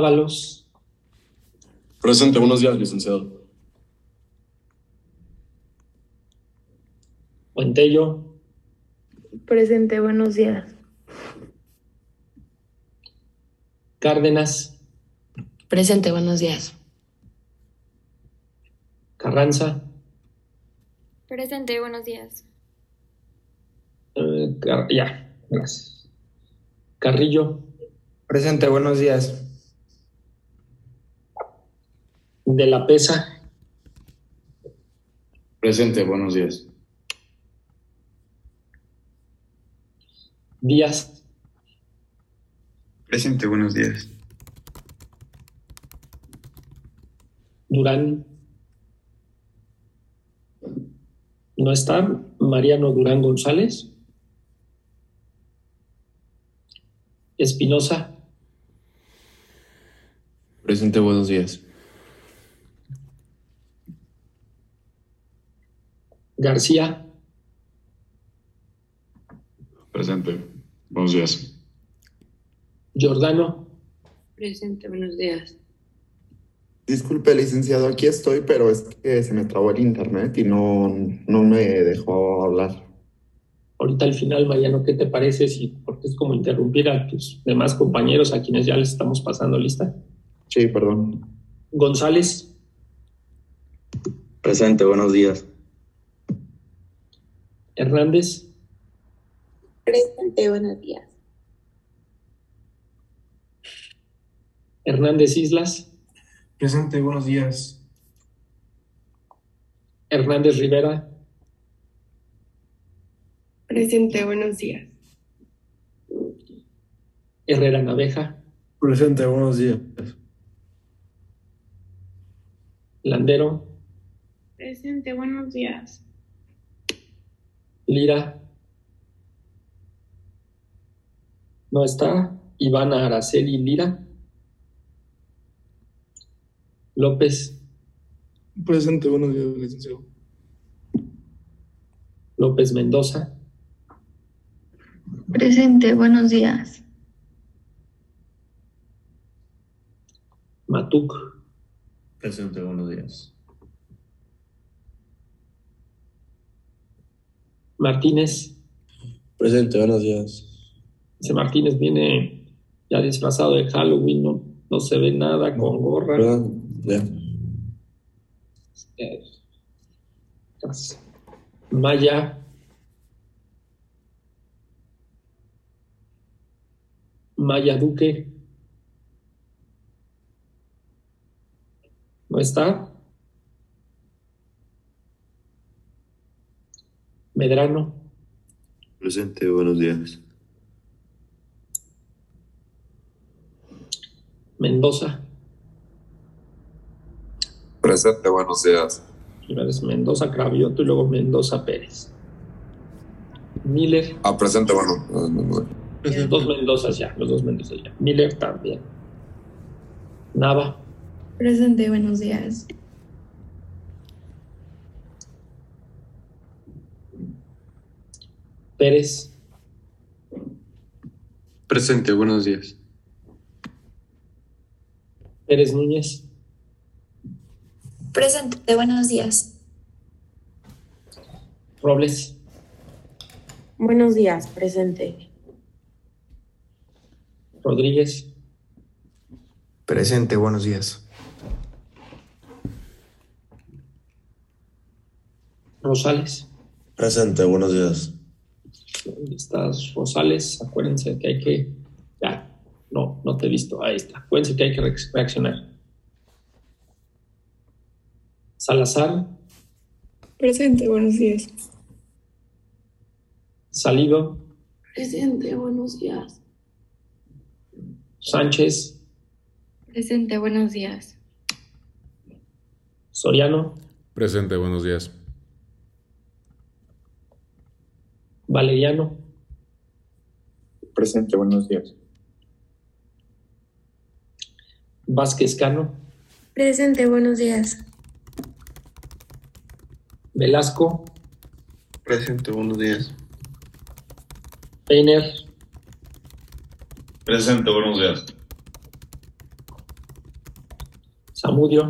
Ábalos, Presente, buenos días, licenciado. Buentello, Presente, buenos días. Cárdenas, Presente, buenos días. Carranza, Presente, buenos días. eh, ya, gracias. Carrillo, Presente, buenos días. De la Pesa, Presente, buenos días. Díaz, Presente, buenos días. Durán. No está Mariano Durán González. Espinosa, Presente, buenos días. García, Presente, buenos días. Giordano, Presente, buenos días. Disculpe, licenciado, aquí estoy, pero es que se me trabó el internet y no, no me dejó hablar. ahorita al final, Mariano, ¿qué te parece? Si, porque es como interrumpir a tus demás compañeros a quienes ya les estamos pasando lista. Sí, perdón. González, Presente, buenos días. Hernández, Presente, buenos días. Hernández Islas, Presente, buenos días. Hernández Rivera, Presente, buenos días. Herrera Naveja, Presente, buenos días. Landero, Presente, buenos días. Lira. No está. Ivana Araceli Lira. López, Presente, buenos días, licenciado. López Mendoza, Presente, buenos días. Matuk, Presente, buenos días. Martínez. Presente, buenos días. Ese Martínez viene ya disfrazado de Halloween, no, no se ve nada con gorra. Perdón. Eh, gracias. Maya. Maya Duque. ¿No está? Medrano. Presente, buenos días. Mendoza. Presente, buenos días. Primero es Mendoza Cravioto y luego Mendoza Pérez. Miller. Ah, presente, bueno. Dos Mendozas ya, los dos Mendozas ya. Miller también. Nava. Presente, buenos días. Pérez. Presente, buenos días. Pérez Núñez. Presente, buenos días. Robles. Buenos días, presente. Rodríguez. Presente, buenos días. Rosales. Presente, buenos días. ¿Dónde estás, Rosales? Acuérdense que hay que. Ya, no, no te he visto. Ahí está. Acuérdense que hay que re- reaccionar. Salazar. Presente, buenos días. Salido. Presente, buenos días. Sánchez. Presente, buenos días. Soriano. Presente, buenos días. Valeriano. Presente, buenos días. Vázquez Cano. Presente, buenos días. Velasco. Presente, buenos días. Peiner. Presente, buenos días. Samudio.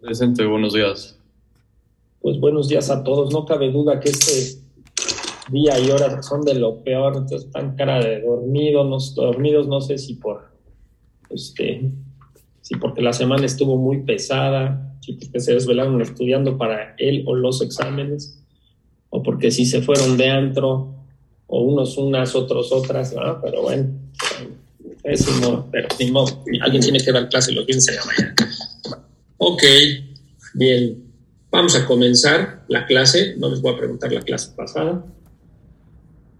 Presente, buenos días. Pues buenos días a todos. No cabe duda que este día y hora son de lo peor. Entonces, están cara de dormidos, no, dormidos, no sé si por este, si porque la semana estuvo muy pesada, si porque se desvelaron estudiando para él o los exámenes, o porque si se fueron de antro, o unos unas, otros otras, pero bueno, no, pero ni modo, alguien tiene que dar clase los fines de mañana. Ok, bien, vamos a comenzar la clase, no les voy a preguntar la clase pasada,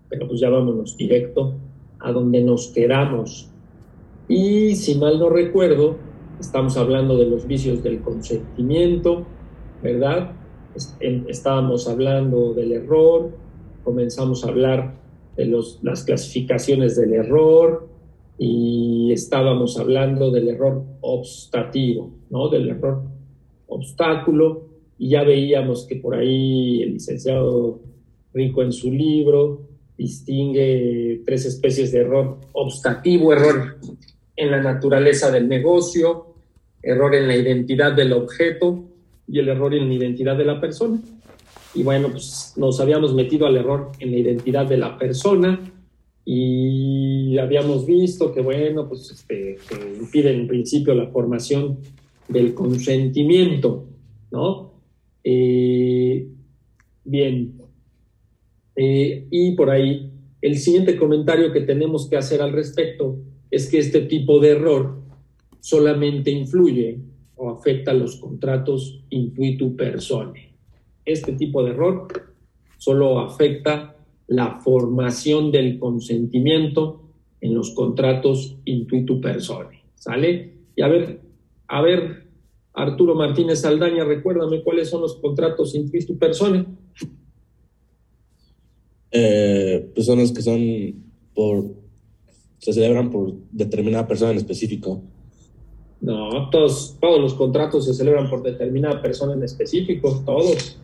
pero pues ya vámonos directo a donde nos quedamos. Y si mal no recuerdo, estamos hablando de los vicios del consentimiento, ¿verdad? Estábamos hablando del error, comenzamos a hablar de los, las clasificaciones del error y estábamos hablando del error obstativo, ¿no? Del error obstáculo y ya veíamos que por ahí el licenciado Rico en su libro distingue tres especies de error obstativo, error en la naturaleza del negocio, error en la identidad del objeto y el error en la identidad de la persona. Y bueno, pues nos habíamos metido al error en la identidad de la persona y habíamos visto que, bueno, pues este, impide en principio la formación del consentimiento, ¿no? Eh, bien. Eh, y por ahí, el siguiente comentario que tenemos que hacer al respecto es que este tipo de error solamente influye o afecta los contratos intuitu persone. Este tipo de error solo afecta la formación del consentimiento en los contratos intuitu persone. ¿Sale? Y a ver, a ver, Arturo Martínez Saldaña, recuérdame cuáles son los contratos intuitu persone. Eh, pues son los que son por se celebran por determinada persona en específico. No, todos, todos los contratos se celebran por determinada persona en específico, todos.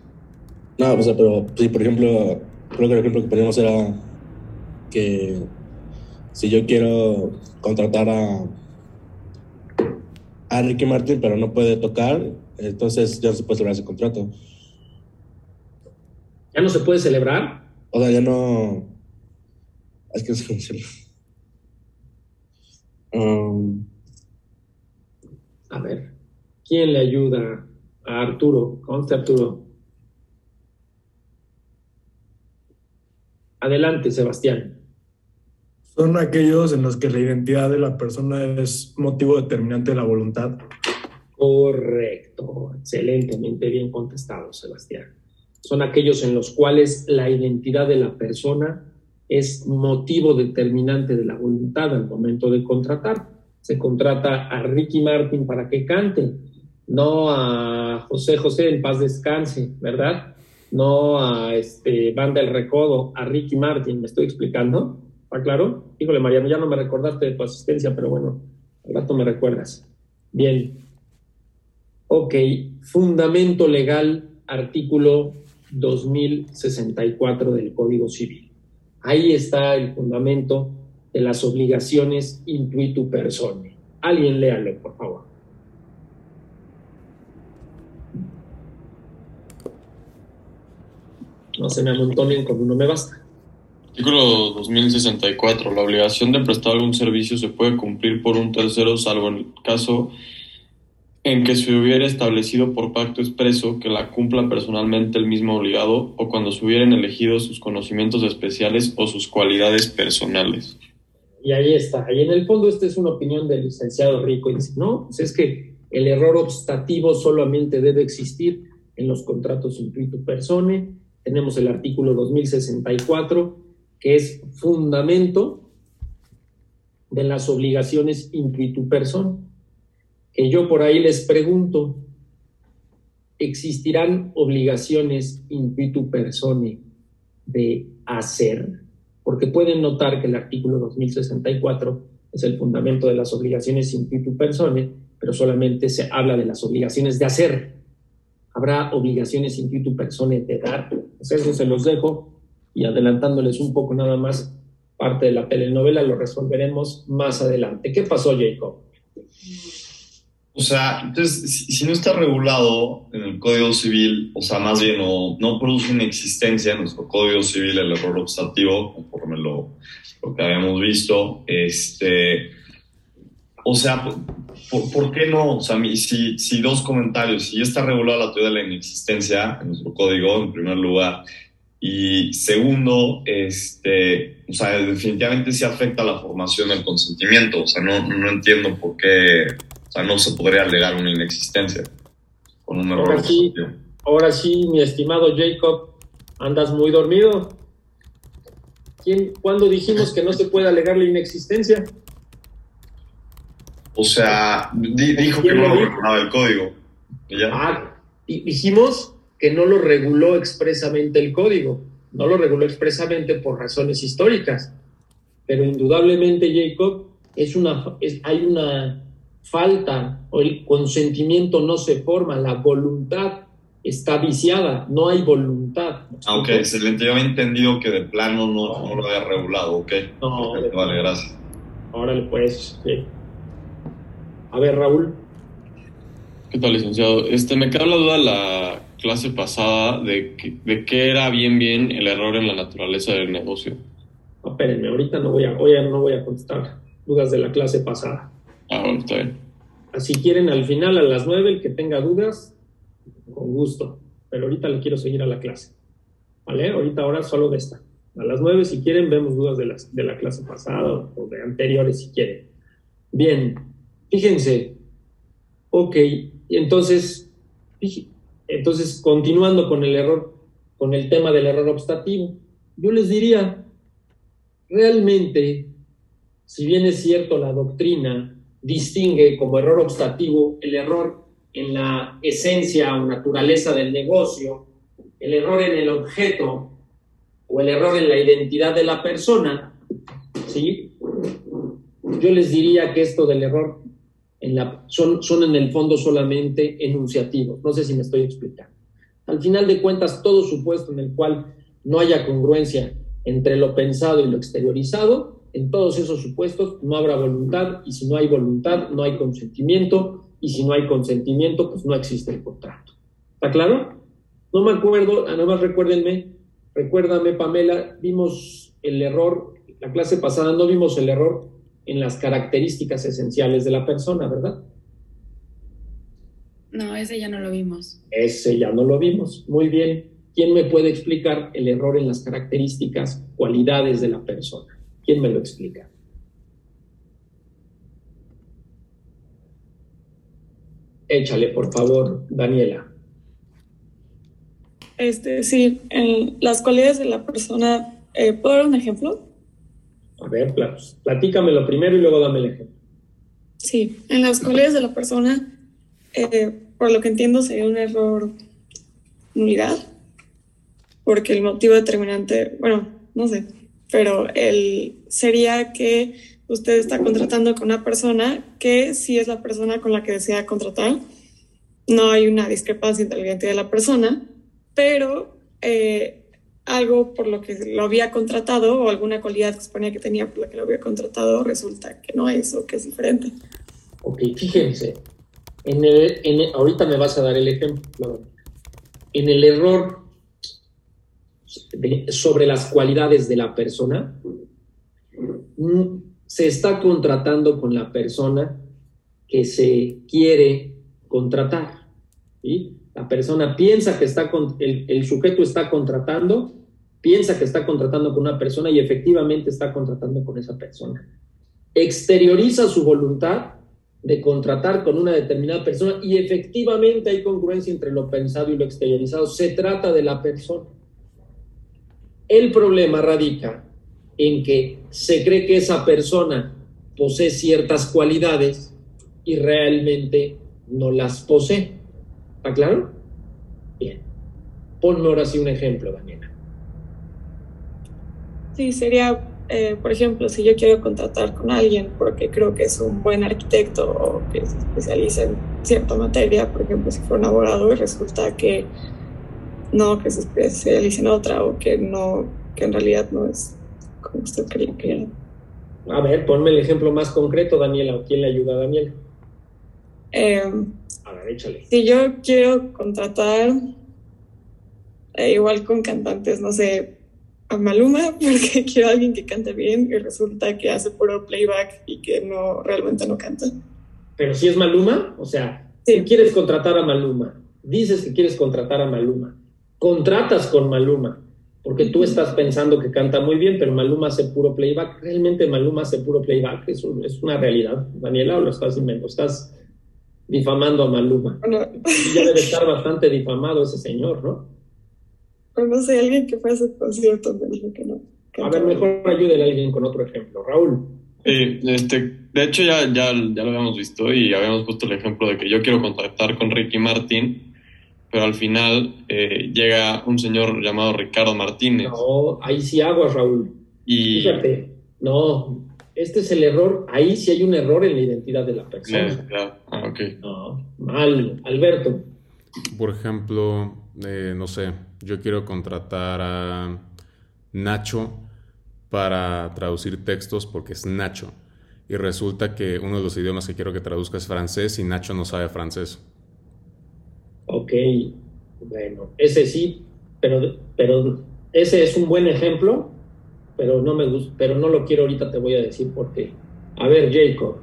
No, o sea, pero sí, por ejemplo, creo que el ejemplo que poníamos era que si yo quiero contratar a, a Ricky Martin, pero no puede tocar, entonces ya no se puede celebrar ese contrato. ¿Ya no se puede celebrar? O sea, ya no. Es que no sé cómo decirlo. Um, a ver, ¿quién le ayuda a Arturo? Conste Arturo. Adelante, Sebastián. Son aquellos en los que la identidad de la persona es motivo determinante de la voluntad. Correcto, excelentemente bien contestado, Sebastián. Son aquellos en los cuales la identidad de la persona es motivo determinante de la voluntad al momento de contratar. Se contrata a Ricky Martin para que cante, no a José José en paz descanse, ¿verdad? No a este Banda El Recodo, a Ricky Martin, ¿me estoy explicando? ¿Está claro? Híjole, Mariano, ya no me recordaste de tu asistencia, pero bueno, al rato me recuerdas. Bien. Ok, fundamento legal, artículo 2064 del Código Civil. Ahí está el fundamento de las obligaciones intuitu persone. Alguien léalo, por favor. No se me amontonen con uno me basta. Artículo 2064. La obligación de prestar algún servicio se puede cumplir por un tercero, salvo en el caso en que se hubiera establecido por pacto expreso que la cumpla personalmente el mismo obligado o cuando se hubieran elegido sus conocimientos especiales o sus cualidades personales. Y ahí está. Y en el fondo esta es una opinión del licenciado Rico. Y dice, no, pues es que el error obstativo solamente debe existir en los contratos persone. Tenemos el artículo 2064, que es fundamento de las obligaciones intuitu persone que yo por ahí les pregunto, ¿existirán obligaciones intuitu persone de hacer? Porque pueden notar que el artículo 2064 es el fundamento de las obligaciones intuitu persone, pero solamente se habla de las obligaciones de hacer. Habrá obligaciones intuitu persone de dar. Pues eso se los dejo y adelantándoles un poco nada más parte de la telenovela, lo resolveremos más adelante. ¿Qué pasó, Jacob? O sea, entonces, si, no está regulado en el Código Civil, o sea, más bien no, no produce una existencia en nuestro Código Civil el error obstativo, conforme lo, lo que habíamos visto, este, o sea, ¿por, por qué no? O sea, si, si dos comentarios, si está regulada la teoría de la inexistencia en nuestro código, en primer lugar, y segundo, este, o sea, definitivamente sí afecta la formación del consentimiento. O sea, no, no entiendo por qué, o sea, no se podría alegar una inexistencia con un error. Ahora sí, ahora sí, mi estimado Jacob, andas muy dormido. ¿Quién, ¿Cuándo dijimos que no se puede alegar la inexistencia? O sea, dijo que no lo regulaba el código. ¿Ya? Ah, dijimos que no lo reguló expresamente el código, no lo reguló expresamente por razones históricas, pero indudablemente, Jacob, es una, hay una falta, o el consentimiento no se forma, la voluntad está viciada, no hay voluntad. Ah, ok, excelente. Yo había entendido que de plano no, lo había regulado, ok. No, vale, gracias. Órale, pues, sí. A ver, Raúl. ¿Qué tal, licenciado? Este, me queda la duda la clase pasada de, de qué era bien bien el error en la naturaleza del negocio. No, espérenme, ahorita no voy a, hoy no voy a contestar dudas de la clase pasada. Ah, bueno, está bien. Si quieren al final a las nueve, el que tenga dudas, con gusto. Pero ahorita le quiero seguir a la clase. ¿Vale? Ahorita ahora solo de esta. A las nueve, si quieren, vemos dudas de, las, de la clase pasada o de anteriores, si quieren. Bien, fíjense. Ok, entonces, entonces, continuando con el error, con el tema del error obstativo, yo les diría, realmente, si bien es cierto la doctrina distingue como error obstativo el error en la esencia o naturaleza del negocio, el error en el objeto o el error en la identidad de la persona, ¿sí? Yo les diría que esto del error son, son en el fondo solamente enunciativos. No sé si me estoy explicando. Al final de cuentas, todo supuesto en el cual no haya congruencia entre lo pensado y lo exteriorizado, en todos esos supuestos no habrá voluntad y si no hay voluntad no hay consentimiento y si no hay consentimiento pues no existe el contrato. ¿Está claro? No me acuerdo, nada más recuérdenme, recuérdame Pamela, vimos el error, la clase pasada no vimos el error en las características esenciales de la persona, ¿verdad? No, ese ya no lo vimos. Ese ya no lo vimos. Muy bien. ¿Quién me puede explicar el error en las características, cualidades de la persona? ¿Quién me lo explica? Échale, por favor, Daniela. Este, sí, en las cualidades de la persona, eh, ¿puedo dar un ejemplo? A ver, platícamelo primero y luego dame el ejemplo. Sí, en las cualidades de la persona, eh, por lo que entiendo, sería un error unidad, porque el motivo determinante, bueno, no sé, pero el, sería que usted está contratando con una persona que sí es la persona con la que desea contratar. No hay una discrepancia entre la identidad de la persona, pero eh, algo por lo que lo había contratado o alguna cualidad que suponía que tenía por la que lo había contratado resulta que no es o que es diferente. Ok, fíjense, en el, ahorita me vas a dar el ejemplo. En el error sobre las cualidades de la persona, mm, se está contratando con la persona que se quiere contratar. ¿sí? La persona piensa que está con, el, el, sujeto está contratando piensa que está contratando con una persona y efectivamente está contratando con esa persona. Exterioriza su voluntad de contratar con una determinada persona y efectivamente hay congruencia entre lo pensado y lo exteriorizado. Se trata de la persona. El problema radica en que se cree que esa persona posee ciertas cualidades y realmente no las posee. ¿Está claro? Bien. Ponme ahora sí un ejemplo, Daniela. Sí, sería, eh, por ejemplo, si yo quiero contratar con alguien porque creo que es un buen arquitecto o que se especializa en cierta materia, por ejemplo, si fuera un abogado y resulta que no, que se especializa en otra o que no, que en realidad no es como usted quería que A ver, ponme el ejemplo más concreto, Daniela, quién le ayuda a Daniela? Eh, A ver, échale. si yo quiero contratar, eh, igual con cantantes, no sé, a Maluma, porque quiero a alguien que cante bien y resulta que hace puro playback y que no realmente no canta. Pero si es Maluma, o sea, si quieres contratar a Maluma, dices que quieres contratar a Maluma, contratas con Maluma, porque tú estás pensando que canta muy bien, pero Maluma hace puro playback. ¿Realmente Maluma hace puro playback? ¿Es, un- es una realidad, Daniela, o lo estás inventando? Estás difamando a Maluma. Bueno, ya debe estar bastante difamado ese señor, ¿no? pero no sé, alguien que fue a ese concierto me dijo que no. A ver, mejor ayúdele a alguien con otro ejemplo. Raúl. Sí, este, de hecho ya, ya, ya lo habíamos visto y habíamos puesto el ejemplo de que yo quiero contactar con Ricky Martin, pero al final eh, llega un señor llamado Ricardo Martínez No, ahí sí aguas, Raúl. y Fíjate, no, este es el error, ahí sí hay un error en la identidad de la persona. Claro. Ah, ok. No, mal, Alberto. Por ejemplo, eh, no sé, yo quiero contratar a Nacho para traducir textos porque es Nacho. Y resulta que uno de los idiomas que quiero que traduzca es francés y Nacho no sabe francés. Ok, bueno, ese sí, pero, pero ese es un buen ejemplo, pero no me gusta, pero no lo quiero ahorita, te voy a decir por qué. A ver, Jacob,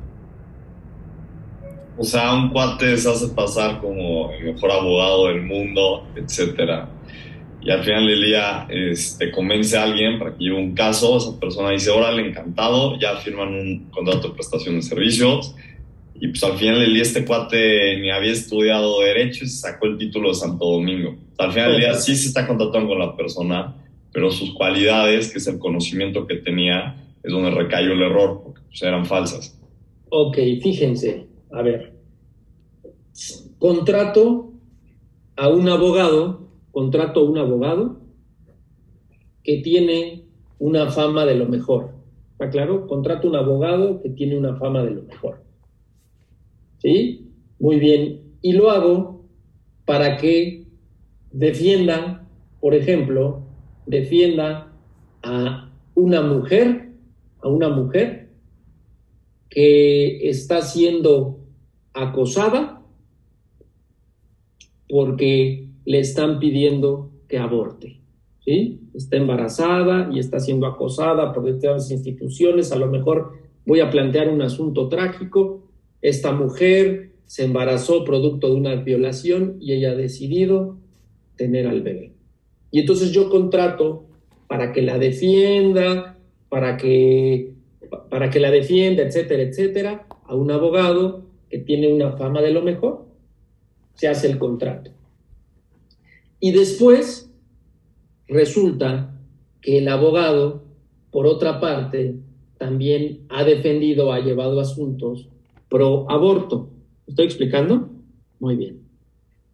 O sea, un cuate se hace pasar como el mejor abogado del mundo, etcétera. Y al final del día este, convence a alguien para que lleve un caso, esa persona dice, órale, encantado, ya firman un contrato de prestación de servicios. Y pues al final del día este cuate ni había estudiado Derecho y se sacó el título de Santo Domingo. Al final del día sí se está contratando con la persona, pero sus cualidades, que es el conocimiento que tenía, es donde recayó el error, porque pues, eran falsas. ok, fíjense, a ver, contrato a un abogado, contrato a un abogado que tiene una fama de lo mejor. ¿Está claro? Contrato a un abogado que tiene una fama de lo mejor. ¿Sí? Muy bien. Y lo hago para que defienda, por ejemplo, defienda a una mujer, a una mujer que está siendo acosada porque le están pidiendo que aborte. ¿sí? Está embarazada y está siendo acosada por determinadas instituciones. A lo mejor voy a plantear un asunto trágico. Esta mujer se embarazó producto de una violación y ella ha decidido tener al bebé. Y entonces yo contrato para que la defienda, para que, para que la defienda, etcétera, etcétera, a un abogado que tiene una fama de lo mejor. Se hace el contrato. Y después resulta que el abogado, por otra parte, también ha defendido, ha llevado asuntos pro aborto. ¿Me ¿Estoy explicando? Muy bien.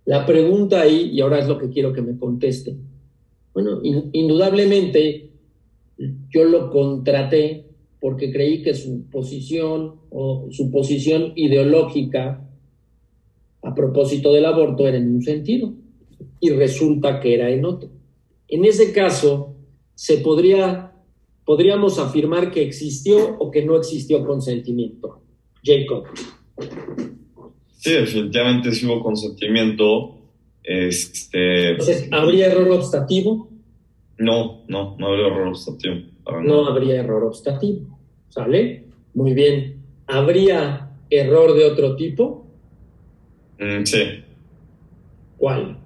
La pregunta ahí, y ahora es lo que quiero que me conteste. Bueno, in- indudablemente yo lo contraté porque creí que su posición o su posición ideológica a propósito del aborto era en un sentido y resulta que era en otro. En ese caso, se podría, podríamos afirmar que existió o que no existió consentimiento. Jacob. Sí, definitivamente sí hubo consentimiento. Este, Entonces, ¿habría error obstativo? no, no, no habría error obstativo. No habría error obstativo. ¿Sale? Muy bien. ¿Habría error de otro tipo? Mm, sí. ¿Cuál?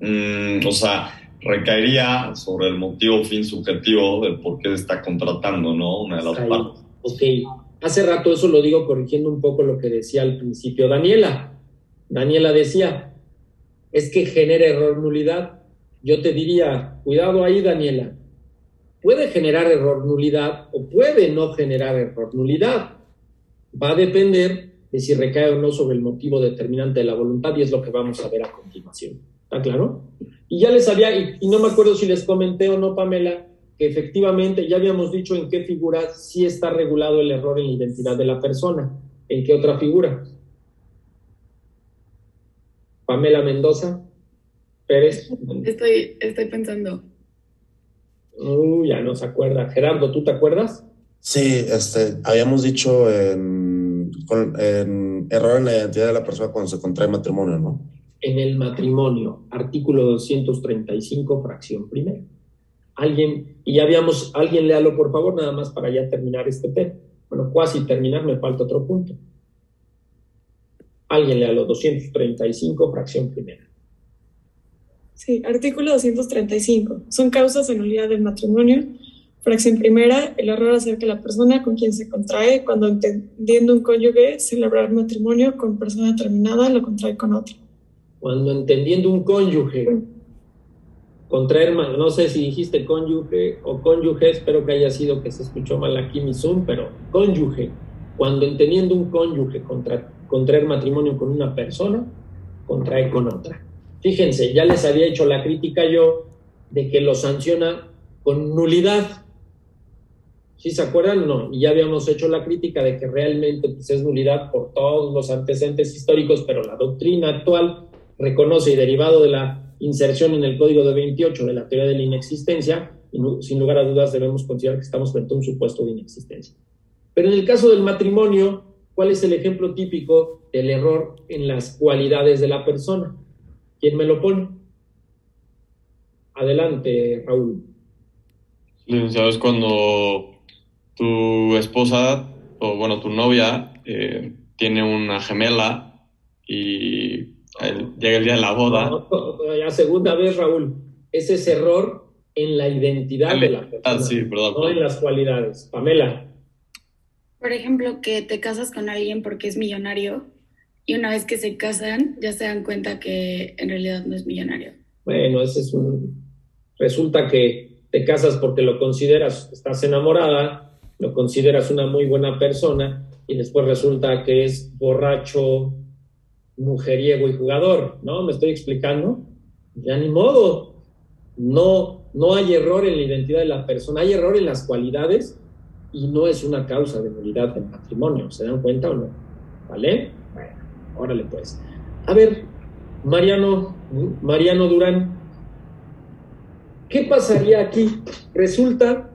Mm, o sea, recaería sobre el motivo fin subjetivo del por qué se está contratando, ¿no? Una de las Ahí. partes. Ok. Hace rato eso lo digo corrigiendo un poco lo que decía al principio Daniela. Daniela decía, es que genera error nulidad. Yo te diría, cuidado ahí, Daniela. Puede generar error nulidad o puede no generar error nulidad. Va a depender de si recae o no sobre el motivo determinante de la voluntad y es lo que vamos a ver a continuación. ¿Está claro? Y ya les había, y, no me acuerdo si les comenté o no, Pamela, que efectivamente ya habíamos dicho en qué figura sí está regulado el error en la identidad de la persona. ¿En qué otra figura? Pamela Mendoza Pérez. Estoy, estoy pensando. Uy, ya no se acuerda. Gerardo, ¿tú te acuerdas? Sí, este, habíamos dicho en con- en error en la identidad de la persona cuando se contrae matrimonio, ¿no? En el matrimonio, artículo 235, fracción primera. Alguien, y ya habíamos, alguien léalo por favor, nada más para ya terminar este tema. Bueno, casi terminar, me falta otro punto. Alguien léalo, 235, fracción primera. Sí, artículo 235. Son causas de nulidad del matrimonio. Fracción primera, el error hacer que la persona con quien se contrae, cuando entendiendo un cónyuge, celebrar matrimonio con persona terminada, lo contrae con otra. Cuando entendiendo un cónyuge, contraer, no sé si dijiste cónyuge o cónyuge, espero que haya sido que se escuchó mal aquí mi Zoom, pero cónyuge, cuando entendiendo un cónyuge contra, contraer matrimonio con una persona, contrae con otra. Fíjense, ya les había hecho la crítica yo de que lo sanciona con nulidad. ¿Sí se acuerdan? No. Y ya habíamos hecho la crítica de que realmente pues, es nulidad por todos los antecedentes históricos, pero la doctrina actual reconoce y derivado de la inserción en el Código de 28 de la teoría de la inexistencia, sin lugar a dudas debemos considerar que estamos frente a un supuesto de inexistencia. Pero en el caso del matrimonio, ¿cuál es el ejemplo típico del error en las cualidades de la persona? ¿Quién me lo pone? Adelante, Raúl. Licenciado, es cuando tu esposa, o bueno, tu novia, eh, tiene una gemela y el- llega el día de la boda. No, la segunda vez, Raúl, ese es error en la identidad de la persona, Ah, sí, perdón. no en las cualidades. Pamela. Por ejemplo, que te casas con alguien porque es millonario y una vez que se casan ya se dan cuenta que en realidad no es millonario. Bueno, ese es un. Resulta que te casas porque lo consideras, estás enamorada, lo consideras una muy buena persona y después resulta que es borracho, mujeriego y jugador, ¿no? ¿Me estoy explicando? Ya ni modo. No, no hay error en la identidad de la persona, hay error en las cualidades y no es una causa de nulidad del matrimonio. ¿Se dan cuenta o no? ¿Vale? Bueno, órale pues. A ver, Mariano, Mariano Durán, ¿qué pasaría aquí? Resulta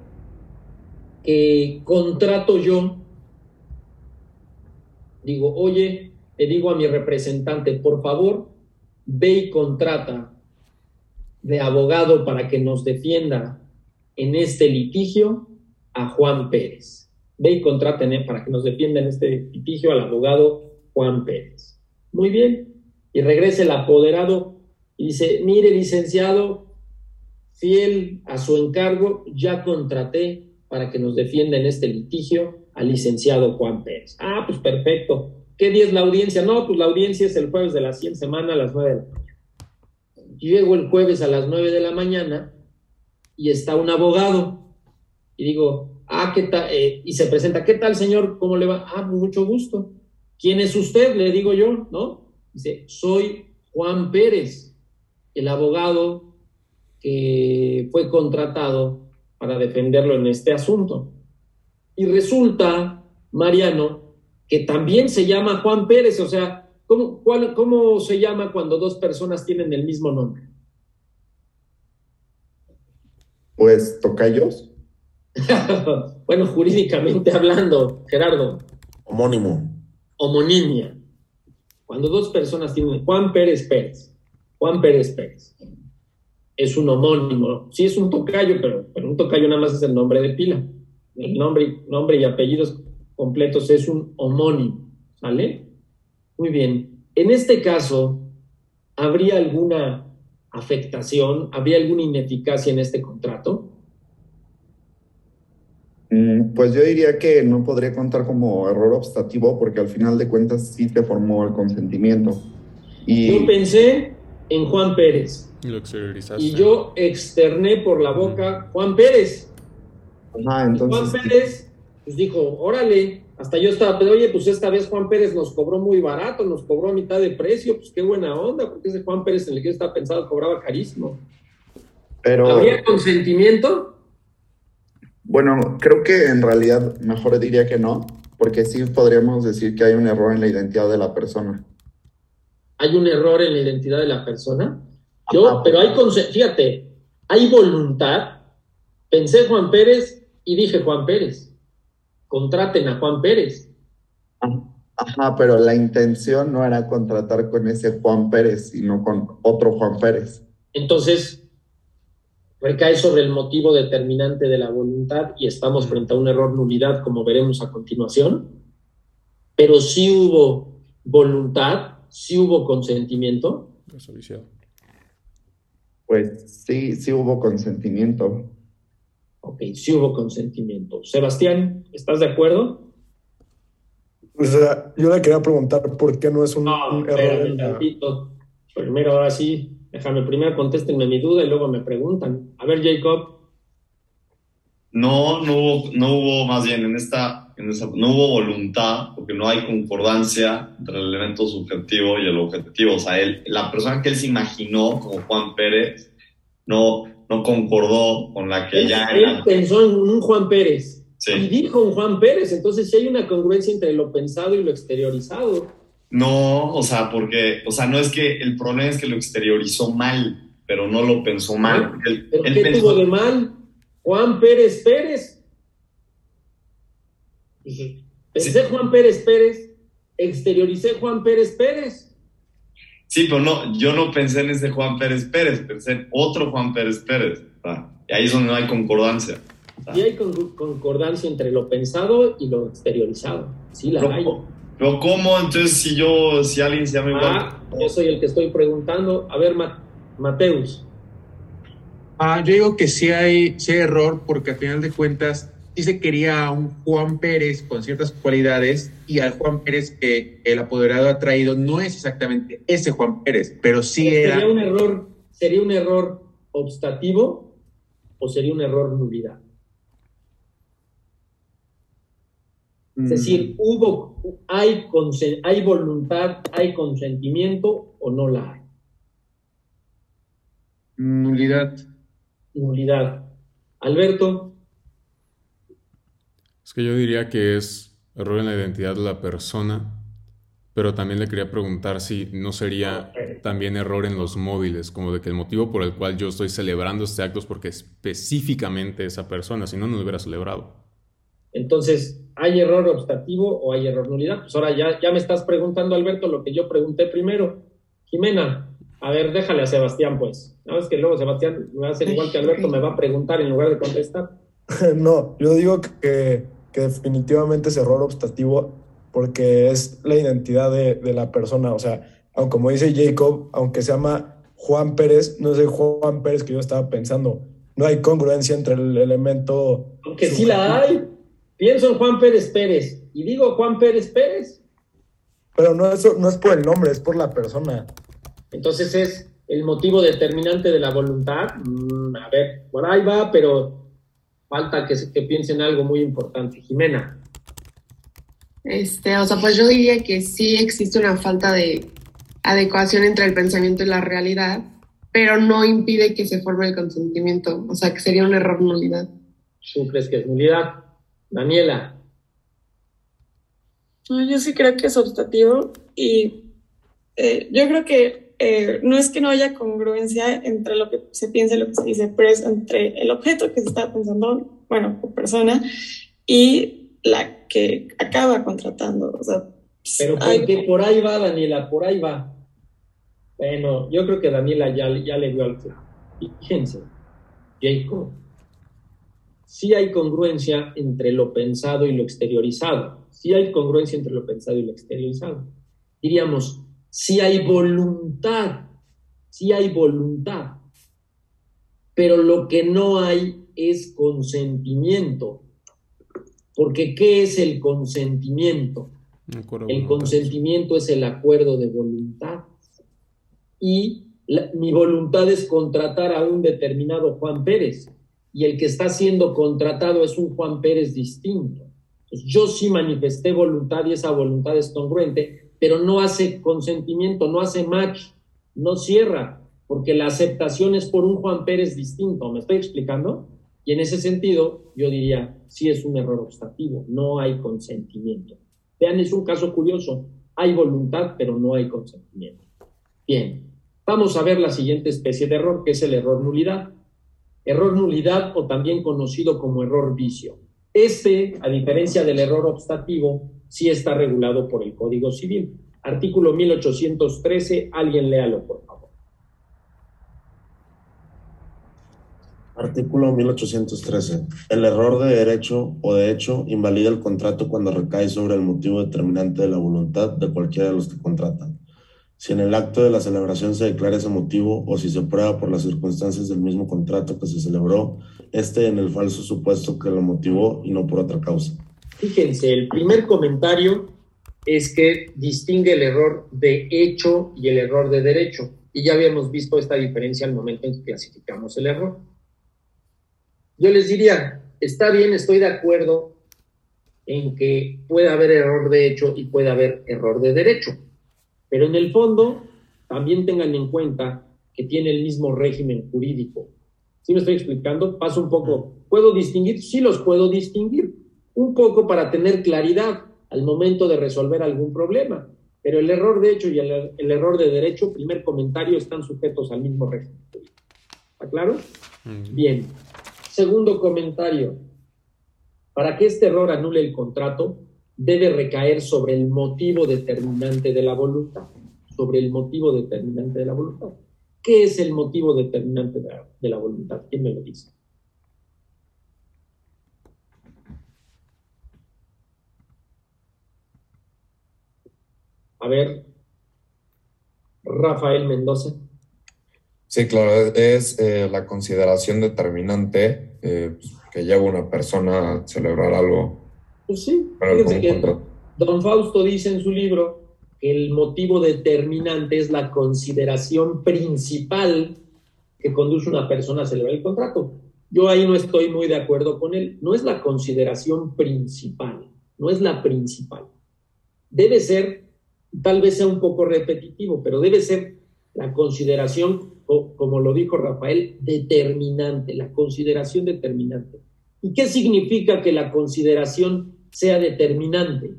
que contrato yo, digo, oye, le digo a mi representante, por favor, ve y contrata de abogado para que nos defienda en este litigio a Juan Pérez. Ve y contraten eh, para que nos defienda en este litigio al abogado Juan Pérez. Muy bien. Y regresa el apoderado y dice, mire, licenciado, fiel a su encargo, ya contraté para que nos defienda en este litigio al licenciado Juan Pérez. Ah, pues perfecto. ¿Qué día es la audiencia? No, pues la audiencia es el jueves de la 100 semana a las 9 de la mañana. Llego el jueves a las 9 de la mañana y está un abogado. Y digo, ah, ¿qué tal? Eh, y se presenta, ¿qué tal, señor? ¿Cómo le va? Ah, mucho gusto. ¿Quién es usted? Le digo yo, ¿no? Dice, soy Juan Pérez, el abogado que fue contratado para defenderlo en este asunto. Y resulta, Mariano, que también se llama Juan Pérez, o sea, ¿cómo, ¿cómo se llama cuando dos personas tienen el mismo nombre? Pues tocayos. bueno, jurídicamente hablando, Gerardo. Homónimo. Homonimia. Cuando dos personas tienen Juan Pérez Pérez, Juan Pérez Pérez, es un homónimo. Sí, es un tocayo, pero, pero un tocayo nada más es el nombre de pila. El nombre, nombre y apellidos completos es un homónimo. ¿Sale? Muy bien. En este caso, ¿habría alguna afectación? ¿Habría alguna ineficacia en este contrato? Mm, Pues yo diría que no podría contar como error obstativo porque al final de cuentas sí te formó el consentimiento. Y Yo pensé en Juan Pérez Lo exteriorizaste. y yo externé por la boca Juan Pérez. Ajá, entonces Juan Pérez pues dijo, órale, hasta yo estaba, pero oye, pues esta vez Juan Pérez nos cobró muy barato, nos cobró a mitad de precio, pues qué buena onda, porque ese Juan Pérez en el que yo estaba pensado cobraba carísimo. pero ¿Habría consentimiento? Bueno, creo que en realidad mejor diría que no, porque sí podríamos decir que hay un error en la identidad de la persona. ¿Hay un error en la identidad de la persona? Yo, Ajá. pero hay, fíjate, hay voluntad. Pensé Juan Pérez y dije Juan Pérez. Contraten a Juan Pérez. Ajá. Ajá, pero la intención no era contratar con ese Juan Pérez, sino con otro Juan Pérez. Entonces, recae sobre el motivo determinante de la voluntad y estamos frente a un error nulidad, como veremos a continuación. Pero sí hubo voluntad, sí hubo consentimiento. Pues sí, sí hubo consentimiento. Ok, sí hubo consentimiento. Sebastián, ¿estás de acuerdo? O sea, yo le quería preguntar por qué no es un, No, un error. en la-. Primero, ahora sí, déjame primero contéstenme mi duda y luego me preguntan. A ver, Jacob, No, no hubo, no hubo más bien en esta, en esa, no hubo voluntad, porque no hay concordancia entre el elemento subjetivo y el objetivo. O sea, él, la persona que él se imaginó como Juan Pérez no, no concordó con la que él, ya él era. pensó en un Juan Pérez Sí. y dijo un Juan Pérez, entonces sí hay una congruencia entre lo pensado y lo exteriorizado. No, o sea, porque, o sea, no es que el problema es que lo exteriorizó mal, pero no lo pensó mal. porque él, ¿Pero él qué pensó- tuvo de mal? Juan Pérez Pérez. Dije, Pensé Juan Pérez Pérez, exterioricé Juan Pérez Pérez. Sí, pero no, yo no pensé en ese Juan Pérez Pérez, pensé en otro Juan Pérez Pérez. y ahí es donde no hay concordancia. Y hay con- concordancia entre lo pensado y lo exteriorizado. Sí, la hay. Pero ¿cómo? Entonces, si yo, si alguien se llama igual. Ah, yo soy el que estoy preguntando. A ver, Ma- Mateus. Ah, yo digo que sí hay, sí hay error porque al final de cuentas sí se quería a un Juan Pérez con ciertas cualidades y al Juan Pérez que el apoderado ha traído no es exactamente ese Juan Pérez, pero sí era... ¿Sería un error, sería un error obstativo o sería un error nulidad? Mm. Es decir, hubo, hay, consen- hay voluntad, hay consentimiento o no la hay. Nulidad. Nulidad. Alberto, Es que yo diría que es error en la identidad de la persona, pero también le quería preguntar si no sería también error en los móviles, como de que el motivo por el cual yo estoy celebrando este acto es porque específicamente esa persona, si no, no lo hubiera celebrado. Entonces, ¿hay error obstativo o hay error nulidad? Pues ahora ya, ya me estás preguntando, Alberto, lo que yo pregunté primero. Jimena, a ver, déjale a Sebastián, pues. No, es que luego Sebastián me va a hacer igual que Alberto, me va a preguntar en lugar de contestar. No, yo digo que, que definitivamente es error obstativo porque es la identidad de, de la persona. O sea, aunque como dice Jacob, aunque se llama Juan Pérez, no es el Juan Pérez que yo estaba pensando. No hay congruencia entre el elemento. Aunque sí la hay. Pienso en Juan Pérez Pérez y digo Juan Pérez Pérez. Pero no es, no es por el nombre, es por la persona. Entonces es el motivo determinante de la voluntad. Mm, a ver, por ahí va, pero falta que, que piensen algo muy importante. Jimena, Este, o sea, pues yo diría que sí existe una falta de adecuación entre el pensamiento y la realidad, pero no impide que se forme el consentimiento, o sea, que sería un error nulidad. ¿tú crees que es nulidad? Daniela, No, yo sí creo que es optativo y eh, yo creo que eh, no es que no haya congruencia entre lo que se piensa y lo que se dice, pero es entre el objeto que se está pensando, bueno, o persona, y la que acaba contratando. O sea, pero hay- por ahí va, Daniela, por ahí va. Bueno, yo creo que Daniela ya, ya le dio al Fíjense, Jacob, sí hay congruencia entre lo pensado y lo exteriorizado. Sí hay congruencia entre lo pensado y lo exteriorizado. Diríamos, sí hay voluntad, sí hay voluntad, pero lo que no hay es consentimiento. Porque ¿qué es el consentimiento? El consentimiento es el acuerdo de voluntad. Y la- mi voluntad es contratar a un determinado Juan Pérez. Y el que está siendo contratado es un Juan Pérez distinto. Yo sí manifesté voluntad y esa voluntad es congruente, pero no hace consentimiento, no hace match, no cierra, porque la aceptación es por un Juan Pérez distinto. ¿Me estoy explicando? Y en ese sentido, yo diría, sí es un error obstativo, no hay consentimiento. Vean, es un caso curioso. Hay voluntad, pero no hay consentimiento. Bien, vamos a ver la siguiente especie de error, que es el error nulidad. Error nulidad o también conocido como error vicio. Este, a diferencia del error obstativo, sí está regulado por el Código Civil. Artículo 1813, alguien léalo, por favor. Artículo 1813. El error de derecho o de hecho invalida el contrato cuando recae sobre el motivo determinante de la voluntad de cualquiera de los que contratan. Si en el acto de la celebración se declara ese motivo o si se prueba por las circunstancias del mismo contrato que se celebró, este en el falso supuesto que lo motivó y no por otra causa. Fíjense, el primer comentario es que distingue el error de hecho y el error de derecho. Y ya habíamos visto esta diferencia al momento en que clasificamos el error. Yo les diría, está bien, estoy de acuerdo en que puede haber error de hecho y puede haber error de derecho, pero en el fondo también tengan en cuenta que tiene el mismo régimen jurídico. ¿Sí me estoy explicando? Paso un poco. ¿Puedo distinguir? Sí los puedo distinguir. Un poco para tener claridad al momento de resolver algún problema. Pero el error de hecho y el, el error de derecho, primer comentario, están sujetos al mismo régimen jurídico. ¿Está claro? Bien. Segundo comentario. Para que este error anule el contrato, debe recaer sobre el motivo determinante de la voluntad. Sobre el motivo determinante de la voluntad. ¿Qué es el motivo determinante de la, voluntad? ¿Quién me lo dice? A ver, Rafael Mendoza. Sí, claro, es eh, la consideración determinante eh, pues, que lleva una persona a celebrar algo. Pues sí, fíjense que. Don Fausto dice en su libro que el motivo determinante es la consideración principal que conduce a una persona a celebrar el contrato. Yo ahí no estoy muy de acuerdo con él. No es la consideración principal, no es la principal. Debe ser, tal vez sea un poco repetitivo, pero debe ser la consideración, o- como lo dijo Rafael, determinante, la consideración determinante. ¿Y qué significa que la consideración sea determinante?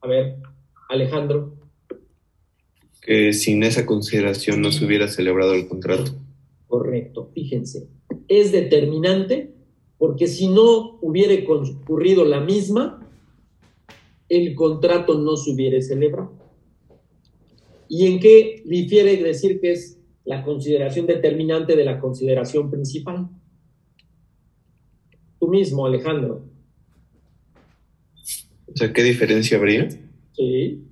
A ver, Alejandro. Que sin esa consideración no se hubiera celebrado el contrato. Correcto, fíjense. Es determinante porque si no hubiera concurrido la misma, el contrato no se hubiera celebrado. ¿Y en qué difiere decir que es la consideración determinante de la consideración principal? Tú mismo, Alejandro. O sea, ¿qué diferencia habría? Sí.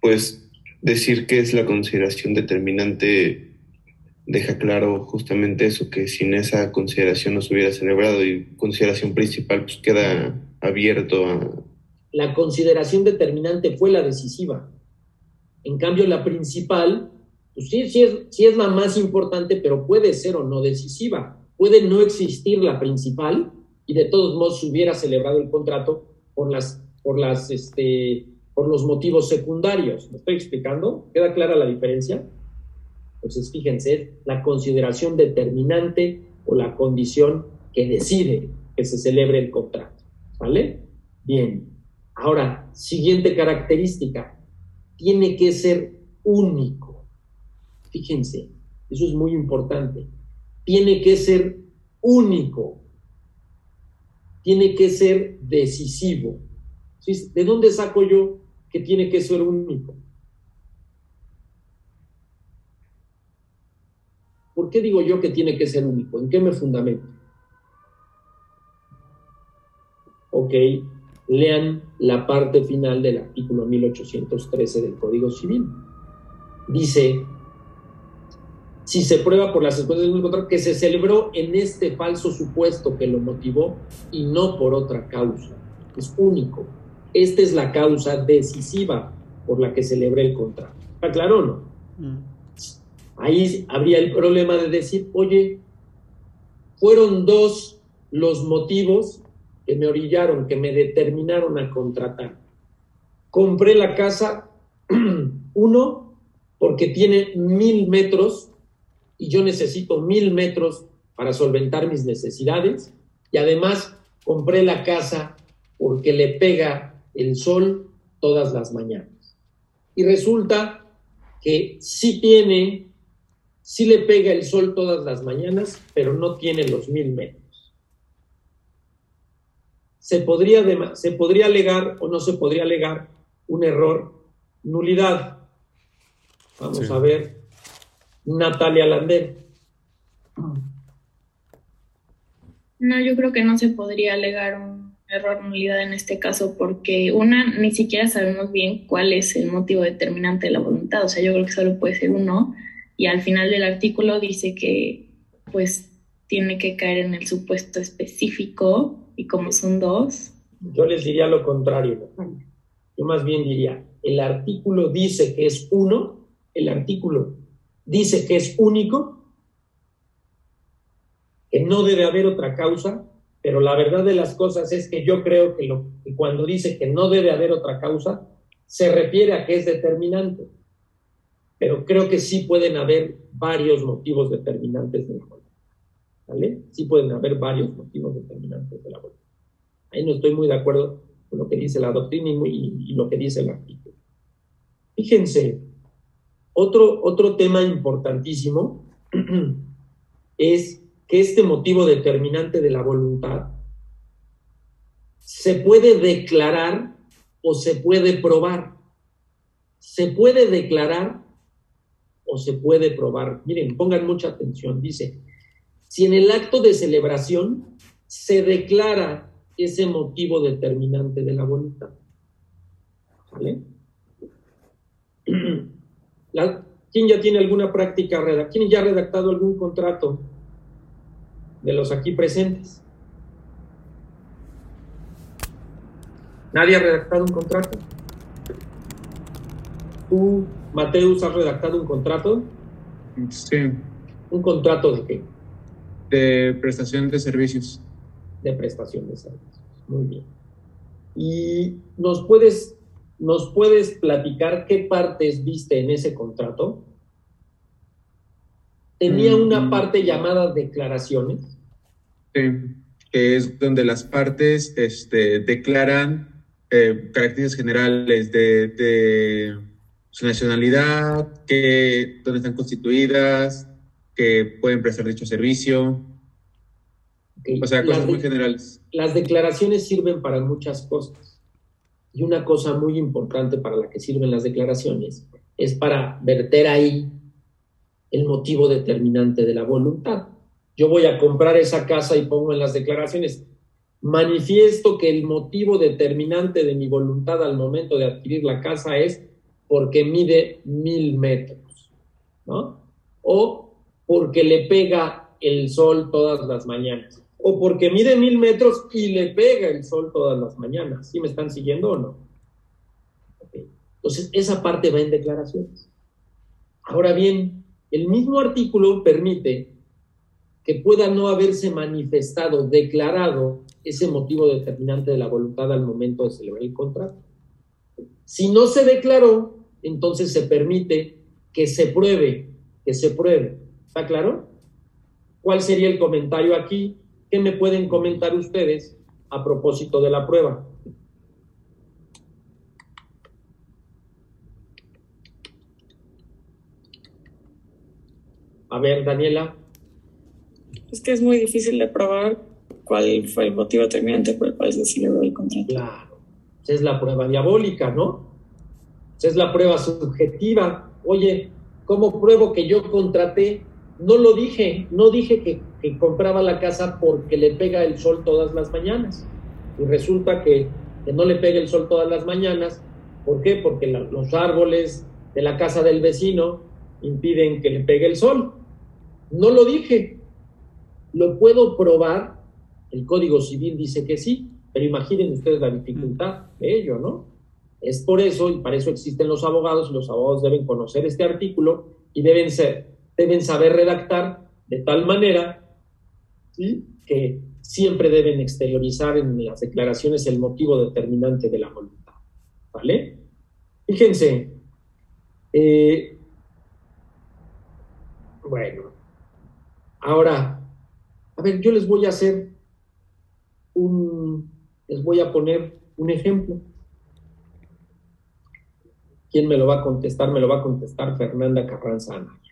Pues decir que es la consideración determinante deja claro justamente eso, que sin esa consideración no se hubiera celebrado y consideración principal pues queda abierto a... La consideración determinante fue la decisiva. En cambio, la principal, pues sí, sí es, sí es la más importante, pero puede ser o no decisiva. Puede no existir la principal y de todos modos se hubiera celebrado el contrato por las, por las, este, por los motivos secundarios. ¿Me estoy explicando? ¿Queda clara la diferencia? Entonces, fíjense, la consideración determinante o la condición que decide que se celebre el contrato. ¿Vale? Bien. Ahora, siguiente característica, tiene que ser único. Fíjense, eso es muy importante. Tiene que ser único. Tiene que ser decisivo. ¿De dónde saco yo que tiene que ser único? ¿Por qué digo yo que tiene que ser único? ¿En qué me fundamento? Ok, lean la parte final del artículo 1813 del Código Civil. Dice, si se prueba por las circunstancias del contrato que se celebró en este falso supuesto que lo motivó y no por otra causa. Es único. Esta es la causa decisiva por la que celebré el contrato. ¿Está claro o no? Ahí habría el problema de decir, oye, fueron dos los motivos que me orillaron, que me determinaron a contratar. Compré la casa, uno, porque tiene mil metros y yo necesito mil metros para solventar mis necesidades. Y además compré la casa porque le pega el sol todas las mañanas. Y resulta que sí tiene sí le pega el sol todas las mañanas, pero no tiene los mil metros. Se podría, se podría alegar o no se podría alegar un error, nulidad. Vamos a ver, Natalia Lander. No, yo creo que no se podría alegar un error nulidad en este caso porque una, ni siquiera sabemos bien cuál es el motivo determinante de la voluntad. O sea, yo creo que solo puede ser uno y al final del artículo dice que pues tiene que caer en el supuesto específico y como son dos. Yo les diría lo contrario. Yo más bien diría, el artículo dice que es uno, el artículo dice que es único, que no debe haber otra causa, pero la verdad de las cosas es que yo creo que, cuando dice que no debe haber otra causa, se refiere a que es determinante pero creo que sí pueden haber varios motivos determinantes de la voluntad. ¿Vale? Sí pueden haber varios motivos determinantes de la voluntad. Ahí no estoy muy de acuerdo con lo que dice la doctrina y, lo que dice el artículo. Fíjense, otro, otro tema importantísimo es que este motivo determinante de la voluntad se puede declarar o se puede probar. Se puede declarar o se puede probar. Miren, pongan mucha atención. Dice, si en el acto de celebración se declara ese motivo determinante de la voluntad. ¿Vale? ¿Quién ya tiene alguna práctica? ¿Quién ya ha redactado algún contrato de los aquí presentes? ¿Nadie ha redactado un contrato? ¿Tú Mateus, ¿has redactado un contrato? Sí. ¿Un contrato de qué? De prestación de servicios. De prestación de servicios. Muy bien. ¿Y nos puedes, nos puedes platicar qué partes viste en ese contrato? Tenía una mm. parte llamada declaraciones. Sí, que es donde las partes este, declaran eh, características generales de su nacionalidad, que, dónde están constituidas, que pueden prestar dicho servicio. O sea, cosas muy generales. Las declaraciones sirven para muchas cosas. Y una cosa muy importante para la que sirven las declaraciones es para verter ahí el motivo determinante de la voluntad. Yo voy a comprar esa casa y pongo en las declaraciones, manifiesto que el motivo determinante de mi voluntad al momento de adquirir la casa es porque mide mil metros, ¿no? O porque le pega el sol todas las mañanas, o porque mide mil metros y le pega el sol todas las mañanas. ¿Sí me están siguiendo o no? Entonces, esa parte va en declaraciones. Ahora bien, el mismo artículo permite que pueda no haberse manifestado, declarado ese motivo determinante de la voluntad al momento de celebrar el contrato. Si no se declaró, entonces se permite que se pruebe, que se pruebe. ¿Está claro? ¿Cuál sería el comentario aquí? ¿Qué me pueden comentar ustedes a propósito de la prueba? A ver, Daniela. Es que es muy difícil de probar cuál fue el motivo determinante por el cual se celebró el contrato. Claro, es la prueba diabólica, ¿no? es la prueba subjetiva. Oye, ¿cómo pruebo que yo contraté? No lo dije, no dije que, compraba la casa porque le pega el sol todas las mañanas. Y resulta que, no le pega el sol todas las mañanas. ¿Por qué? Porque los árboles de la casa del vecino impiden que le pegue el sol. No lo dije. ¿Lo puedo probar? El Código Civil dice que sí, pero imaginen ustedes la dificultad de ello, ¿no? Es por eso, y para eso existen los abogados, y los abogados deben conocer este artículo y deben, ser, deben saber redactar de tal manera que siempre deben exteriorizar en las declaraciones el motivo determinante de la voluntad. ¿Vale? Fíjense, eh, bueno, ahora, a ver, yo les voy a hacer un, les voy a poner un ejemplo. ¿Quién me lo va a contestar? Me lo va a contestar Fernanda Carranza Anaya.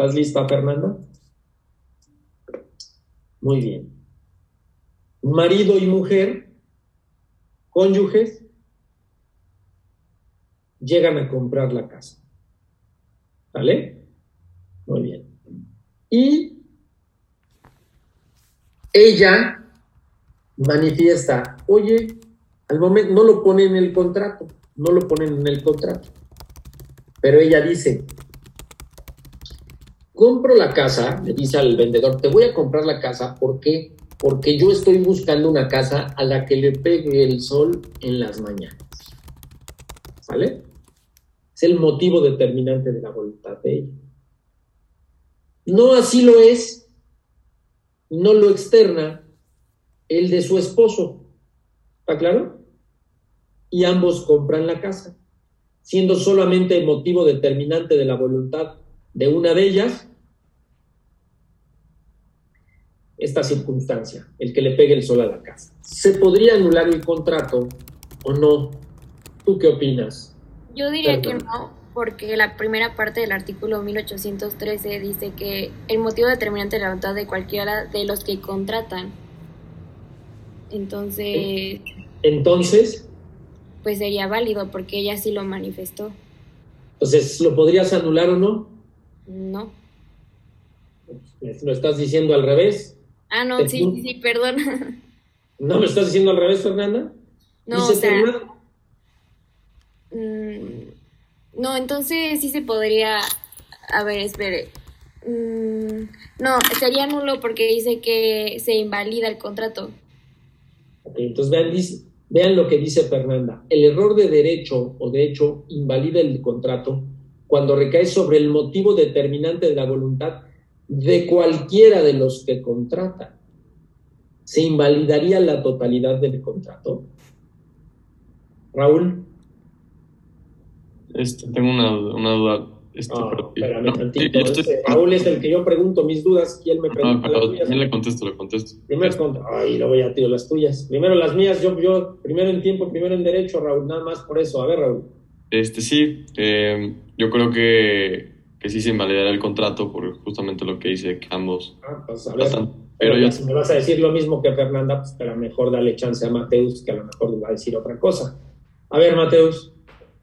¿Estás lista, Fernanda? Muy bien. Marido y mujer, cónyuges, llegan a comprar la casa. ¿Vale? Muy bien. Y ella manifiesta, oye, al momento no lo pone en el contrato, no lo ponen en el contrato, pero ella dice, compro la casa, le dice al vendedor, te voy a comprar la casa, ¿por qué? Porque yo estoy buscando una casa a la que le pegue el sol en las mañanas. ¿Sale? Es el motivo determinante de la voluntad de ella. No así lo es, no lo externa el de su esposo. ¿Está claro? Y ambos compran la casa, siendo solamente el motivo determinante de la voluntad de una de ellas esta circunstancia, el que le pegue el sol a la casa. ¿Se podría anular el contrato o no? ¿Tú qué opinas? Yo diría que no, porque la primera parte del artículo 1813 dice que el motivo determinante de la voluntad de cualquiera de los que contratan. Entonces... Entonces... Pues sería válido porque ella sí lo manifestó. Entonces, ¿lo podrías anular o no? No. ¿Lo estás diciendo al revés? Ah, no, sí, sí, perdón. ¿No me estás diciendo al revés, Fernanda? No, o sea... Mm, no, entonces sí se podría... A ver, espere. Mm, no, sería nulo porque dice que se invalida el contrato. Ok, entonces vean, vean lo que dice Fernanda. El error de derecho o de hecho invalida el contrato cuando recae sobre el motivo determinante de la voluntad de cualquiera de los que contratan. ¿Se invalidaría la totalidad del contrato? Raúl. Este, tengo una, una duda. Este, Ah, pero- espérame no, tantito, sí, ese Raúl es el que yo pregunto mis dudas y él me no, pregunta las también le contesto, le contesto. Primero contra. Ay, lo voy a tío, las tuyas. Primero las mías, yo, yo, primero en tiempo, primero en derecho, Raúl, nada más por eso. A ver, Raúl. Este sí, eh, yo creo que, que sí se invalidará el contrato por justamente lo que dice que ambos Ah, pues a ver. tratan. Pero Pero ya si me vas a decir lo mismo que Fernanda, pues a lo mejor dale chance a Mateus, que a lo mejor le va a decir otra cosa. A ver, Mateus.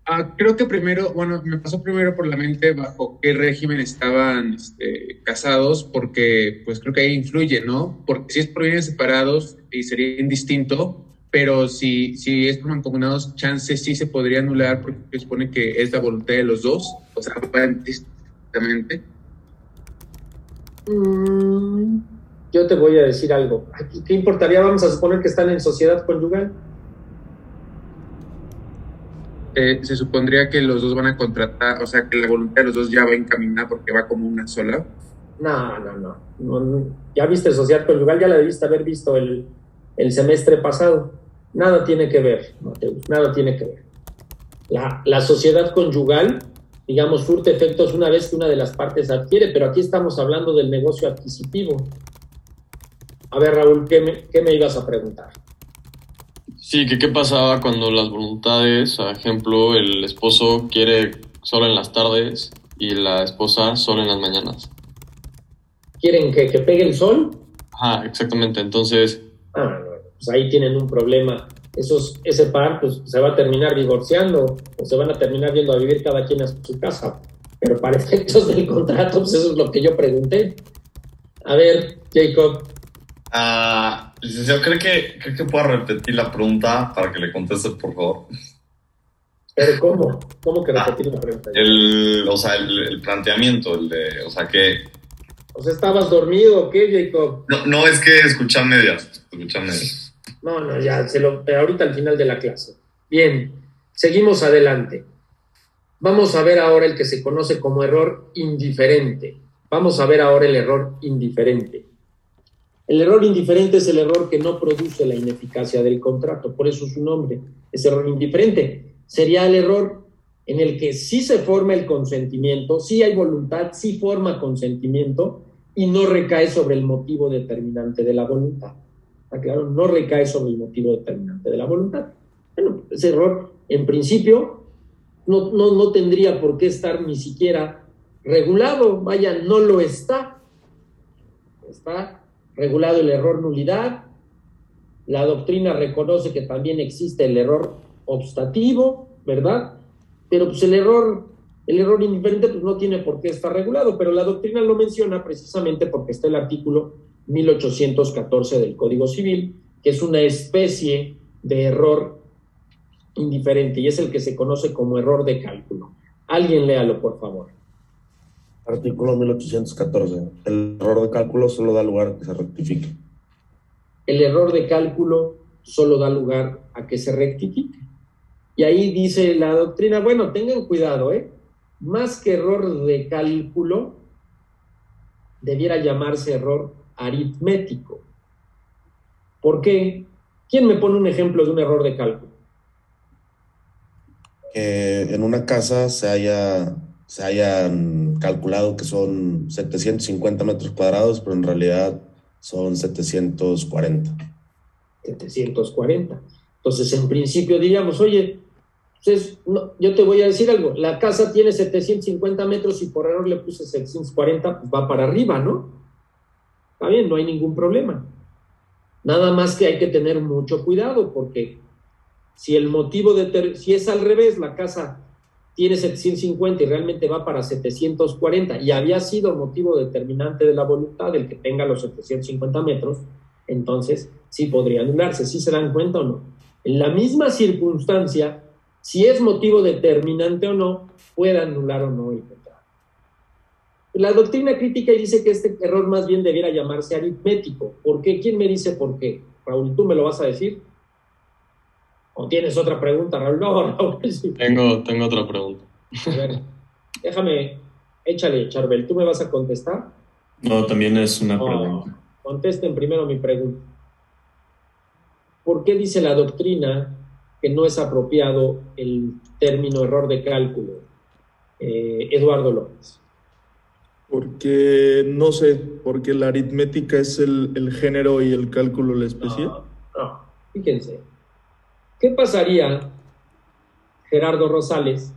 Ah, creo que primero, bueno, me pasó primero por la mente bajo qué régimen estaban este, casados, porque pues creo que ahí influye, ¿no? Porque si es por bienes separados y sería indistinto, pero si, si es por mancomunados, chance sí se podría anular porque se supone que es la voluntad de los dos, o sea, indistintamente. Mm, yo te voy a decir algo. ¿Qué importaría? Vamos a suponer que están en sociedad conyugal. Eh, se supondría que los dos van a contratar, o sea, que la voluntad de los dos ya va encaminada porque va como una sola. No, no, no, no, no. Ya viste sociedad conyugal, ya la debiste haber visto el, el semestre pasado. Nada tiene que ver, Mateus, nada tiene que ver. La, la sociedad conyugal, digamos, surte efectos una vez que una de las partes adquiere, pero aquí estamos hablando del negocio adquisitivo. A ver, Raúl, ¿qué me, qué me ibas a preguntar? Sí, que qué pasaba cuando las voluntades, por ejemplo, el esposo quiere solo en las tardes y la esposa solo en las mañanas. ¿Quieren que, que pegue el sol? Ajá, exactamente. Entonces, Ah, pues ahí tienen un problema. Esos, ese par pues, se va a terminar divorciando o se van a terminar yendo a vivir cada quien a su casa. Pero para efectos del contrato, pues eso es lo que yo pregunté. A ver, Jacob. Ah, licenciado, ¿cree que, ¿cree que pueda repetir la pregunta para que le conteste, por favor? ¿Pero cómo? ¿Cómo que repetir la pregunta? El, o sea, el, el planteamiento, el de, o sea, que O sea, ¿estabas dormido o qué, Jacob? no, no es que escuchar medias, escuchar medias. No, no, ya, se lo, ahorita al final de la clase. Bien, seguimos adelante. Vamos a ver ahora el que se conoce como error indiferente. Vamos a ver ahora el error indiferente. El error indiferente es el error que no produce la ineficacia del contrato, por eso su nombre es error indiferente. Sería el error en el que sí se forma el consentimiento, sí hay voluntad, sí forma consentimiento y no recae sobre el motivo determinante de la voluntad. ¿Está claro? No recae sobre el motivo determinante de la voluntad. Bueno, ese error, en principio, no, no, no tendría por qué estar ni siquiera regulado, vaya, no lo está. Está regulado el error nulidad. La doctrina reconoce que también existe el error obstativo, ¿verdad? Pero pues el error, el error indiferente pues no tiene por qué estar regulado, pero la doctrina lo menciona precisamente porque está el artículo 1814 del Código Civil, que es una especie de error indiferente y es el que se conoce como error de cálculo. Alguien léalo, por favor. Artículo 1814. El error de cálculo solo da lugar a que se rectifique. El error de cálculo solo da lugar a que se rectifique. Y ahí dice la doctrina, bueno, tengan cuidado, ¿eh? Más que error de cálculo, debiera llamarse error aritmético. ¿Por qué? ¿Quién me pone un ejemplo de un error de cálculo? Que en una casa se haya se hayan calculado que son 750 metros cuadrados, pero en realidad son 740. 740. Entonces, en principio diríamos, oye, pues yo te voy a decir algo, la casa tiene 750 metros y por error le puse 740, pues va para arriba, ¿no? Está bien, no hay ningún problema. Nada más que hay que tener mucho cuidado porque si el motivo de, si es al revés, la casa tiene 750 y realmente va para 740 y había sido motivo determinante de la voluntad el que tenga los 750 metros, entonces sí podría anularse. ¿Sí se dan cuenta o no? En la misma circunstancia, si es motivo determinante o no, puede anular o no el. La doctrina crítica dice que este error más bien debiera llamarse aritmético. ¿Por qué? ¿Quién me dice por qué? Raúl, ¿tú me lo vas a decir? ¿O tienes otra pregunta, Raúl? No, Raúl. Tengo, tengo otra pregunta. A ver, déjame, échale, Charbel. ¿Tú me vas a contestar? No, también es una pregunta. Contesten primero mi pregunta. ¿Por qué dice la doctrina que no es apropiado el término error de cálculo? Eh, Eduardo López. Porque, no sé, porque la aritmética es el, el género y el cálculo la especie. No, no, fíjense. ¿Qué pasaría, Gerardo Rosales,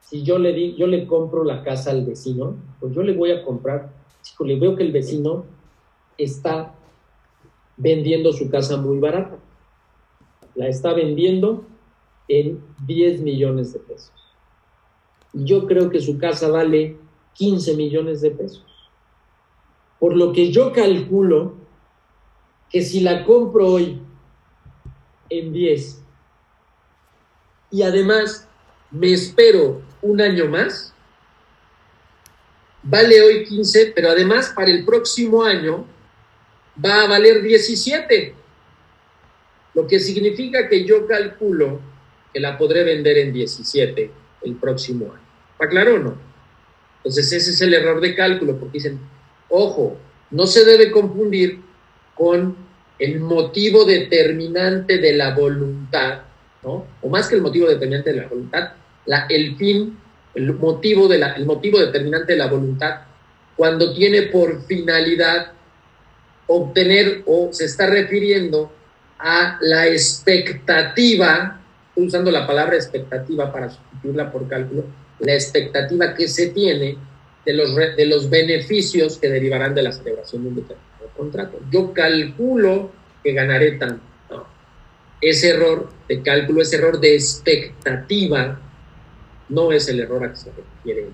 si yo le, di, yo le compro la casa al vecino? Pues yo le voy a comprar, chico, le veo que el vecino está vendiendo su casa muy barata. La está vendiendo en 10 millones de pesos. Y yo creo que su casa vale 15 millones de pesos. Por lo que yo calculo que si la compro hoy en 10. Y además me espero un año más. Vale hoy 15, pero además para el próximo año va a valer 17. Lo que significa que yo calculo que la podré vender en 17 el próximo año. ¿Está claro o no? Entonces ese es el error de cálculo, porque dicen, ojo, no se debe confundir con el motivo determinante de la voluntad, ¿no? O más que el motivo determinante de la voluntad, la, el fin, el motivo, de la, el motivo determinante de la voluntad, cuando tiene por finalidad obtener o se está refiriendo a la expectativa, usando la palabra expectativa para sustituirla por cálculo, la expectativa que se tiene de los, de los beneficios que derivarán de la celebración de un determinado contrato. Yo calculo que ganaré tanto. Ese error de cálculo, ese error de expectativa, no es el error a que se refiere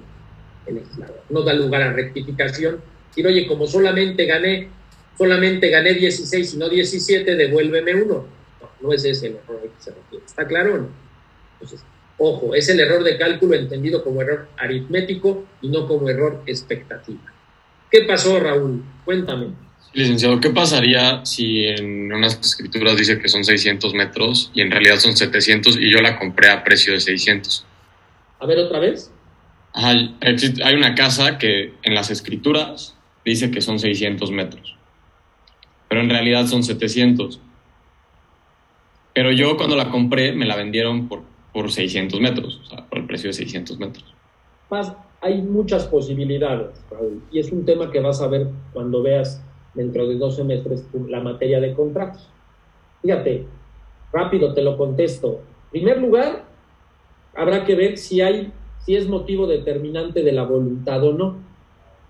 el legislador. No da lugar a rectificación. Si oye, como solamente gané, solamente gané 16 y no 17, devuélveme uno. No, no es ese el error al que se refiere. ¿Está claro o no? Entonces, ojo, es el error de cálculo entendido como error aritmético y no como error expectativa. ¿Qué pasó, Raúl? Cuéntame. Licenciado, ¿qué pasaría si en unas escrituras dice que son 600 metros y en realidad son 700 y yo la compré a precio de 600? A ver, otra vez. Ajá, hay una casa que en las escrituras dice que son 600 metros, pero en realidad son 700. Pero yo cuando la compré me la vendieron por, por 600 metros, o sea, por el precio de 600 metros. Más, hay muchas posibilidades, Raúl, y es un tema que vas a ver cuando veas dentro de dos semestres la materia de contratos. Fíjate, rápido te lo contesto. En primer lugar, habrá que ver si hay si es motivo determinante de la voluntad o no.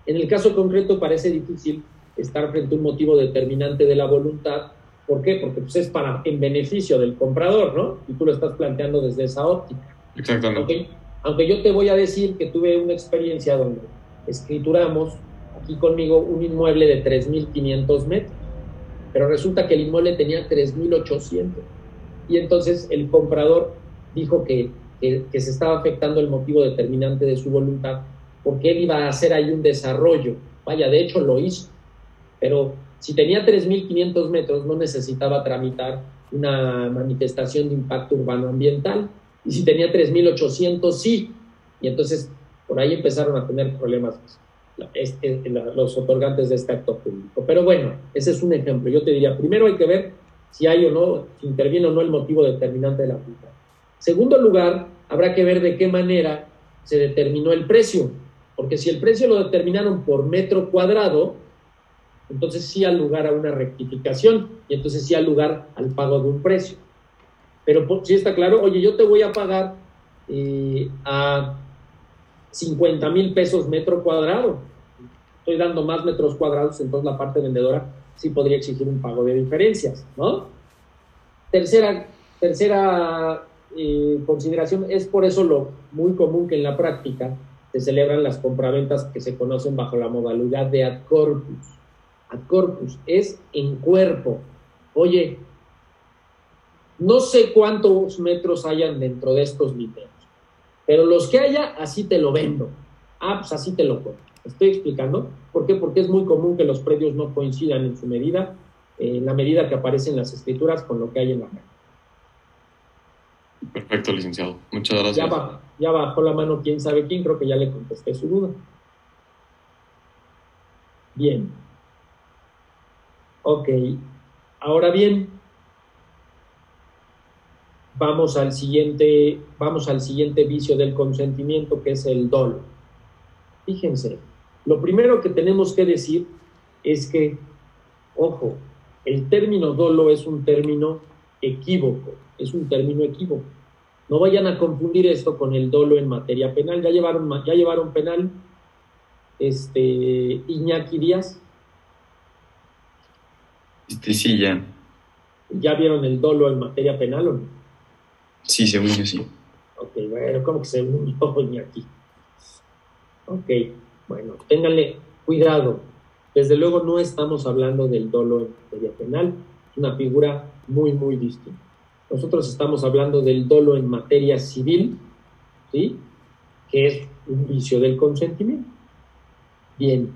En el caso concreto parece difícil estar frente a un motivo determinante de la voluntad. ¿Por qué? Porque pues, es para en beneficio del comprador, ¿no? Y tú lo estás planteando desde esa óptica. Exactamente. Aunque, aunque yo te voy a decir que tuve una experiencia donde escrituramos aquí conmigo un inmueble de 3.500 metros, pero resulta que el inmueble tenía 3.800. Y entonces el comprador dijo que, que, que se estaba afectando el motivo determinante de su voluntad porque él iba a hacer ahí un desarrollo. Vaya, de hecho lo hizo. Pero si tenía 3.500 metros, no necesitaba tramitar una manifestación de impacto urbano ambiental. Y si tenía 3.800, sí. Y entonces por ahí empezaron a tener problemas este, los otorgantes de este acto público. Pero bueno, ese es un ejemplo. Yo te diría, primero hay que ver si hay o no, si interviene o no el motivo determinante de la multa. Segundo lugar, habrá que ver de qué manera se determinó el precio. Porque si el precio lo determinaron por metro cuadrado, entonces sí al lugar a una rectificación y entonces sí al lugar al pago de un precio. Pero si está claro, oye, yo te voy a pagar eh, a 50 mil pesos metro cuadrado. Estoy dando más metros cuadrados, entonces la parte vendedora sí podría exigir un pago de diferencias, ¿no? Tercera, tercera eh, consideración, es por eso lo muy común que en la práctica se celebran las compraventas que se conocen bajo la modalidad de ad corpus. Ad corpus es en cuerpo. Oye, no sé cuántos metros hayan dentro de estos literos, pero los que haya, así te lo vendo. Ah, pues así te lo compro. ¿Estoy explicando? ¿Por qué? Porque es muy común que los predios no coincidan en su medida, en la medida que aparece en las escrituras con lo que hay en la calle. Perfecto, licenciado. Muchas gracias. Ya, bajó, ya bajó la mano quién sabe quién, creo que ya le contesté su duda. Bien. Ok. Ahora bien, vamos al siguiente, vamos al siguiente vicio del consentimiento, que es el dolo. Fíjense, lo primero que tenemos que decir es que, ojo, el término dolo es un término equívoco, es un término equívoco. No vayan a confundir esto con el dolo en materia penal. Ya llevaron, ya llevaron penal este, Iñaki Díaz. Este sí, ya. ¿Ya vieron el dolo en materia penal o no? Sí, según yo sí. Ok, bueno, ¿cómo que según yo, Iñaki? Ok, bueno, ténganle cuidado. Desde luego no estamos hablando del dolo en materia penal. Es una figura muy, muy distinta. Nosotros estamos hablando del dolo en materia civil, ¿sí? Que es un vicio del consentimiento. Bien,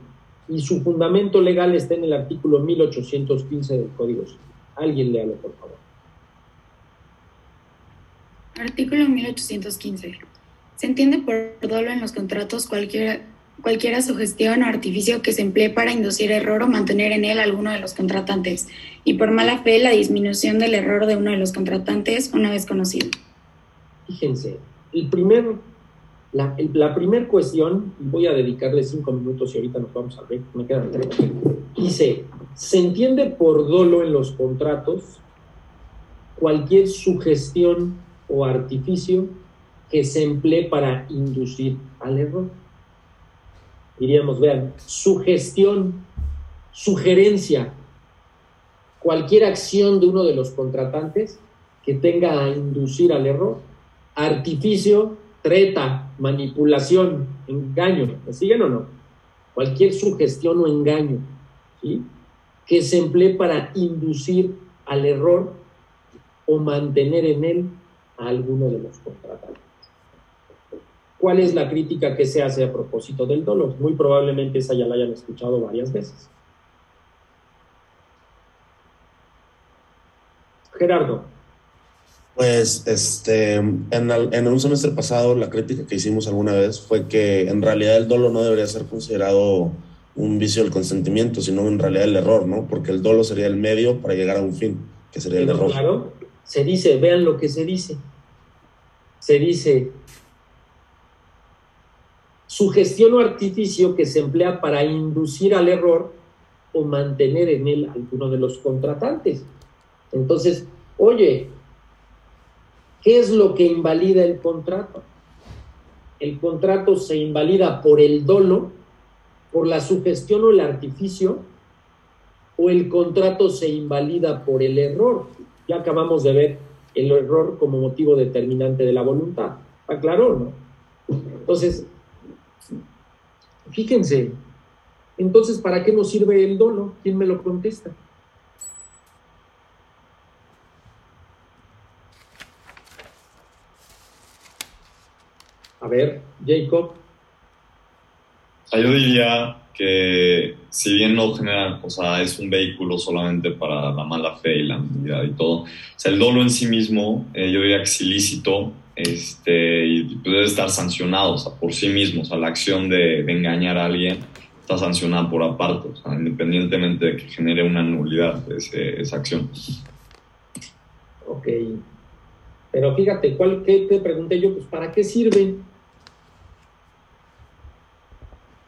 y su fundamento legal está en el artículo 1815 del Código Civil. Alguien léalo, por favor. Artículo 1815. Se entiende por dolo en los contratos cualquier, cualquiera sugestión o artificio que se emplee para inducir error o mantener en él alguno de los contratantes, y por mala fe la disminución del error de uno de los contratantes una vez conocido. Fíjense, el primer, la, primera cuestión, voy a dedicarle cinco minutos y ahorita nos vamos a ver, me quedan tres. Dice, se entiende por dolo en los contratos cualquier sugestión o artificio que se emplee para inducir al error. Diríamos, vean, sugestión, sugerencia, cualquier acción de uno de los contratantes que tenga a inducir al error, artificio, treta, manipulación, engaño, ¿me siguen o no? Cualquier sugestión o engaño, ¿sí? Que se emplee para inducir al error o mantener en él a alguno de los contratantes. ¿Cuál es la crítica que se hace a propósito del dolo? Muy probablemente esa ya la hayan escuchado varias veces. Gerardo. Pues este, en, el, en, un semestre pasado la crítica que hicimos alguna vez fue que en realidad el dolo no debería ser considerado un vicio del consentimiento, sino en realidad el error, ¿no? Porque el dolo sería el medio para llegar a un fin, que sería el error. Claro, se dice, vean lo que se dice. Se dice, sugestión o artificio que se emplea para inducir al error o mantener en él alguno de los contratantes. Entonces, oye, ¿qué es lo que invalida el contrato? el contrato se invalida por el dolo, por la sugestión o el artificio, o el contrato se invalida por el error. Ya acabamos de ver el error como motivo determinante de la voluntad. ¿Está claro o no? Entonces, fíjense, entonces, ¿para qué nos sirve el dolo? ¿Quién me lo contesta? A ver, Jacob. Yo diría que si bien no genera, o sea, es un vehículo solamente para la mala fe y la ambigüedad y todo, o sea, el dolo en sí mismo, eh, yo diría que es ilícito este, y puede estar sancionado, o sea, por sí mismo, o sea, la acción de, de engañar a alguien está sancionada por aparte, o sea, independientemente de que genere una nulidad ese, esa acción. Ok. Pero fíjate, ¿cuál, qué te pregunté yo? Pues, ¿para qué sirven?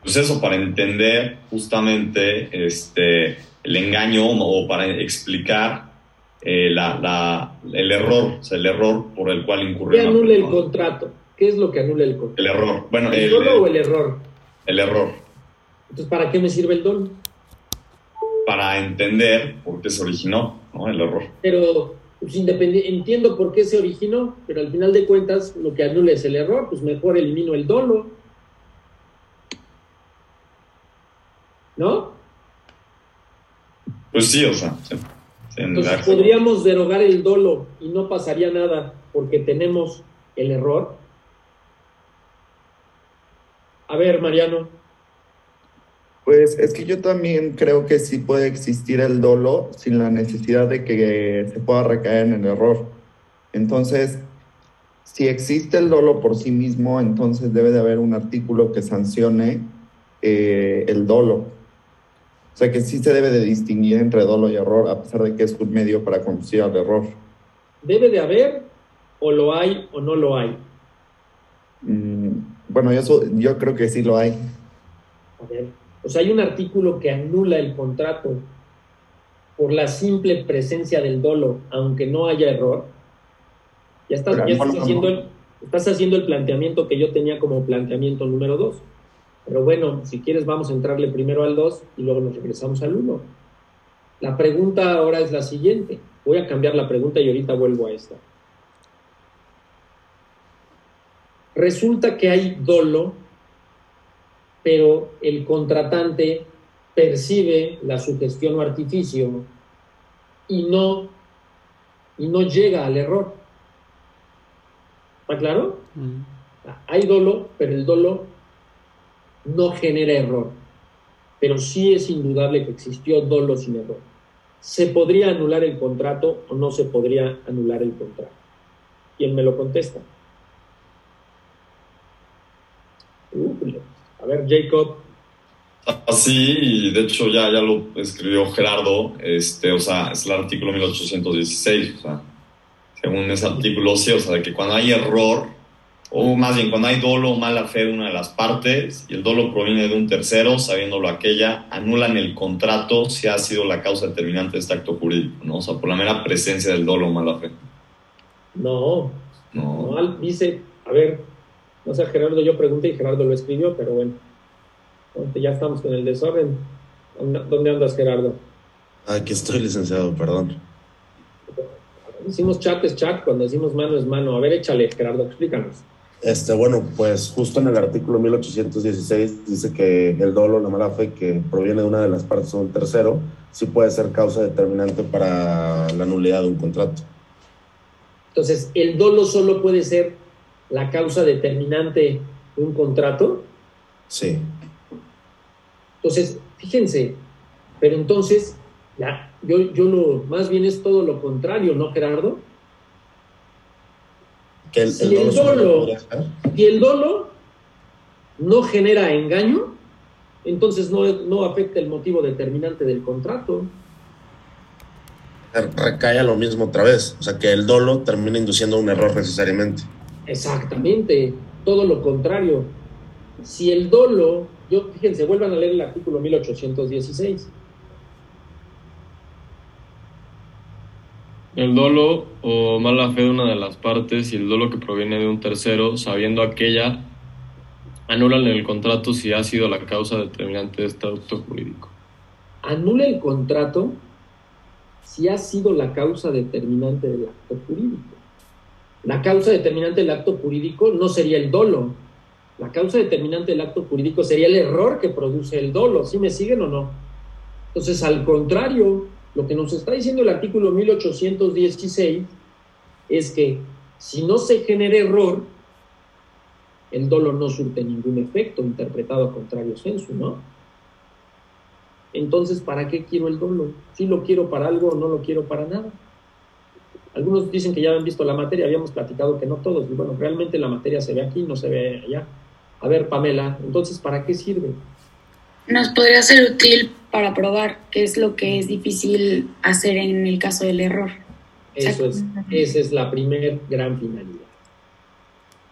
Pues eso, para entender justamente este, el engaño o para explicar eh, la, la, el error, o sea, el error por el cual incurrió. ¿Qué anula el contrato? ¿Qué es lo que anula el contrato? El error. Bueno, ¿El, dolo o el error? El error. Entonces, ¿para qué me sirve el dolo? Para entender por qué se originó ¿no? el error. Pero pues, entiendo por qué se originó, pero al final de cuentas lo que anula es el error, pues mejor elimino el dolo. ¿No? Pues sí, o sea. Sí. Entonces, podríamos derogar el dolo y no pasaría nada porque tenemos el error. A ver, Mariano. Pues es que yo también creo que sí puede existir el dolo sin la necesidad de que se pueda recaer en el error. Entonces, si existe el dolo por sí mismo, entonces debe de haber un artículo que sancione eh, el dolo. O sea que sí se debe de distinguir entre dolo y error, a pesar de que es un medio para conducir al error. ¿Debe de haber o lo hay o no lo hay? Mm, bueno, yo, yo creo que sí lo hay. A ver, o sea, hay un artículo que anula el contrato por la simple presencia del dolo, aunque no haya error. Ya estás, ya estás, haciendo, el, estás haciendo el planteamiento que yo tenía como planteamiento número dos. Pero bueno, si quieres vamos a entrarle primero al 2 y luego nos regresamos al 1. La pregunta ahora es la siguiente. Voy a cambiar la pregunta y ahorita vuelvo a esta. Resulta que hay dolo, pero el contratante percibe la sugestión o artificio y no, y no llega al error. ¿Está claro? Mm. Hay dolo, pero el dolo no genera error, pero sí es indudable que existió dolo sin error. ¿Se podría anular el contrato o no se podría anular el contrato? ¿Quién me lo contesta? a ver, Jacob. Así, y de hecho ya, ya lo escribió Gerardo, este, o sea, es el artículo 1816, o sea, según ese artículo sí, o sea, de que cuando hay error, o más bien cuando hay dolo o mala fe de una de las partes y el dolo proviene de un tercero, sabiéndolo aquella, anulan el contrato si ha sido la causa determinante de este acto jurídico, ¿no? O sea, por la mera presencia del dolo o mala fe. No, no. dice, a ver, no sé, Gerardo, yo pregunté y Gerardo lo escribió, pero bueno, ya estamos con el desorden. ¿Dónde andas, Gerardo? Aquí estoy, licenciado, perdón. Decimos chat es chat, cuando decimos mano es mano. A ver, échale, Gerardo, explícanos. Este, bueno, pues justo en el artículo 1816 dice que el dolo, la mala fe que proviene de una de las partes o un tercero, sí puede ser causa determinante para la nulidad de un contrato. Entonces, ¿el dolo solo puede ser la causa determinante de un contrato? Sí. Entonces, fíjense, pero entonces, la, yo, yo lo, más bien es todo lo contrario, ¿no, Gerardo? Que el, si, el dolo, si el dolo no genera engaño, entonces no, no afecta el motivo determinante del contrato. Recae a lo mismo otra vez, o sea que el dolo termina induciendo un error necesariamente. Exactamente, todo lo contrario. Si el dolo, yo fíjense, vuelvan a leer el artículo 1816. El dolo o mala fe de una de las partes y el dolo que proviene de un tercero, sabiendo aquella anulan el contrato si ha sido la causa determinante de este acto jurídico. Anula el contrato si ha sido la causa determinante del acto jurídico. La causa determinante del acto jurídico no sería el dolo. La causa determinante del acto jurídico sería el error que produce el dolo. ¿Sí me siguen o no? Entonces, al contrario, lo que nos está diciendo el artículo 1816 es que si no se genera error, el dolo no surte ningún efecto interpretado a contrario sensu, ¿no? Entonces, ¿para qué quiero el dolo? Si lo quiero para algo o no lo quiero para nada. Algunos dicen que ya han visto la materia, habíamos platicado que no todos. Y bueno, realmente la materia se ve aquí, no se ve allá. A ver, Pamela, entonces, ¿para qué sirve? Nos podría ser útil para probar qué es lo que es difícil hacer en el caso del error. Eso es, esa es la primer gran finalidad.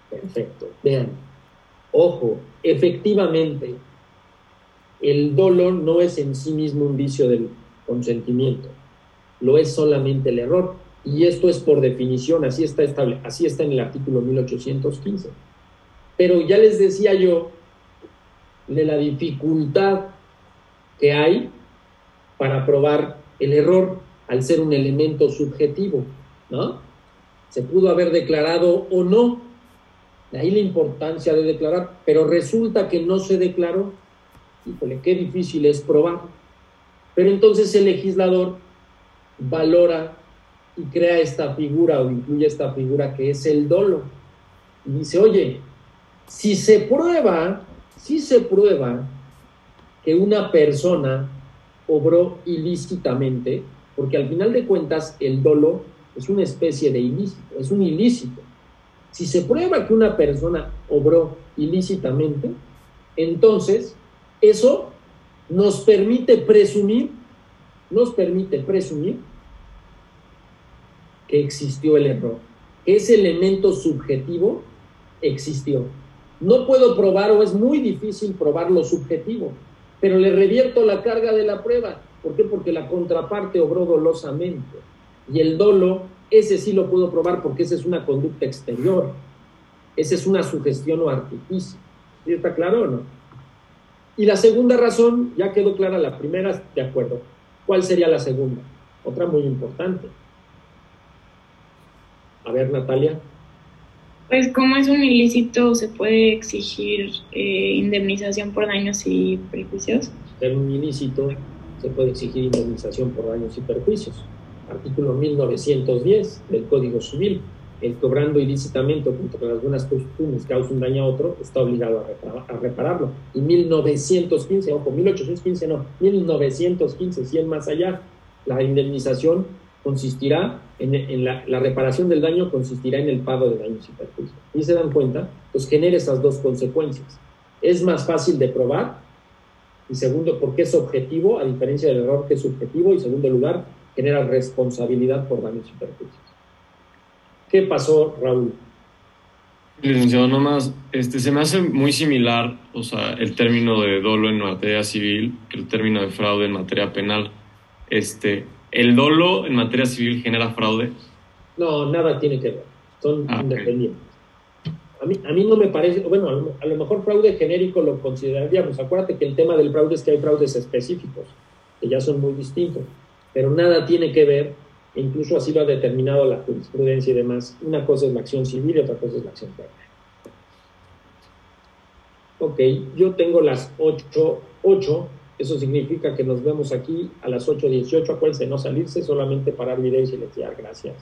Perfecto. Vean, ojo, efectivamente, el dolo no es en sí mismo un vicio del consentimiento, lo es solamente el error. Y esto es por definición, así está, estable, así está en el artículo 1815. Pero ya les decía yo de la dificultad que hay para probar el error al ser un elemento subjetivo, ¿no? Se pudo haber declarado o no, de ahí la importancia de declarar, pero resulta que no se declaró. Híjole, qué difícil es probar. Pero entonces el legislador valora y crea esta figura o incluye esta figura que es el dolo. Y dice, oye, si se prueba, si se prueba que una persona obró ilícitamente, porque al final de cuentas el dolo es una especie de ilícito, es un ilícito. Si se prueba que una persona obró ilícitamente, entonces eso nos permite presumir, nos permite presumir que existió el error. Ese elemento subjetivo existió. No puedo probar o es muy difícil probar lo subjetivo, pero le revierto la carga de la prueba. ¿Por qué? Porque la contraparte obró dolosamente. Y el dolo, ese sí lo puedo probar porque esa es una conducta exterior. Esa es una sugestión o artificio. ¿Sí ¿Está claro o no? Y la segunda razón, ya quedó clara la primera, de acuerdo. ¿Cuál sería la segunda? Otra muy importante. A ver, Natalia. Pues como es un ilícito, se puede exigir eh, indemnización por daños y perjuicios. En un ilícito se puede exigir indemnización por daños y perjuicios. Artículo 1910 del Código Civil. El cobrando ilícitamente junto con las buenas costumbres causa un daño a otro, está obligado a, a repararlo. Y 1915, ojo, 1815 no, 1915, 100 más allá, la indemnización consistirá en, la, reparación del daño consistirá en el pago de daños y perjuicios. Y se dan cuenta, pues genera esas dos consecuencias. Es más fácil de probar, y segundo, porque es objetivo, a diferencia del error que es subjetivo, y segundo lugar, genera responsabilidad por daños y perjuicios. ¿Qué pasó, Raúl? Licenciado, nomás, este, se me hace muy similar, o sea, el término de dolo en materia civil el término de fraude en materia penal. Este, ¿El dolo en materia civil genera fraude? No, nada tiene que ver. Son ah, independientes. A mí, a mí no me parece, bueno, a lo, mejor fraude genérico lo consideraríamos. Acuérdate que el tema del fraude es que hay fraudes específicos, que ya son muy distintos, pero nada tiene que ver, e incluso así lo ha determinado la jurisprudencia y demás. Una cosa es la acción civil y otra cosa es la acción penal. Ok, yo tengo las ocho, ocho eso significa que nos vemos aquí a las 8.18. Acuérdense no salirse, solamente parar video y silenciar. Gracias.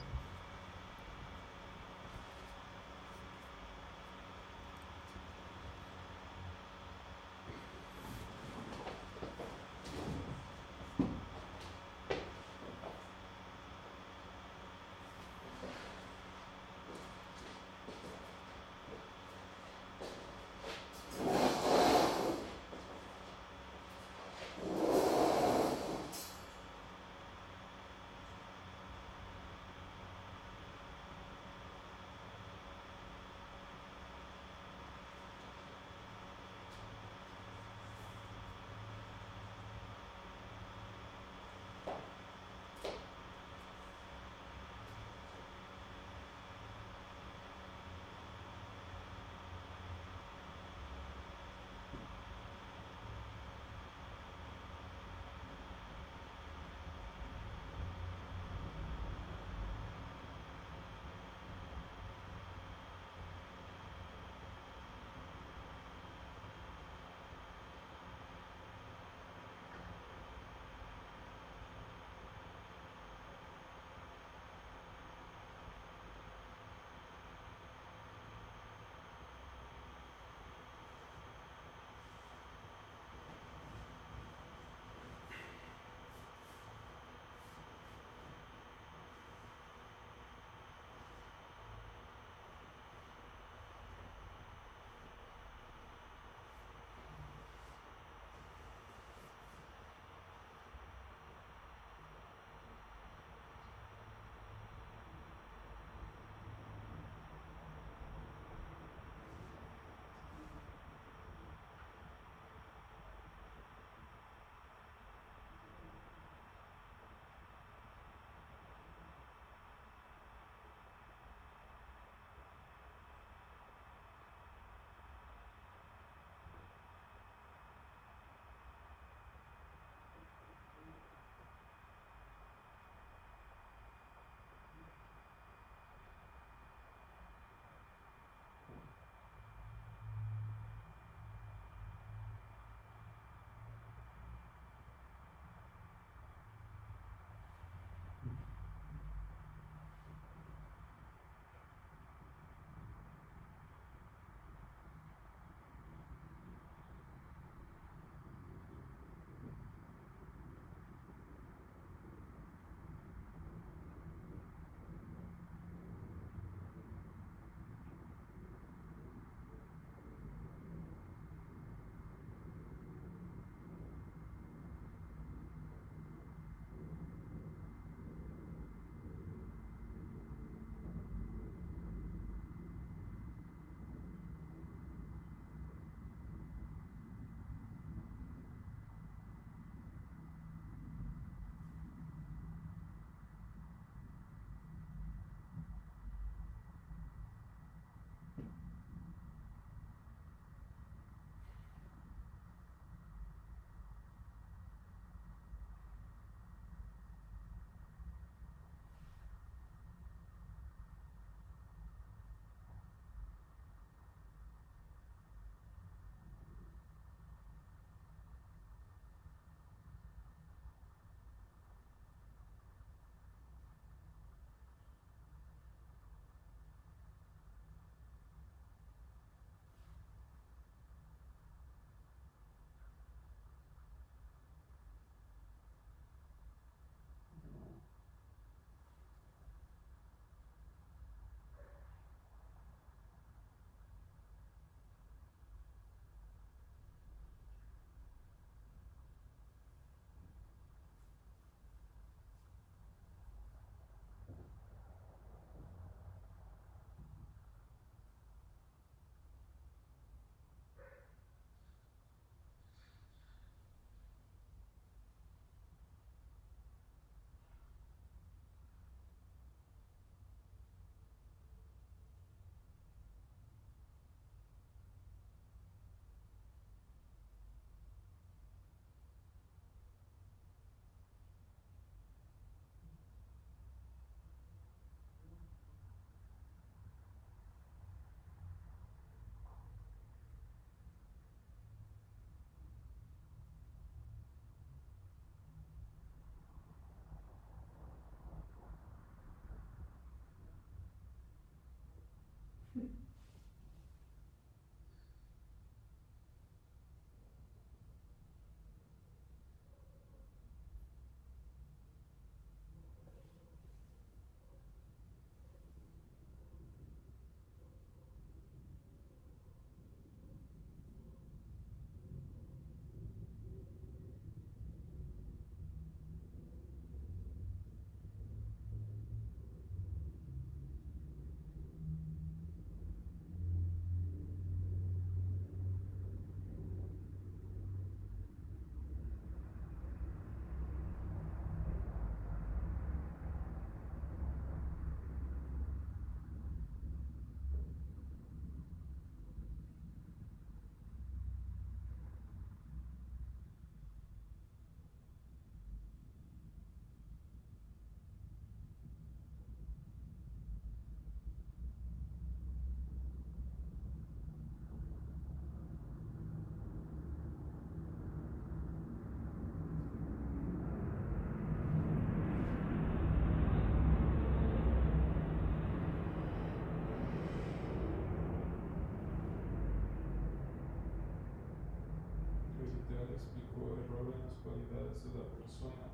Las cualidades de la persona.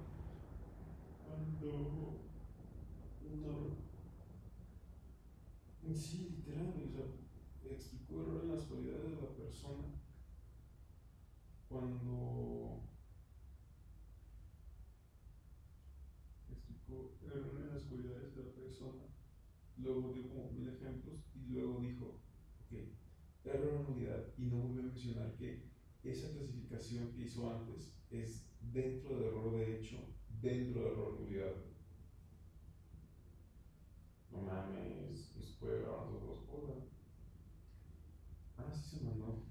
Cuando no sí literal o sea, explicó error en las cualidades de la persona cuando explicó error en las cualidades de la persona luego dio como mil ejemplos y luego dijo ok error en unidad y no volvió a mencionar que esa clasificación que hizo antes es dentro del error de hecho, dentro del error de unidad. No mames, nos puede grabar dos cosas. Ah, sí se mandó.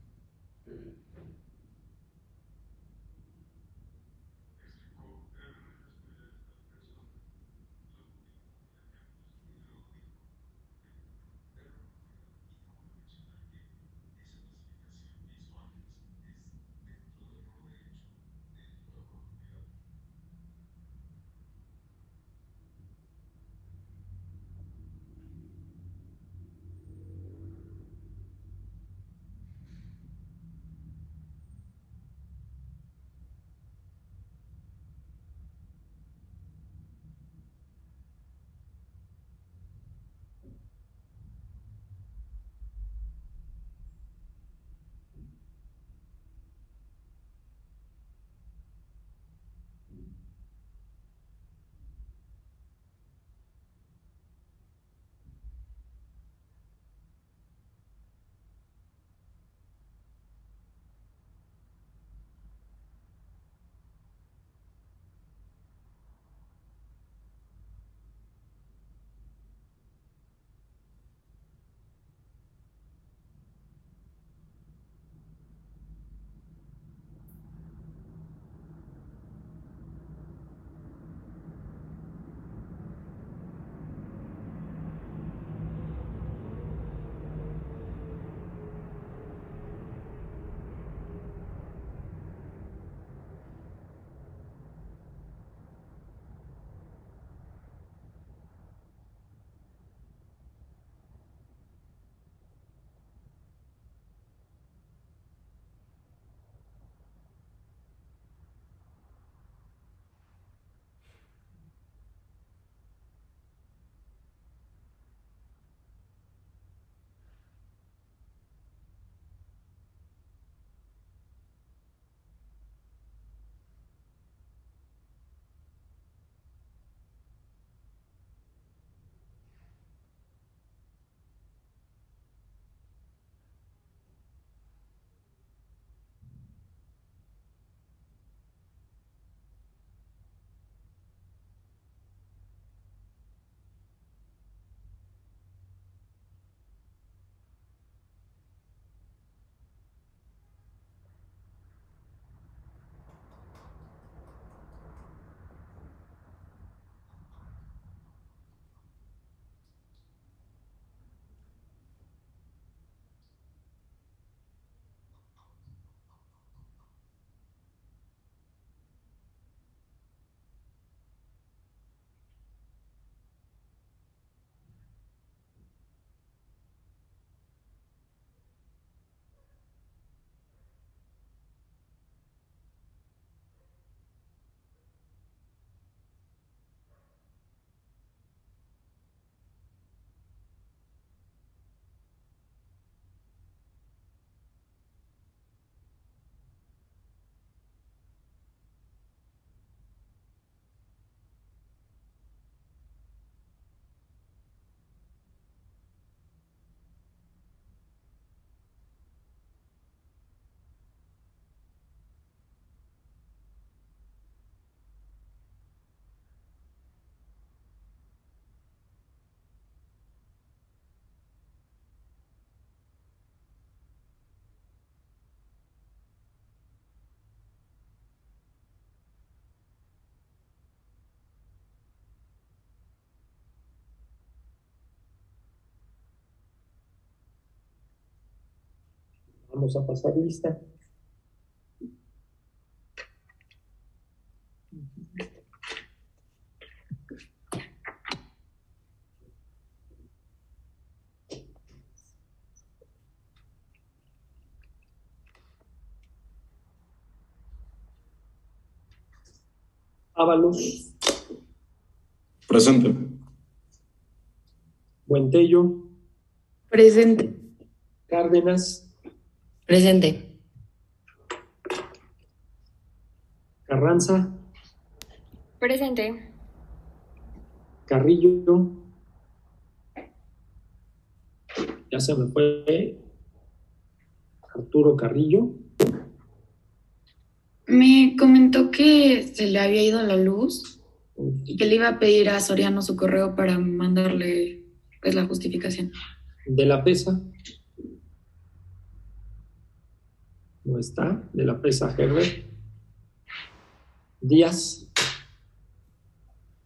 Vamos a pasar lista. Ábalos, Presente. Buentello, Presente. Cárdenas, Presente. Carranza, Presente. Carrillo. Ya se me fue Arturo Carrillo. Me comentó que se le había ido la luz y que le iba a pedir a Soriano su correo para mandarle pues la justificación. De la pesa. No está. De la pesa Herbert. Díaz,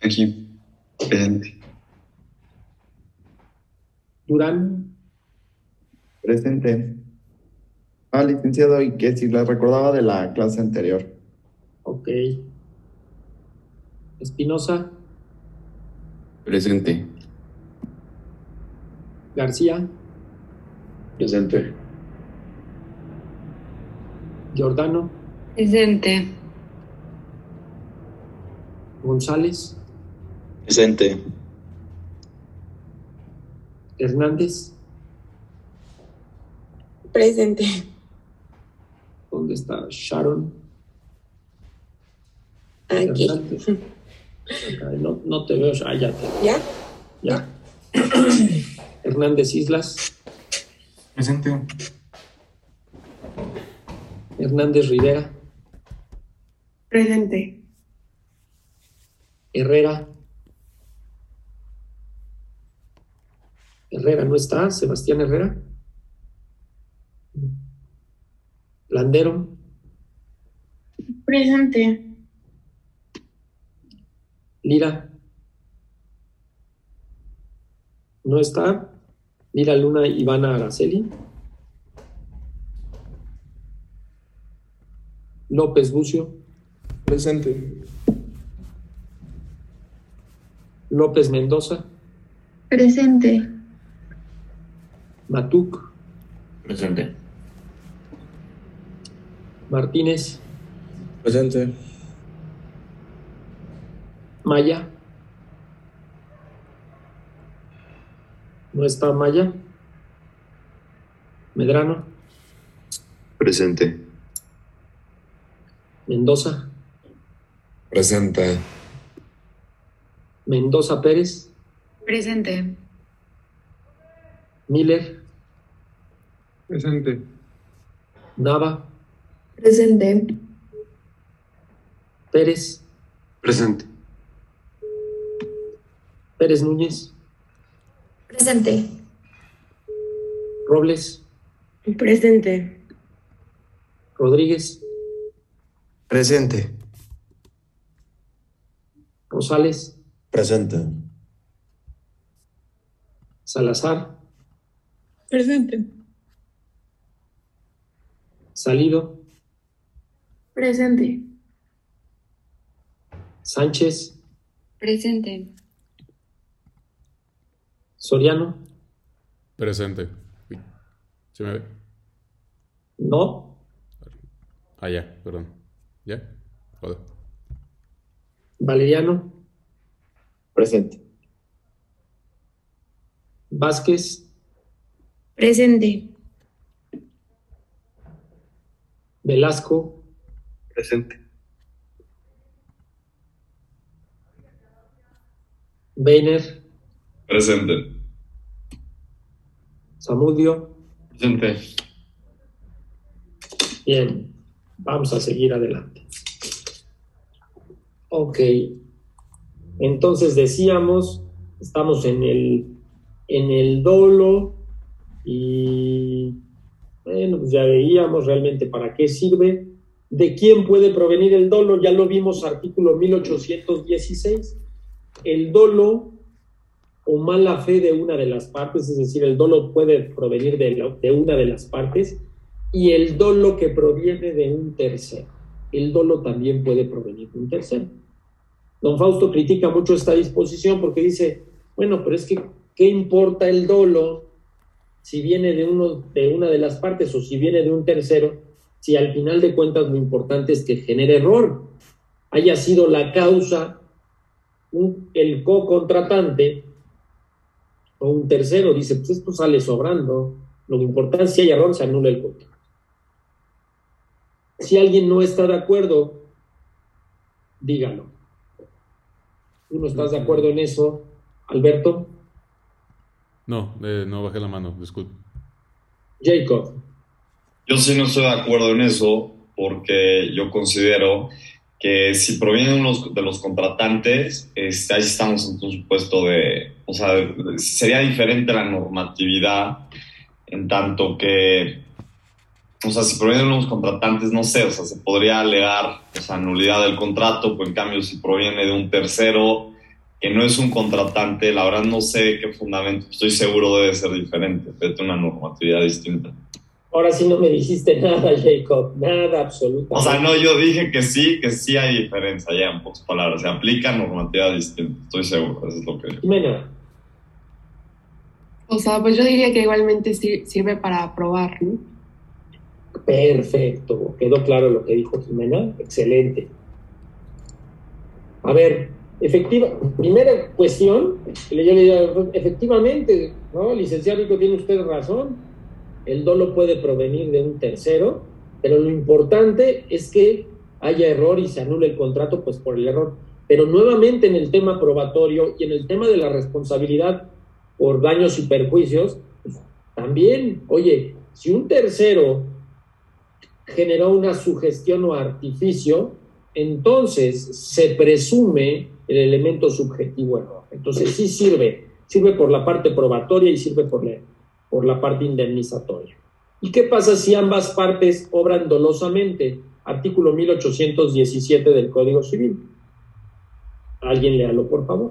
Aquí. Presente. Durán, Presente. Ah, licenciado, y que si la recordaba de la clase anterior. ok. Espinosa, Presente. García, Presente. Giordano, Presente. González, Presente. Hernández. Presente. ¿Dónde está Sharon? Aquí. No, no te veo. Ah, ya te ¿Ya? Ya. Hernández Islas, Presente. Hernández Rivera, Presente. Herrera. Herrera no está, Sebastián Herrera. Landero, Presente. Lira. No está. Lira Luna Ivana Araceli. López Bucio, Presente. López Mendoza, Presente. Matuk, Presente. Martínez, Presente. Maya. No está Maya. Medrano, Presente. Mendoza, Presente. Mendoza Pérez, Presente. Miller, Presente. Nava, Presente. Pérez, Presente. Pérez Núñez, Presente. Robles, Presente. Rodríguez, Presente. Rosales, Presente. Salazar, Presente. Salido, Presente. Sánchez, Presente. Soriano, Presente. ¿Se me ve? no, Ah, ya, perdón. ¿Ya? Joder. Valeriano, Presente. Vázquez, Presente. Velasco, Presente. Weiner, Presente. Zamudio. Presente. Bien, vamos a seguir adelante. Ok, entonces decíamos, estamos en el, en el dolo y bueno, pues ya veíamos realmente para qué sirve. ¿De quién puede provenir el dolo? Ya lo vimos, artículo 1816. El dolo o mala fe de una de las partes, es decir, el dolo puede provenir de, de una de las partes y el dolo que proviene de un tercero. El dolo también puede provenir de un tercero. Don Fausto critica mucho esta disposición porque dice, bueno, pero es que, ¿qué importa el dolo si viene de, uno, de una de las partes o si viene de un tercero? Si al final de cuentas lo importante es que genere error. haya sido la causa un- el co-contratante o un tercero. Dice, pues esto sale sobrando. Lo importante es si hay error, se anula el contrato. Si alguien no está de acuerdo, dígalo. ¿Tú no estás de acuerdo en eso, Alberto? No, eh, no bajé la mano, disculpe. Jacob. Yo sí no estoy de acuerdo en eso porque yo considero que si provienen de los contratantes, este, ahí estamos en un supuesto de, o sea, sería diferente la normatividad en tanto que, o sea, si provienen de unos contratantes, no sé, o sea, se podría alegar, o sea, nulidad del contrato, pues en cambio si proviene de un tercero que no es un contratante, la verdad no sé qué fundamento, estoy seguro debe ser diferente, debe tener una normatividad distinta. Ahora sí no me dijiste nada, Jacob. Nada, absolutamente. O sea, no, yo dije que sí, que sí hay diferencia ya en pocas palabras. Se aplica normativa distinta, estoy seguro, eso es lo que Jimena. O sea, pues yo diría que igualmente sir- sirve para probar, ¿no? Perfecto. Quedó claro lo que dijo Jimena. Excelente. A ver, efectiva, primera cuestión, yo le diría, efectivamente, ¿no? Licenciado tiene usted razón. El dolo puede provenir de un tercero, pero lo importante es que haya error y se anule el contrato, pues por el error. Pero nuevamente en el tema probatorio y en el tema de la responsabilidad por daños y perjuicios, pues, también, oye, si un tercero generó una sugestión o artificio, entonces se presume el elemento subjetivo error. Entonces sí sirve, sirve por la parte probatoria y sirve por la, por la parte indemnizatoria. ¿Y qué pasa si ambas partes obran dolosamente? Artículo 1817 del Código Civil. Alguien léalo, por favor.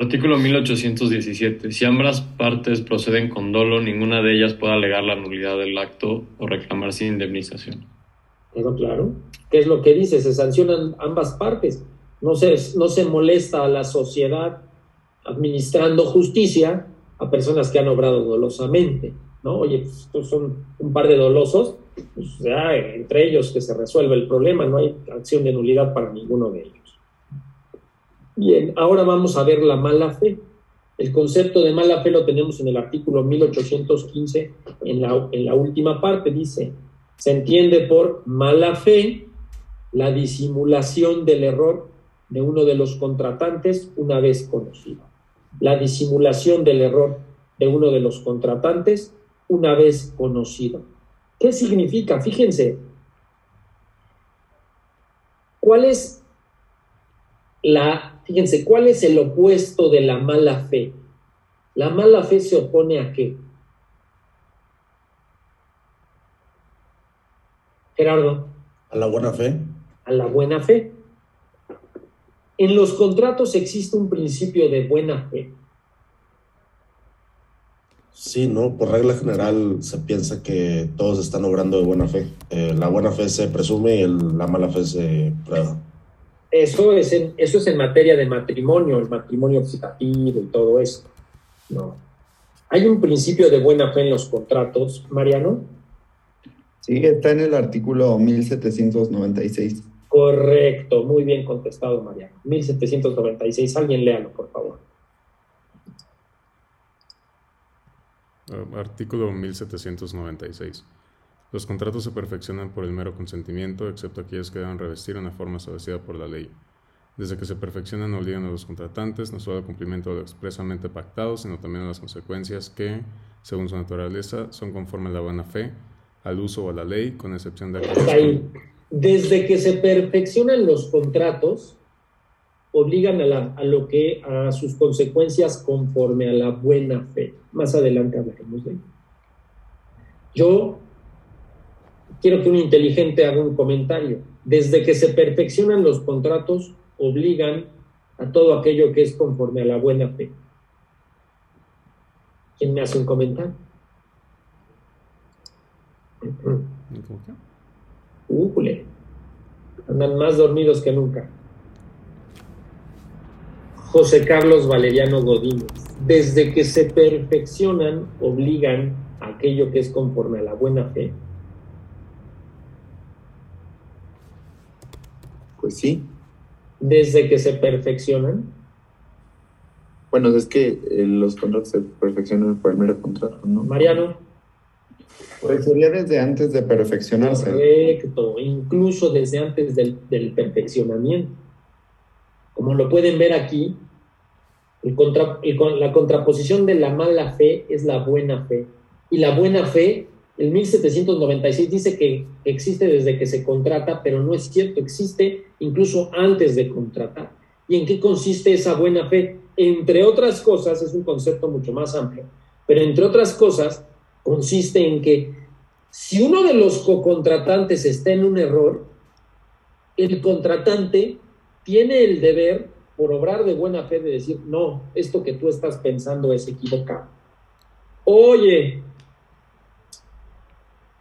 Artículo 1817. Si ambas partes proceden con dolo, ninguna de ellas puede alegar la nulidad del acto o reclamarse indemnización. ¿Quedó claro? ¿Qué es lo que dice? Se sancionan ambas partes. No se, no se molesta a la sociedad administrando justicia a personas que han obrado dolosamente, ¿no? Oye, pues estos son un par de dolosos, pues ya entre ellos que se resuelve el problema, no hay acción de nulidad para ninguno de ellos. Bien, ahora vamos a ver la mala fe. El concepto de mala fe lo tenemos en el artículo 1815, en la, en la última parte, dice, se entiende por mala fe la disimulación del error de uno de los contratantes una vez conocido. La disimulación del error de uno de los contratantes una vez conocido. ¿Qué significa? Fíjense, ¿cuál es la, fíjense, cuál es el opuesto de la mala fe? La mala fe se opone a qué? Gerardo. A la buena fe. A la buena fe. En los contratos existe un principio de buena fe. Sí, ¿no? Por regla general se piensa que todos están obrando de buena fe. Eh, la buena fe se presume y el- la mala fe se prueba. Eso es, en, eso es en materia de matrimonio, el matrimonio optativo y todo esto. No. Hay un principio de buena fe en los contratos, Mariano. Sí, está en el artículo 1796. Correcto, muy bien contestado, Mariano. 1796, alguien léalo, por favor. Uh, artículo 1796. Los contratos se perfeccionan por el mero consentimiento, excepto aquellos que deban revestir una forma establecida por la ley. Desde que se perfeccionan obligan a los contratantes no solo al cumplimiento de lo expresamente pactado, sino también a las consecuencias que, según su naturaleza, son conforme a la buena fe, al uso o a la ley, con excepción de Hasta ahí. Desde que se perfeccionan los contratos, obligan a, la- a lo que a sus consecuencias conforme a la buena fe. Más adelante hablaremos de ello. Yo quiero que un inteligente haga un comentario. Desde que se perfeccionan los contratos, obligan a todo aquello que es conforme a la buena fe. ¿Quién me hace un comentario? Újule. Andan más dormidos que nunca. José Carlos Valeriano Godínez. Desde que se perfeccionan, obligan a aquello que es conforme a la buena fe. Pues sí. desde que se perfeccionan. Bueno, es que eh, los contratos se perfeccionan por el mero contrato, ¿no? Mariano. Pues sería desde antes de perfeccionarse. Correcto, incluso desde antes del, del perfeccionamiento. Como lo pueden ver aquí, el contra- el con- la contraposición de la mala fe es la buena fe. Y la buena fe, el 1796 dice que existe desde que se contrata, pero no es cierto, existe incluso antes de contratar. ¿Y en qué consiste esa buena fe? Entre otras cosas, es un concepto mucho más amplio, pero entre otras cosas, consiste en que si uno de los cocontratantes está en un error, el contratante tiene el deber, por obrar de buena fe, de decir, no, esto que tú estás pensando es equivocado. Oye,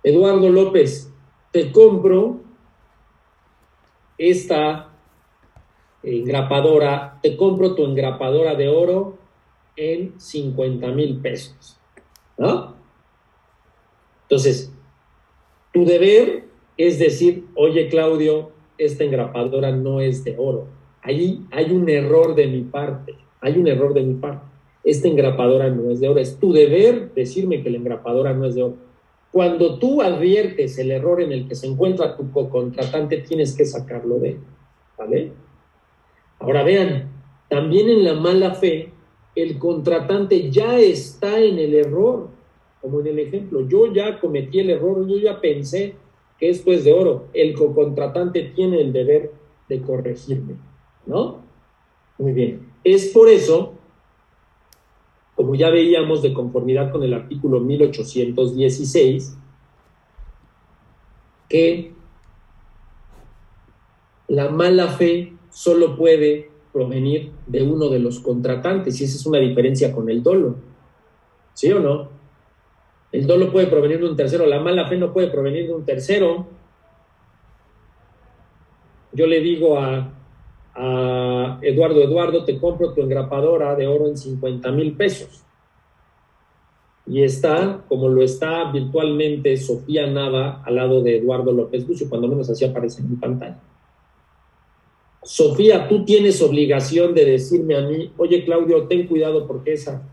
Eduardo López, te compro esta engrapadora, te compro tu engrapadora de oro en 50 mil pesos. ¿No? Entonces, tu deber es decir, oye Claudio, esta engrapadora no es de oro. Ahí hay un error de mi parte, hay un error de mi parte. Esta engrapadora no es de oro. Es tu deber decirme que la engrapadora no es de oro. Cuando tú adviertes el error en el que se encuentra tu contratante, tienes que sacarlo de. ¿Vale? Ahora vean, también en la mala fe, el contratante ya está en el error, como en el ejemplo. Yo ya cometí el error, yo ya pensé que esto es de oro. El contratante tiene el deber de corregirme, ¿no? Muy bien. Es por eso, como ya veíamos de conformidad con el artículo 1816, que la mala fe solo puede provenir de uno de los contratantes, y esa es una diferencia con el dolo. ¿Sí o no? El dolo puede provenir de un tercero, la mala fe no puede provenir de un tercero. Yo le digo a, a Eduardo, Eduardo, te compro tu engrapadora de oro en 50 mil pesos. Y está, como lo está virtualmente Sofía Nava al lado de Eduardo López Bucio, cuando menos así aparece en mi pantalla. Sofía, tú tienes obligación de decirme a mí, oye Claudio, ten cuidado porque esa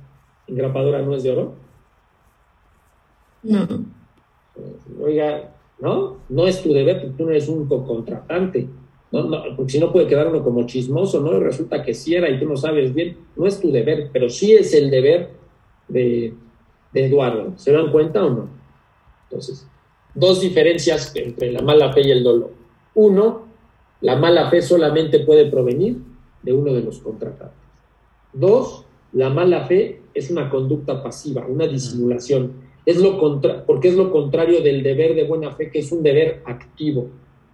engrapadora no es de oro. No. Oiga, ¿no? No es tu deber, porque tú no eres un contratante. No, no, porque si no puede quedar uno como chismoso, ¿no? Y resulta que sí era y tú no sabes bien. No es tu deber, pero sí es el deber de, de Eduardo. ¿Se dan cuenta o no? Entonces, dos diferencias entre la mala fe y el dolor. Uno, la mala fe solamente puede provenir de uno de los contratantes. Dos, la mala fe es una conducta pasiva, una disimulación. Es lo contra porque es lo contrario del deber de buena fe, que es un deber activo.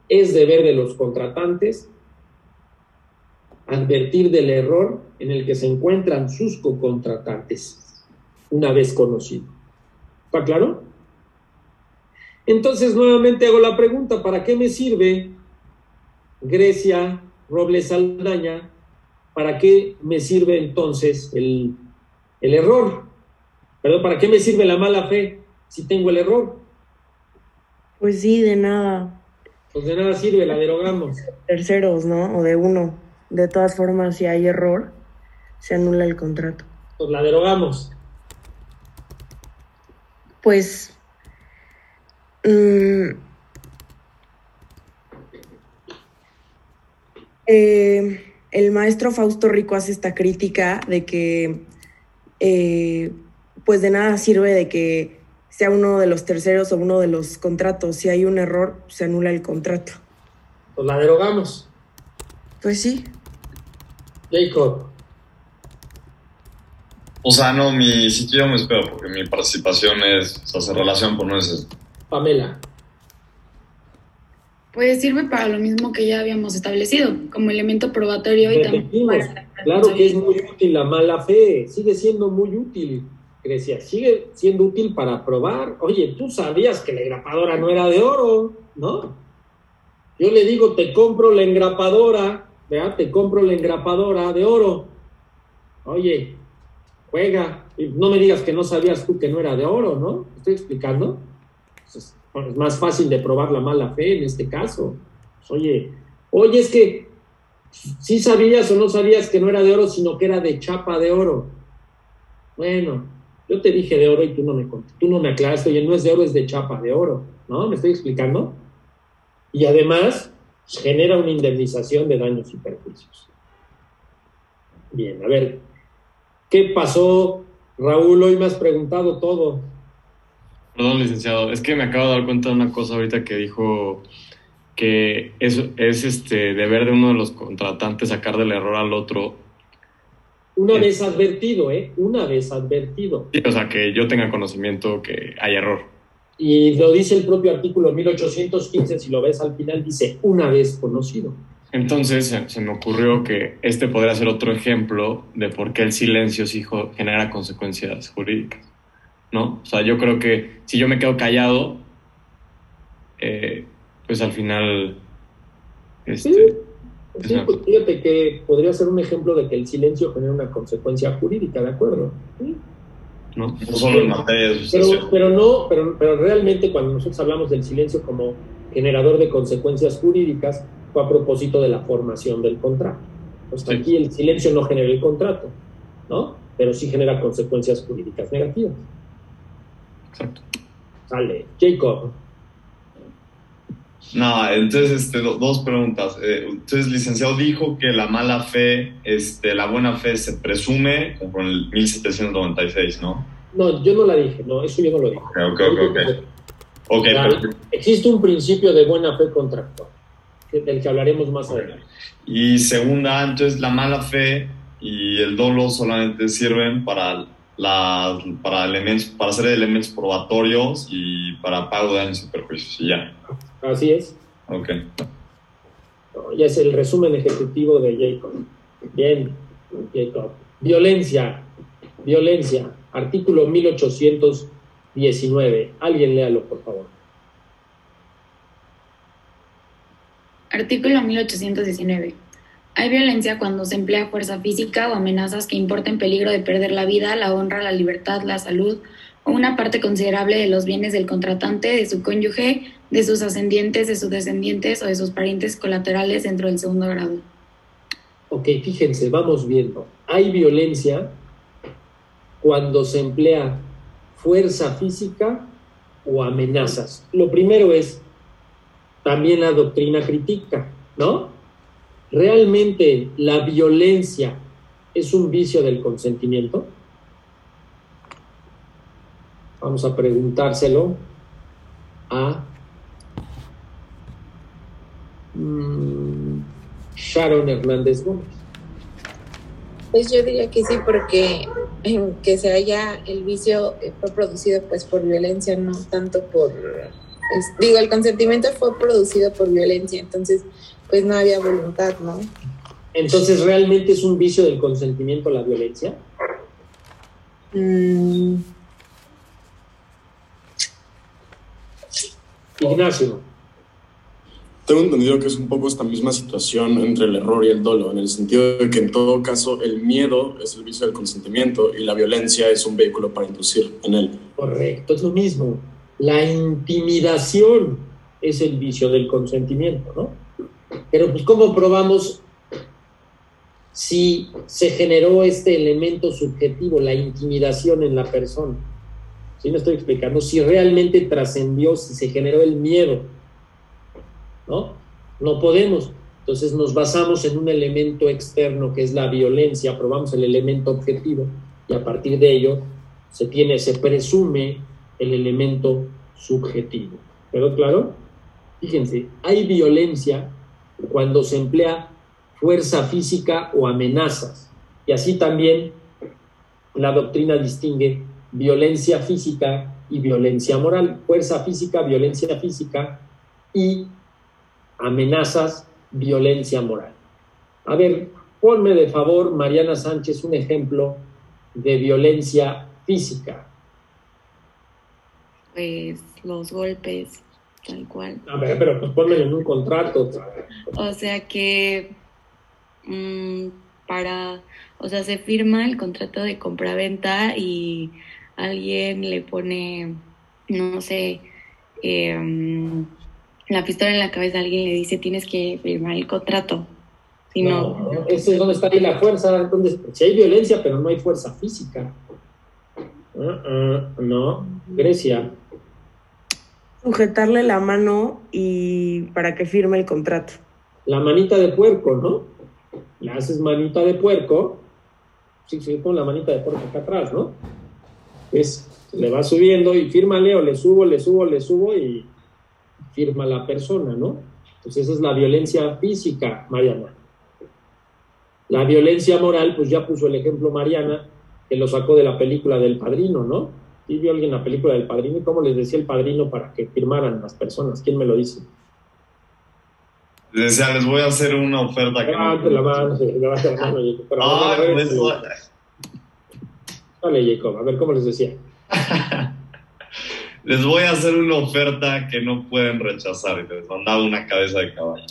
Es deber de los contratantes advertir del error en el que se encuentran sus cocontratantes, una vez conocido. ¿Está claro? Entonces, nuevamente hago la pregunta, ¿para qué me sirve Grecia, Robles Saldaña? ¿Para qué me sirve entonces el, el error? Perdón, ¿para qué me sirve la mala fe si tengo el error? Pues sí, de nada. Pues de nada sirve, la derogamos. Terceros, ¿no? O de uno. De todas formas, si hay error, se anula el contrato. Pues la derogamos. Pues. mm, eh, el maestro Fausto Rico hace esta crítica de que, eh, pues de nada sirve de que sea uno de los terceros o uno de los contratos. Si hay un error, se anula el contrato. Pues la derogamos. Pues sí. Jacob. O sea, no, mi sitio yo me espero porque mi participación es, o sea, se relaciona por nueces. Pamela. Pues sirve para lo mismo que ya habíamos establecido, como elemento probatorio y también Repetimos, para la claro que es muy útil la mala fe, sigue siendo muy útil, Grecia, sigue siendo útil para probar. Oye, tú sabías que la engrapadora no era de oro, ¿no? Yo le digo, te compro la engrapadora, ¿verdad? Te compro la engrapadora de oro. Oye, juega, no me digas que no sabías tú que no era de oro, ¿no? ¿Estoy explicando? Bueno, es más fácil de probar la mala fe en este caso. Pues, oye, oye, es que sí sabías o no sabías que no era de oro, sino que era de chapa de oro. Bueno, yo te dije de oro y tú no me, tú no me aclaraste, oye, no es de oro, es de chapa de oro, ¿no? ¿Me estoy explicando? Y además genera una indemnización de daños y perjuicios. Bien, a ver, ¿qué pasó, Raúl? Hoy me has preguntado todo. Perdón, licenciado, es que me acabo de dar cuenta de una cosa ahorita que dijo que es, es este deber de uno de los contratantes sacar del error al otro. Una vez advertido, ¿eh? Una vez advertido. Sí, o sea, que yo tenga conocimiento que hay error. Y lo dice el propio artículo 1815, si lo ves al final, dice una vez conocido. Entonces se, me ocurrió que este podría ser otro ejemplo de por qué el silencio sí genera consecuencias jurídicas. ¿No? O sea, yo creo que si yo me quedo callado, eh, pues al final. Este, Sí, pues fíjate que podría ser un ejemplo de que el silencio genera una consecuencia jurídica, ¿de acuerdo? Sí. ¿no? No solo en materia de Pero, no, pero, pero realmente cuando nosotros hablamos del silencio como generador de consecuencias jurídicas, fue a propósito de la formación del contrato. Pues aquí el silencio no genera el contrato, ¿no? Pero sí genera consecuencias jurídicas negativas. Exacto. Sale. Jacob. No, entonces, este, do- dos preguntas. Eh, entonces, licenciado dijo que la mala fe, este, la buena fe se presume como en el 1796, ¿no? No, yo no la dije, no, eso yo no lo dije. Ok, ok, ok. ok. Ok, Ya, perfecto. Existe un principio de buena fe contractual, del que hablaremos más adelante. Y segunda, entonces la mala fe y el dolo solamente sirven para, la, para, elementos, para hacer elementos probatorios y para pago de daños y perjuicios. Y ya. Así es. Ok. Ya es el resumen ejecutivo de Jacob. Bien, Jacob. Violencia, violencia, artículo 1819. Alguien léalo, por favor. Artículo 1819. Hay violencia cuando se emplea fuerza física o amenazas que importen peligro de perder la vida, la honra, la libertad, la salud o una parte considerable de los bienes del contratante, de su cónyuge, de sus ascendientes, de sus descendientes o de sus parientes colaterales dentro del segundo grado. Ok, fíjense, vamos viendo. Hay violencia cuando se emplea fuerza física o amenazas. Lo primero es, también la doctrina critica, ¿no? ¿Realmente la violencia es un vicio del consentimiento? Vamos a preguntárselo a mm, Sharon Hernández Gómez. Pues yo diría que sí, porque en que se haya el vicio fue producido pues por violencia, no tanto por, es- digo, el consentimiento fue producido por violencia, entonces pues no había voluntad, ¿no? Entonces, ¿realmente es un vicio del consentimiento la violencia? Mm, Ignacio. Tengo entendido que es un poco esta misma situación entre el error y el dolo, en el sentido de que en todo caso el miedo es el vicio del consentimiento y la violencia es un vehículo para inducir en él. Correcto, es lo mismo. La intimidación es el vicio del consentimiento, ¿no? Pero pues ¿cómo probamos si se generó este elemento subjetivo, la intimidación en la persona? ¿Sí me estoy explicando? Si realmente trascendió, si se generó el miedo, ¿no? No podemos. Entonces nos basamos en un elemento externo que es la violencia, probamos el elemento objetivo y a partir de ello se tiene, se presume el elemento subjetivo. ¿Quedó claro? Fíjense, hay violencia cuando se emplea fuerza física o amenazas. Y así también la doctrina distingue violencia física y violencia moral. Fuerza física, violencia física y amenazas, violencia moral. A ver, ponme de favor, Mariana Sánchez, un ejemplo de violencia física. Pues los golpes, tal cual. A ver, pero pues ponmelo en un contrato. O sea que mm, para, o sea, se firma el contrato de compraventa y alguien le pone, no sé, em, la pistola en la cabeza, alguien le dice tienes que firmar el contrato. Si no, ese es donde está ahí la fuerza. Donde, si hay violencia, pero no hay fuerza física. Ah, no, Grecia. Sujetarle la mano y para que firme el contrato. La manita de puerco, ¿no? Le haces manita de puerco. Sí, sí, con la manita de puerco acá atrás, ¿no? Es, le va subiendo y fírmale o le subo, le subo, le subo y firma la persona, ¿no? Entonces esa es la violencia física, Mariana. La violencia moral, pues ya puso el ejemplo Mariana, que lo sacó de la película del padrino, ¿no? ¿Y vio alguien la película del padrino? ¿Y cómo les decía el padrino para que firmaran las personas? ¿Quién me lo dice? Les decía, les voy a hacer una oferta que la mano, sí, levante la mano, Jacob. Pero Ah, a ver, pues, Dale, Jacob, a ver cómo les decía. les voy a hacer una oferta que no pueden rechazar. Y les mandaba una cabeza de caballo.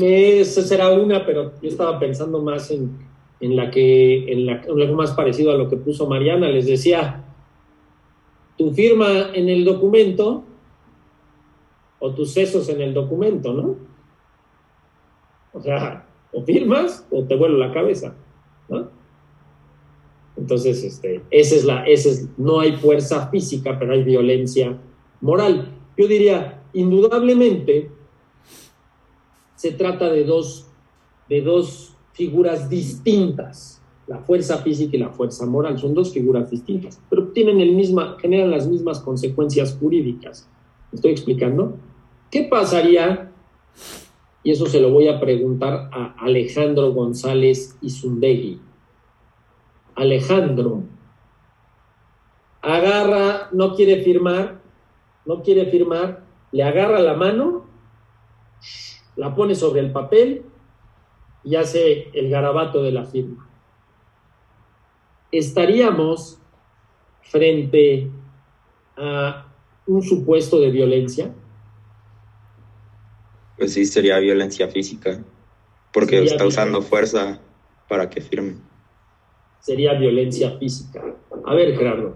Esa será una, pero yo estaba pensando más en, en la que, en la, lo más parecido a lo que puso Mariana. Les decía, tu firma en el documento o tus sesos en el documento, ¿no? O sea, o firmas o te vuelo la cabeza, ¿no? Entonces, este, esa es la, esa es, no hay fuerza física, pero hay violencia moral. Yo diría, indudablemente, se trata de dos, de dos figuras distintas. La fuerza física y la fuerza moral son dos figuras distintas, pero tienen el misma, generan las mismas consecuencias jurídicas. ¿Me estoy explicando? ¿Qué pasaría? Y eso se lo voy a preguntar a Alejandro González Izundegui. Alejandro, agarra, no quiere firmar, no quiere firmar, le agarra la mano, la pone sobre el papel y hace el garabato de la firma. Estaríamos frente a un supuesto de violencia. Pues sí, sería violencia física, porque Sería está usando fuerza para que firme. Sería violencia física. A ver, Gerardo,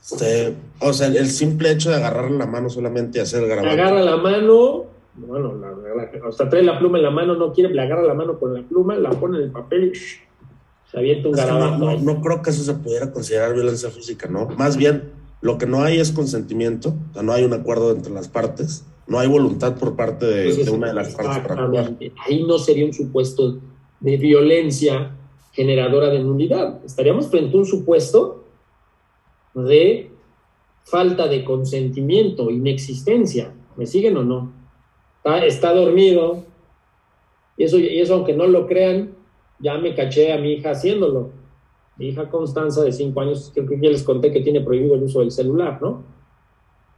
Este, o sea, el simple hecho de agarrarle la mano solamente y hacer el agarra la mano, bueno, la, la- o sea, trae la pluma en la mano, no quiere, le agarra la mano con la pluma, la pone en el papel y ¡shh! se avienta un no, garabato. no- ahí. no creo que eso se pudiera considerar violencia física, ¿no? Más bien, lo que no hay es consentimiento, o sea, no hay un acuerdo entre las partes, no hay voluntad por parte de, Entonces, de una de las partes para actuar. Ahí no sería un supuesto de violencia generadora de nulidad. Estaríamos frente a un supuesto de falta de consentimiento, inexistencia. ¿Me siguen o no? Está, dormido. Y eso, y eso, aunque no lo crean, ya me caché a mi hija haciéndolo. Mi hija Constanza, de cinco años, creo que ya les conté que tiene prohibido el uso del celular, ¿no?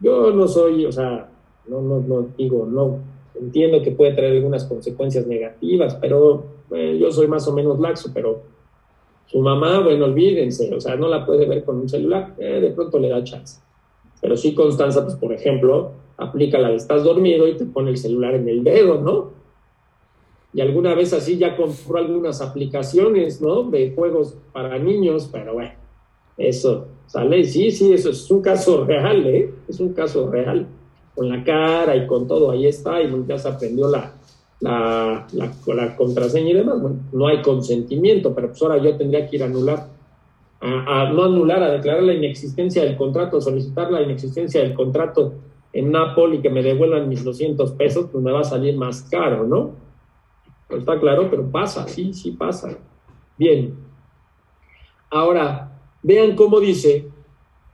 Yo no soy, o sea, no, no, no digo, no entiendo que puede traer algunas consecuencias negativas, pero eh, yo soy más o menos laxo, pero su mamá, bueno, olvídense, o sea, no la puede ver con un celular, eh, de pronto le da chance. Pero sí, Constanza, pues por ejemplo, aplica la de estás dormido y te pone el celular en el dedo, ¿no? Y alguna vez así ya compró algunas aplicaciones, ¿no? De juegos para niños, pero bueno, eso sale, sí, sí, eso es un caso real, ¿eh? Es un caso real. Con la cara y con todo, ahí está, y ya se aprendió la, la, la, contraseña y demás. Bueno, no hay consentimiento, pero pues ahora yo tendría que ir a anular, a, no anular, a declarar la inexistencia del contrato, solicitar la inexistencia del contrato en Napoli y que me devuelvan mis 200 pesos, pues me va a salir más caro, ¿no? Pues está claro, pero pasa, sí, sí pasa. Bien. Ahora, vean cómo dice,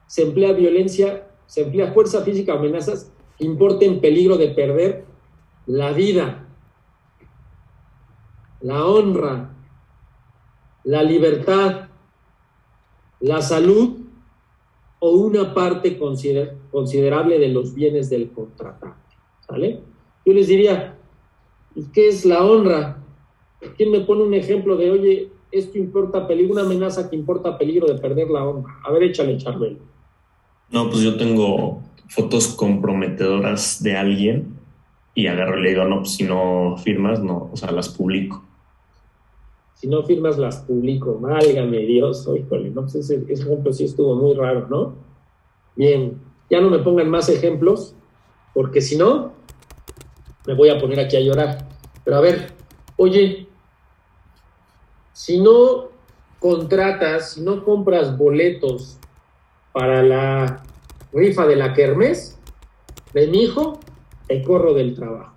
se emplea violencia, se emplea fuerza física, amenazas que importen peligro de perder la vida, la honra, la libertad, la salud o una parte consider- considerable de los bienes del contratante. ¿Sale? Yo les diría, ¿y ¿qué es la honra? ¿Quién me pone un ejemplo de, oye, esto importa peligro, una amenaza que importa peligro de perder la honra? A ver, échale, Charbel. No, pues yo tengo fotos comprometedoras de alguien y agarro y le digo, no, pues si no firmas, no, o sea, las publico. Si no firmas, las publico. Válgame Dios, híjole, no, pues ese, ejemplo sí estuvo muy raro, ¿no? Bien, ya no me pongan más ejemplos, porque si no, me voy a poner aquí a llorar. Pero a ver, oye, si no contratas, si no compras boletos para la rifa de la kermés de hijo, te corro del trabajo.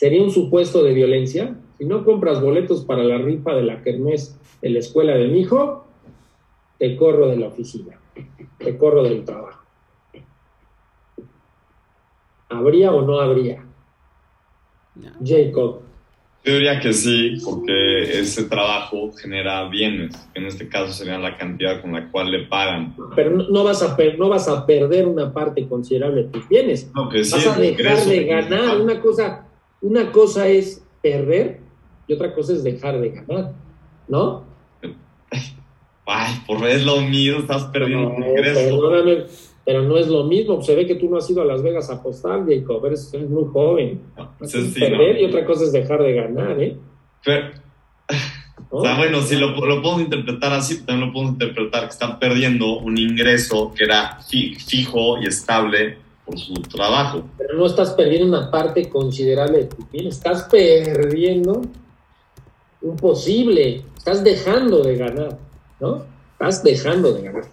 ¿Sería un supuesto de violencia? Si no compras boletos para la rifa de la kermés en la escuela de mi hijo, te corro de la oficina, te corro del trabajo. ¿Habría o no habría? Jacob. Yo diría que sí, porque ese trabajo genera bienes, que en este caso sería la cantidad con la cual le pagan. Pero no, no vas, a per- no vas a perder una parte considerable de tus bienes. No, que sí, vas a dejar de ganar. Una cosa, una cosa es perder y otra cosa es dejar de ganar, ¿no? Ay, por es lo mismo, estás perdiendo tu No, ingreso. perdóname, pero no es lo mismo. Se ve que tú no has ido a Las Vegas a apostar, Jacob. Eres, eres muy joven. Una Pues cosa es sí, perder no. y otra cosa es dejar de ganar, ¿eh? Pero, o sea, bueno, si lo, lo podemos interpretar así, también lo podemos interpretar que están perdiendo un ingreso que era fi- fijo y estable por su trabajo. Pero no estás perdiendo una parte considerable de tu bien. Estás perdiendo un posible. Estás dejando de ganar, ¿no? Estás dejando de ganar.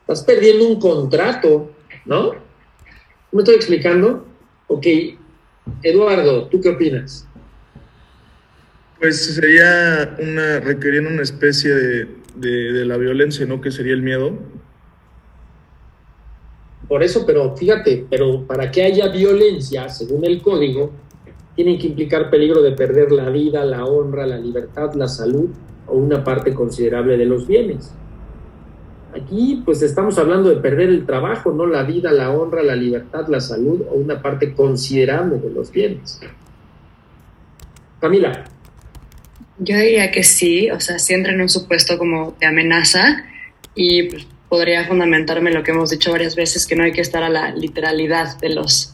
Estás perdiendo un contrato, ¿no? ¿Me estoy explicando? Ok. Eduardo, ¿tú qué opinas? Pues sería una, requeriendo una especie de, de, de la violencia, ¿no? Que sería el miedo. Por eso, pero fíjate, pero para que haya violencia, según el código, tienen que implicar peligro de perder la vida, la honra, la libertad, la salud o una parte considerable de los bienes. Aquí, pues estamos hablando de perder el trabajo, no la vida, la honra, la libertad, la salud o una parte considerable de los bienes. Camila. Yo diría que sí, o sea, sí entra en un supuesto como de amenaza y pues, podría fundamentarme lo que hemos dicho varias veces, que no hay que estar a la literalidad de los,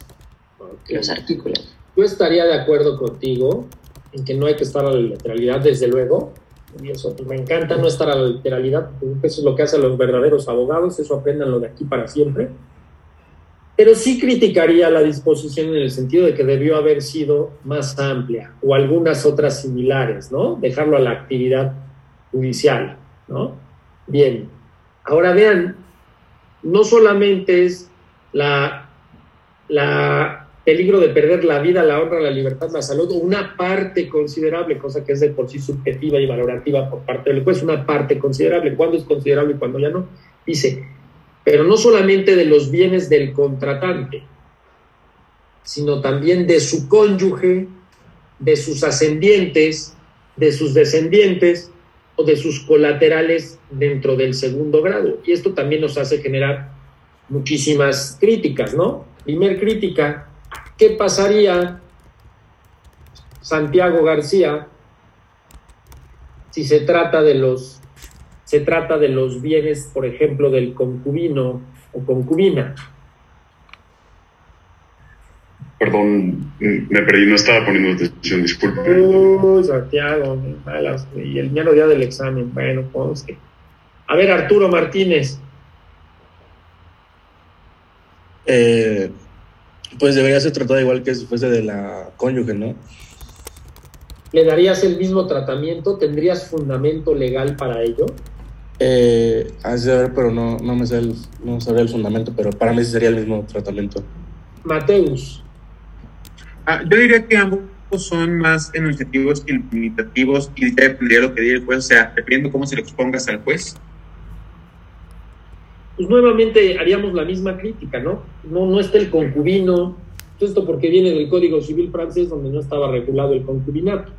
los artículos. Yo estaría de acuerdo contigo en que no hay que estar a la literalidad, desde luego. Pues, me encanta no estar a la literalidad, porque eso es lo que hacen los verdaderos abogados, eso aprendanlo de aquí para siempre. Pero sí criticaría la disposición en el sentido de que debió haber sido más amplia o algunas otras similares, ¿no? Dejarlo a la actividad judicial, ¿no? Bien. Ahora vean, no solamente es la, peligro de perder la vida, la honra, la libertad, la salud, una parte considerable, cosa que es de por sí subjetiva y valorativa por parte del juez, una parte considerable. ¿Cuándo es considerable y cuándo ya no? Dice, pero no solamente de los bienes del contratante, sino también de su cónyuge, de sus ascendientes, de sus descendientes o de sus colaterales dentro del segundo grado. Y esto también nos hace generar muchísimas críticas, ¿no? Primer crítica, ¿qué pasaría, Santiago García, si se trata de los se trata de los bienes, por ejemplo, del concubino o concubina? Perdón, me perdí, no estaba poniendo atención, disculpe. Uy, Santiago, malas, y el mero día del examen, bueno, pues que... A ver, Arturo Martínez, Eh, pues debería ser tratada igual que si fuese de la cónyuge, ¿no? ¿le darías el mismo tratamiento? ¿Tendrías fundamento legal para ello? Eh, has de ver, pero no, no me sé el, no sabré el fundamento, pero para mí sí sería el mismo tratamiento. Mateus. Ah, yo diría que ambos son más enunciativos que limitativos y ya dependería de que diga el juez, o sea, dependiendo cómo se lo expongas al juez. Pues nuevamente haríamos la misma crítica, ¿no? No, no está el concubino, esto porque viene del Código Civil francés donde no estaba regulado el concubinato,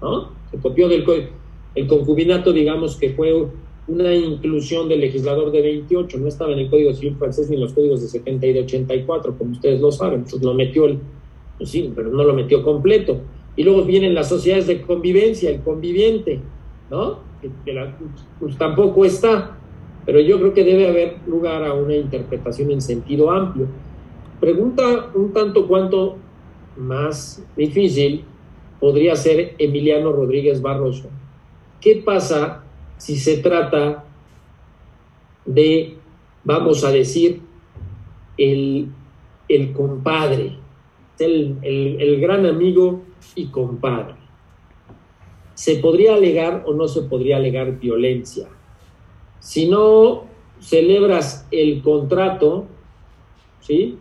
¿no? Se copió del código. El concubinato, digamos que fue una inclusión del legislador de 28, no estaba en el Código Civil francés ni en los códigos de 70 y de 84, como ustedes lo saben, pues lo metió el, pues sí, pero no lo metió completo. Y luego vienen las sociedades de convivencia, el conviviente, ¿no? Que, pues tampoco está, pero yo creo que debe haber lugar a una interpretación en sentido amplio. Pregunta un tanto cuanto más difícil podría ser Emiliano Rodríguez Barroso. ¿Qué pasa si se trata de, vamos a decir, el, el compadre, el, el, gran amigo y compadre. ¿Se podría alegar o no se podría alegar violencia? Si no celebras el contrato, ¿sí?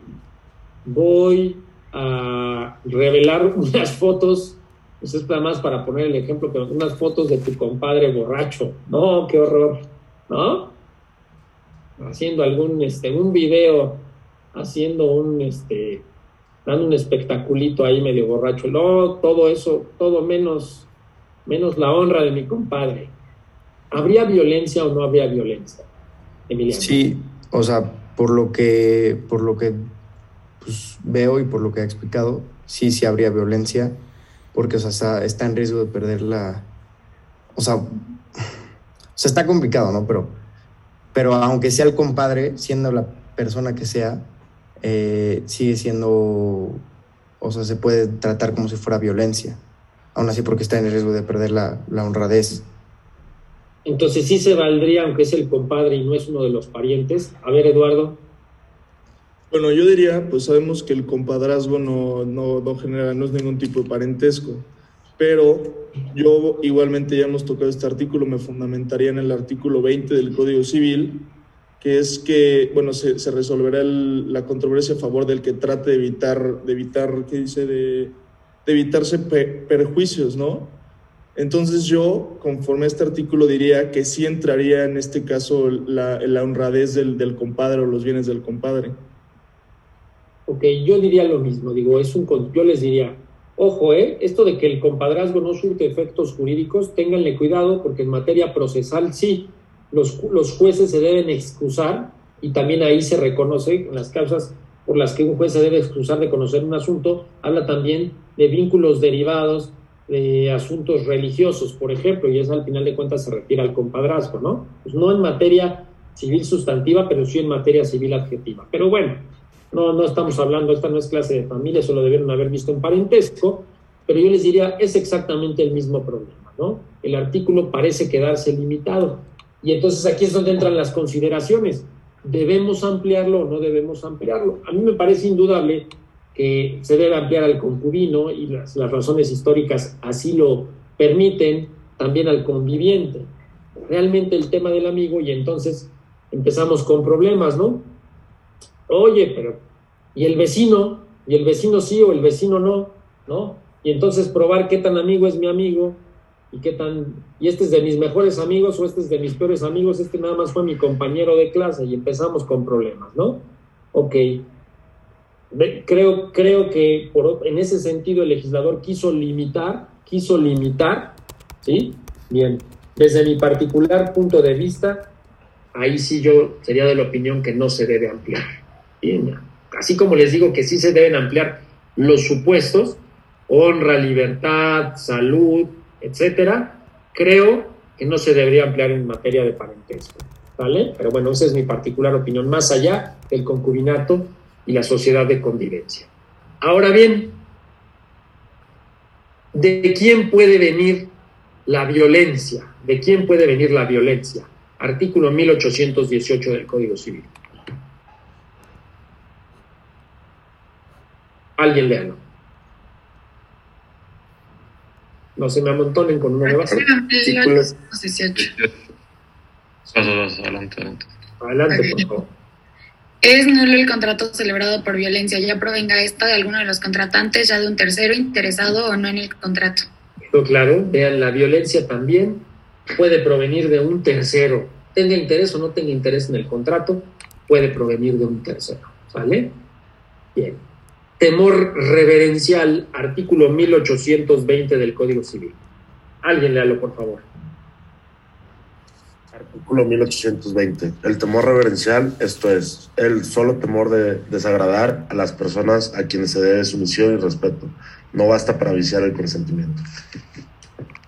Voy a revelar unas fotos, pues es nada más para poner el ejemplo, pero unas fotos de tu compadre borracho. No, qué horror, ¿no? Haciendo algún, este, un video, haciendo un, este, dando un espectaculito ahí medio borracho. No, todo eso, todo menos, menos la honra de mi compadre. ¿Habría violencia o no habría violencia? Emiliano. Sí, o sea, por lo que, por lo que pues, veo y por lo que ha explicado, sí, sí habría violencia, porque o sea, está, está en riesgo de perder la... O sea, o sea, está complicado, ¿no? Pero, pero aunque sea el compadre, siendo la persona que sea, eh, sigue siendo, o sea, se puede tratar como si fuera violencia, aún así porque está en riesgo de perder la, la honradez. Entonces sí se valdría, aunque es el compadre y no es uno de los parientes. A ver, Eduardo. Bueno, yo diría, pues sabemos que el compadrazgo no, no, no genera, no es ningún tipo de parentesco, pero yo igualmente ya hemos tocado este artículo, me fundamentaría en el artículo 20 del Código Civil, que es que, bueno, se, se resolverá el- la controversia a favor del que trate de evitar, de evitar, ¿qué dice? De, de evitarse pe- perjuicios, ¿no? Entonces yo, conforme a este artículo, diría que sí entraría en este caso la, la honradez del, del compadre o los bienes del compadre. Ok, yo diría lo mismo, digo, es un, yo les diría, ojo, ¿eh? esto de que el compadrazgo no surte efectos jurídicos, ténganle cuidado porque en materia procesal sí, los, los jueces se deben excusar y también ahí se reconoce las causas por las que un juez se debe excusar de conocer un asunto, habla también de vínculos derivados de asuntos religiosos, por ejemplo, y eso al final de cuentas se refiere al compadrazgo, ¿no? Pues no en materia civil sustantiva, pero sí en materia civil adjetiva. Pero bueno, no, no estamos hablando, esta no es clase de familia, eso lo debieron haber visto en parentesco, pero yo les diría, es exactamente el mismo problema, ¿no? El artículo parece quedarse limitado. Y entonces aquí es donde entran las consideraciones. ¿Debemos ampliarlo o no debemos ampliarlo? A mí me parece indudable que se debe ampliar al concubino y las, las razones históricas así lo permiten, también al conviviente. Realmente el tema del amigo y entonces empezamos con problemas, ¿no? Oye, pero ¿y el vecino? ¿Y el vecino sí o el vecino no? ¿No? Y entonces probar qué tan amigo es mi amigo y qué tan y este es de mis mejores amigos o este es de mis peores amigos, este nada más fue mi compañero de clase y empezamos con problemas, ¿no? Ok. Creo, creo que por, en ese sentido el legislador quiso limitar, quiso limitar, ¿sí? Bien, desde mi particular punto de vista, ahí sí yo sería de la opinión que no se debe ampliar. Bien, así como les digo que sí se deben ampliar los supuestos, honra, libertad, salud, etcétera, creo que no se debería ampliar en materia de parentesco, ¿vale? Pero bueno, esa es mi particular opinión, más allá del concubinato y la sociedad de convivencia. Ahora bien, ¿de quién puede venir la violencia? ¿De quién puede venir la violencia? Artículo 1818 del Código Civil. Alguien léalo. No se me amontonen con una nueva. Artículo- Adelante, adelante. Adelante, por favor. Es nulo el contrato celebrado por violencia, ya provenga esta de alguno de los contratantes, ya de un tercero interesado o no en el contrato. Claro, vean, la violencia también puede provenir de un tercero. Tenga interés o no tenga interés en el contrato, puede provenir de un tercero. ¿Vale? Bien. Temor reverencial, artículo 1820 del Código Civil. Alguien léalo, por favor. Artículo 1820. El temor reverencial, esto es, el solo temor de desagradar a las personas a quienes se debe sumisión y respeto. No basta para viciar el consentimiento.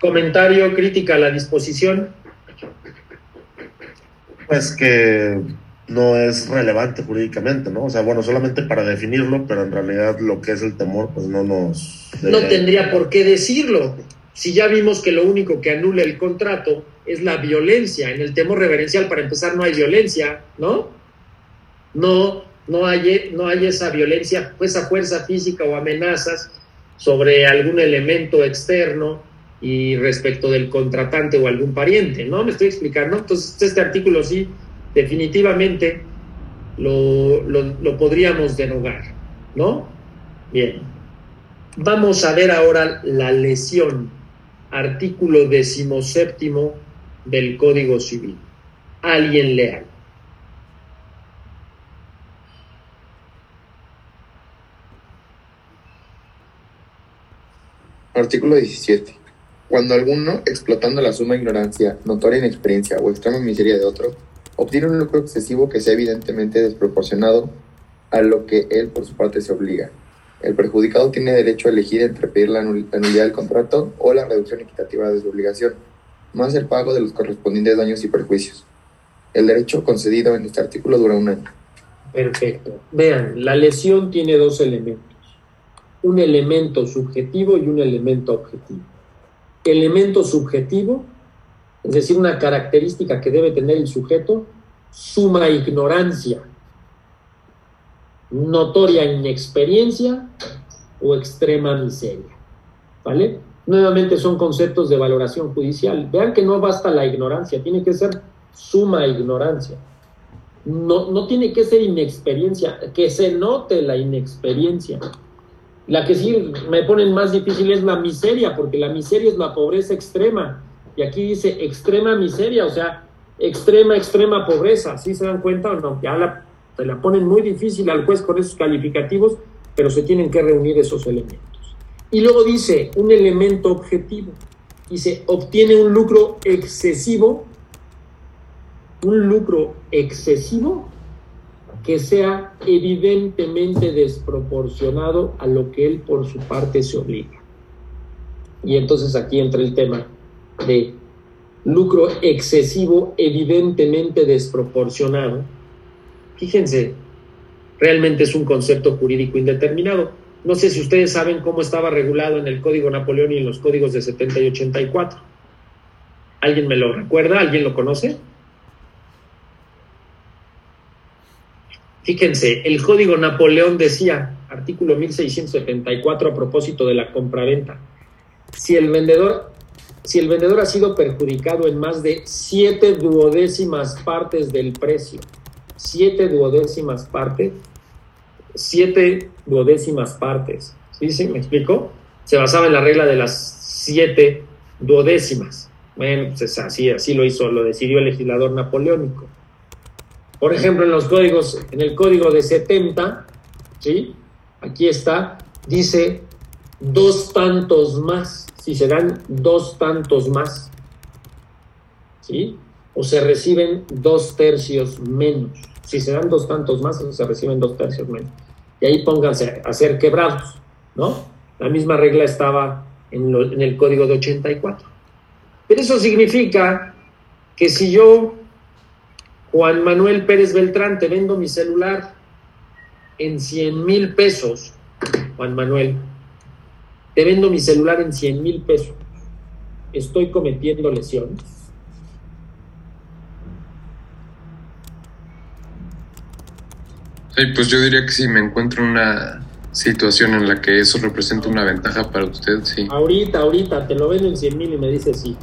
Comentario, crítica a la disposición. Pues que no es relevante jurídicamente, ¿no? O sea, bueno, solamente para definirlo, pero en realidad lo que es el temor, pues no nos... No tendría por qué decirlo. Si ya vimos que lo único que anula el contrato es la violencia. En el temor reverencial, para empezar, no hay violencia, ¿no? No no hay, no hay esa violencia, esa fuerza física o amenazas sobre algún elemento externo y respecto del contratante o algún pariente, ¿no? Me estoy explicando. Entonces, este artículo sí, definitivamente lo, lo, podríamos derogar, ¿no? Bien. Vamos a ver ahora la lesión, artículo decimoséptimo del Código Civil. Alguien lea. Artículo 17. Cuando alguno, explotando la suma ignorancia, notoria inexperiencia o extrema miseria de otro, obtiene un lucro excesivo que sea evidentemente desproporcionado a lo que él por su parte se obliga. El perjudicado tiene derecho a elegir entre pedir la nul- la nulidad del contrato o la reducción equitativa de su obligación, más el pago de los correspondientes daños y perjuicios. El derecho concedido en este artículo dura un año. Perfecto. Vean, la lesión tiene dos elementos. Un elemento subjetivo y un elemento objetivo. Elemento subjetivo, es decir, una característica que debe tener el sujeto, suma ignorancia, notoria inexperiencia o extrema miseria. ¿Vale? Nuevamente son conceptos de valoración judicial. Vean que no basta la ignorancia, tiene que ser suma ignorancia. No, no tiene que ser inexperiencia, que se note la inexperiencia. La que sí me ponen más difícil es la miseria, porque la miseria es la pobreza extrema. Y aquí dice extrema miseria, o sea, extrema, extrema pobreza. ¿Sí se dan cuenta o no? Ya la, se la ponen muy difícil al juez con esos calificativos, pero se tienen que reunir esos elementos. Y luego dice un elemento objetivo. Dice, obtiene un lucro excesivo, un lucro excesivo que sea evidentemente desproporcionado a lo que él por su parte se obliga. Y entonces aquí entra el tema de lucro excesivo evidentemente desproporcionado. Fíjense, realmente es un concepto jurídico indeterminado. No sé si ustedes saben cómo estaba regulado en el Código Napoleón y en los códigos de 70 y 84. ¿Alguien me lo recuerda? ¿Alguien lo conoce? Fíjense, el Código Napoleón decía, artículo 1674 a propósito de la compraventa, si el vendedor si el vendedor ha sido perjudicado en más de siete duodécimas partes del precio, siete duodécimas partes, siete duodécimas partes, ¿sí, sí, me explico? Se basaba en la regla de las siete duodécimas. Bueno, pues es así, así lo hizo, lo decidió el legislador napoleónico. Por ejemplo, en los códigos, en el código de 70, ¿sí? Aquí está, dice dos tantos más, si se dan dos tantos más, ¿sí? O se reciben dos tercios menos. Si se dan dos tantos más, o se reciben dos tercios menos. Y ahí pónganse a ser quebrados, ¿no? La misma regla estaba en, en el código de 84. Pero eso significa que si yo Juan Manuel Pérez Beltrán, te vendo mi celular en 100 mil pesos. Juan Manuel, te vendo mi celular en 100 mil pesos. ¿Estoy cometiendo lesiones? Sí, pues yo diría que si me encuentro en una situación en la que eso representa una ventaja para usted, sí. Ahorita, ahorita, te lo vendo en 100 mil y me dices sí.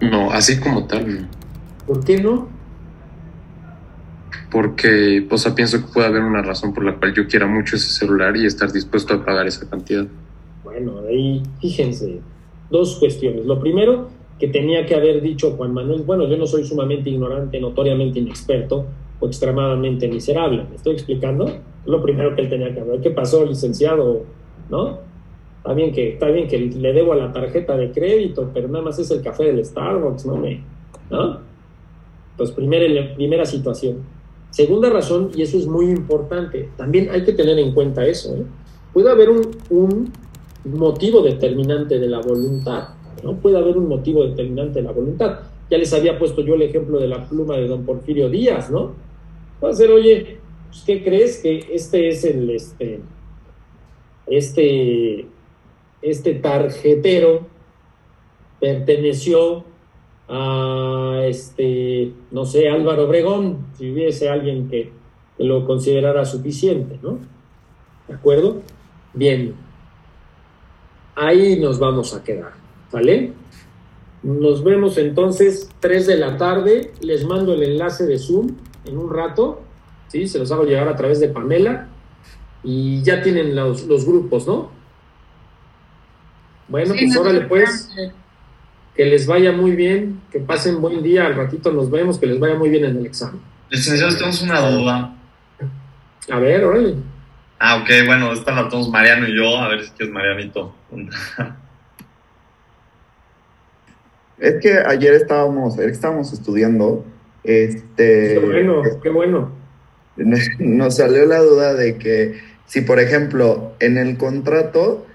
No, así como tal, no. ¿Por qué no? Porque, sea, pienso que puede haber una razón por la cual yo quiera mucho ese celular y estar dispuesto a pagar esa cantidad. Bueno, ahí fíjense, dos cuestiones. Lo primero, que tenía que haber dicho Juan Manuel, bueno, yo no soy sumamente ignorante, notoriamente inexperto o extremadamente miserable. ¿Me estoy explicando? Lo primero que él tenía que haber. ¿Qué pasó, licenciado? ¿No? Está bien que, está bien que le debo a la tarjeta de crédito, pero nada más es el café del Starbucks, ¿no? Me, ¿no? Pues primera, primera situación. Segunda razón, y eso es muy importante, también hay que tener en cuenta eso. ¿eh? Puede haber un, motivo determinante de la voluntad, ¿no? Puede haber un motivo determinante de la voluntad. Ya les había puesto yo el ejemplo de la pluma de don Porfirio Díaz, ¿no? Puede ser, oye, pues, ¿qué crees que este es el, este, este, este tarjetero perteneció a este, no sé, Álvaro Obregón, si hubiese alguien que, lo considerara suficiente, ¿no? ¿De acuerdo? Bien. Ahí nos vamos a quedar, ¿vale? Nos vemos entonces 3 de la tarde. Les mando el enlace de Zoom en un rato. ¿sí? Se los hago llegar a través de Pamela. Y ya tienen los, los grupos, ¿no? Bueno, Sí, pues no órale pues. Que les vaya muy bien, que pasen buen día. Al ratito nos vemos, que les vaya muy bien en el examen. Licenciados, tenemos una duda. A ver, órale. Ah, ok, bueno, esta la tenemos Mariano y yo, a ver si es Marianito. Es que ayer estábamos, ayer estábamos estudiando, este, Qué bueno, qué bueno. nos salió la duda de que si, por ejemplo, en el contrato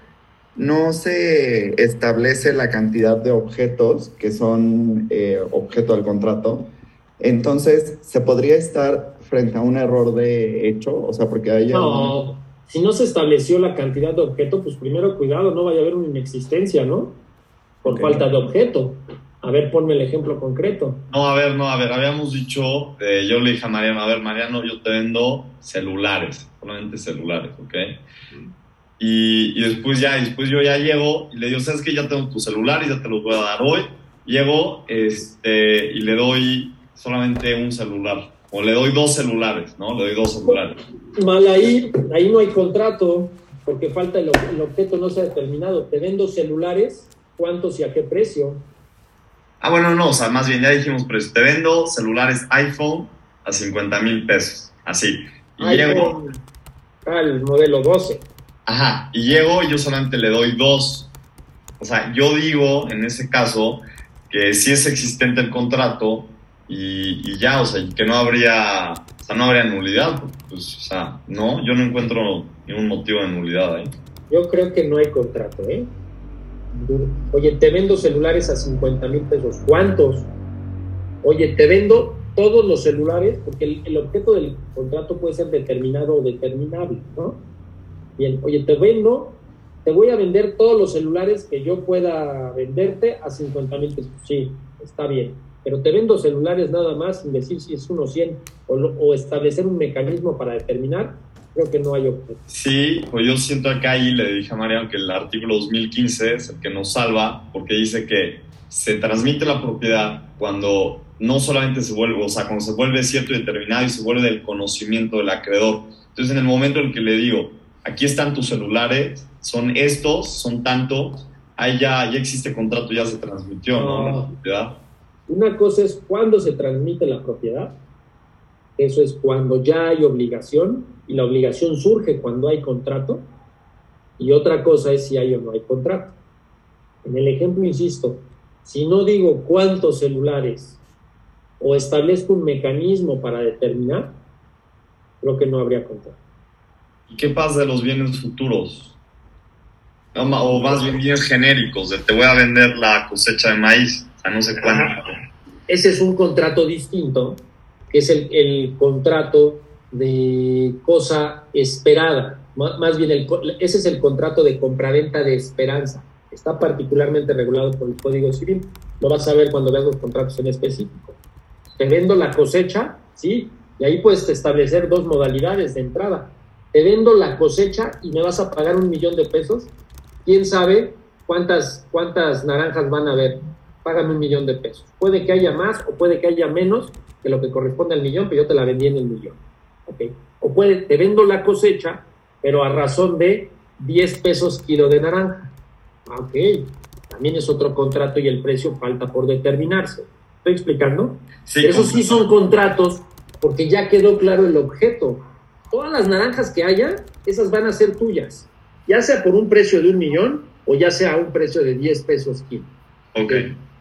no se establece la cantidad de objetos que son eh, objeto del contrato, entonces se podría estar frente a un error de hecho, o sea, porque hay No, si no se estableció la cantidad de objeto, pues primero cuidado, no vaya a haber una inexistencia, ¿no? Por falta de objeto. A ver, ponme el ejemplo concreto. No, a ver, no, a ver, habíamos dicho, eh, yo le dije a Mariano, a ver, Mariano, yo te vendo celulares, solamente celulares, ¿ok? Y, y después ya, y después yo ya llego y le digo, ¿sabes qué? Ya tengo tu celular y ya te los voy a dar hoy. Llego este, y le doy solamente un celular, o le doy dos celulares, ¿no? Le doy dos celulares. Mal ahí, ahí no hay contrato, porque falta el, ob- el objeto no se ha determinado. Te vendo celulares, ¿cuántos y a qué precio? Ah, bueno, no, o sea, más bien ya dijimos, pero te vendo celulares iPhone a 50 mil pesos, así. Y llego, iPhone, al modelo 12. Ajá, y llego y yo solamente le doy dos. O sea, yo digo en ese caso que si es existente el contrato y, y ya, o sea, y que no habría, o sea, no habría nulidad. porque, Pues, o sea, no, yo no encuentro ningún motivo de nulidad ahí. Yo creo que no hay contrato, ¿eh? Oye, te vendo celulares a 50 mil pesos. ¿Cuántos? Oye, te vendo todos los celulares, porque el, el objeto del contrato puede ser determinado o determinable, ¿no? Bien, oye, te vendo, te voy a vender todos los celulares que yo pueda venderte a 50 mil pesos. Sí, está bien. Pero te vendo celulares nada más sin decir si es uno 100 o, o establecer un mecanismo para determinar, creo que no hay objeto. Sí, pues yo siento acá ahí le dije a Mariano que el artículo 2015 es el que nos salva porque dice que se transmite la propiedad cuando no solamente se vuelve, o sea, cuando se vuelve cierto y determinado y se vuelve del conocimiento del acreedor. Entonces, en el momento en que le digo, aquí están tus celulares, son estos, son tantos, ahí ya, ya existe contrato, ya se transmitió, ¿no? La propiedad. Una cosa es cuando se transmite la propiedad, eso es cuando ya hay obligación y la obligación surge cuando hay contrato, y otra cosa es si hay o no hay contrato. En el ejemplo, insisto, si no digo cuántos celulares o establezco un mecanismo para determinar, creo que no habría contrato. ¿Y qué pasa de los bienes futuros? O más bien bienes genéricos, de te voy a vender la cosecha de maíz, a no sé cuánto. Ese es un contrato distinto, que es el, contrato de cosa esperada. Má- Más bien, el ese es el contrato de compraventa de esperanza. Está particularmente regulado por el Código Civil. Lo vas a ver cuando veas los contratos en específico. Te vendo la cosecha, ¿sí? Y ahí puedes establecer dos modalidades de entrada. Te vendo la cosecha y me vas a pagar un millón de pesos. ¿Quién sabe cuántas, cuántas naranjas van a haber? Págame un millón de pesos. Puede que haya más o puede que haya menos que lo que corresponde al millón, pero yo te la vendí en el millón. ¿ok? O puede, te vendo la cosecha, pero a razón de 10 pesos kilo de naranja. Ah, Ok, también es otro contrato y el precio falta por determinarse. ¿Estoy explicando? Sí, Esos sí son contratos porque ya quedó claro el objeto. Todas las naranjas que haya, esas van a ser tuyas, ya sea por un precio de un millón o ya sea a un precio de 10 pesos kilo. Ok.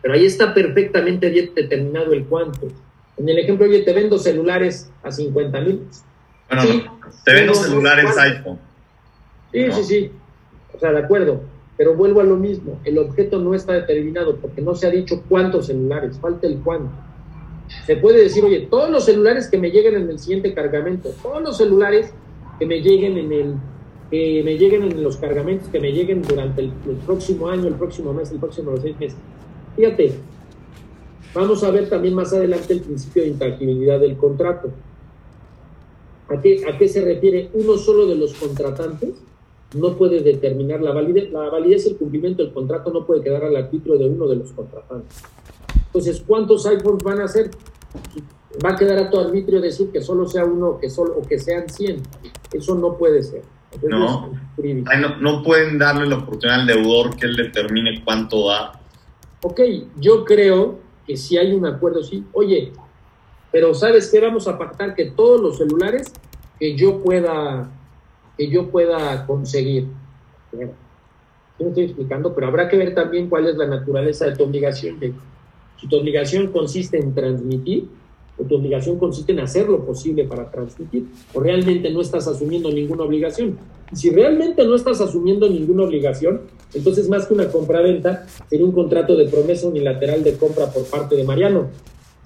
Pero ahí está perfectamente determinado el cuánto. En el ejemplo, oye, te vendo celulares a 50 mil. Bueno, Sí, te vendo celulares iPhone. Sí, sí, sí. O sea, de acuerdo. Pero vuelvo a lo mismo. El objeto no está determinado porque no se ha dicho cuántos celulares, falta el cuánto. Se puede decir, oye, todos los celulares que me lleguen en el siguiente cargamento, todos los celulares que me lleguen en el que me lleguen en los cargamentos, que me lleguen durante el, próximo año, el próximo mes, el próximo seis meses. Fíjate, Vamos a ver también más adelante el principio de intangibilidad del contrato. ¿A qué, ¿A qué se refiere? Uno solo de los contratantes no puede determinar la validez. La validez el cumplimiento del contrato no puede quedar al arbitrio de uno de los contratantes. Entonces, ¿cuántos iPhones van a ser? Va a quedar a tu arbitrio decir que solo sea uno que solo, o que sean 100. Eso no puede ser. No. Ay, no, no pueden darle la oportunidad al deudor que él determine cuánto da. Ok, yo creo que si hay un acuerdo, sí. Oye, pero ¿sabes qué? Vamos a pactar que todos los celulares que yo pueda, que yo pueda conseguir. Bueno, me estoy explicando, pero habrá que ver también cuál es la naturaleza de tu obligación. Si tu obligación consiste en transmitir, o tu obligación consiste en hacer lo posible para transmitir, o realmente no estás asumiendo ninguna obligación. Y si realmente no estás asumiendo ninguna obligación, entonces más que una compra-venta, sería un contrato de promesa unilateral de compra por parte de Mariano.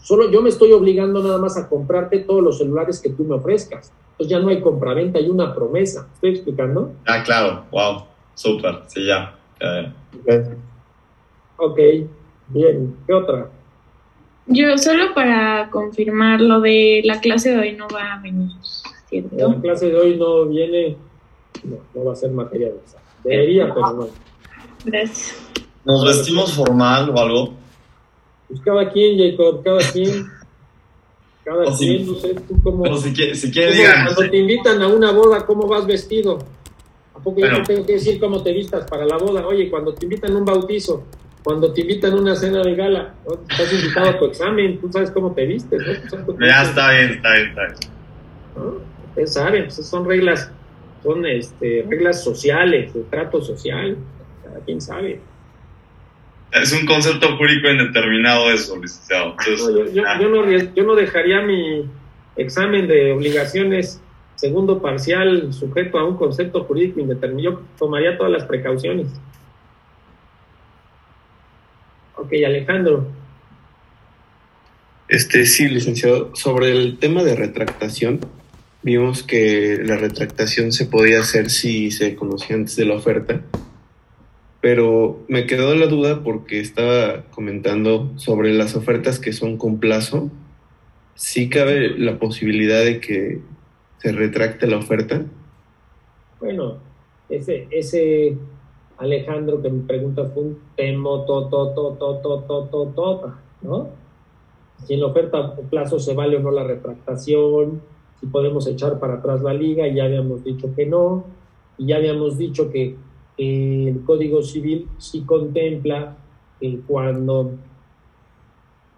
Solo yo me estoy obligando nada más a comprarte todos los celulares que tú me ofrezcas. Entonces ya no hay compra-venta, hay una promesa. ¿Estoy explicando? Ah, claro, wow, súper, sí, ya. Ok, bien. ¿Qué otra? Yo solo para confirmar lo de la clase de hoy no va a venir, ¿cierto? La clase de hoy no viene, no, no va a ser materia de examen. Debería, pero no. Gracias. ¿Nos vestimos formal o algo? Pues cada quien, Jacob, cada quien. Cada O si- quien, no sé, tú cómo. Pero si, qui- si quieren, ¿Cómo digan. cuando te invitan a una boda, ¿cómo vas vestido? ¿A poco yo no tengo que decir cómo te vistas para la boda? Oye, cuando te invitan a un bautizo, cuando te invitan a una cena de gala, ¿no? estás invitado a tu examen, tú sabes cómo te vistes, ¿no? Ya está bien, está bien, está bien. ¿no? Ustedes saben, pues son reglas, son este, reglas sociales, de trato social, cada quien sabe. Es un concepto jurídico indeterminado eso, licenciado. Entonces, No, yo, yo- yo no, yo no dejaría mi examen de obligaciones segundo parcial sujeto a un concepto jurídico indeterminado. Yo tomaría todas las precauciones. Ok, Alejandro. Este, sí, licenciado. Sobre el tema de retractación, vimos que la retractación se podía hacer si se conocía antes de la oferta, pero me quedó la duda porque estaba comentando sobre las ofertas que son con plazo. Sí cabe la posibilidad de que se retracte la oferta. Bueno, ese, ese Alejandro que me pregunta un temo, to, to, to, to, ¿no? Si en la oferta a plazo se vale o no la retractación, si podemos echar para atrás la liga, ya habíamos dicho que no, y ya habíamos dicho que el Código Civil sí contempla que cuando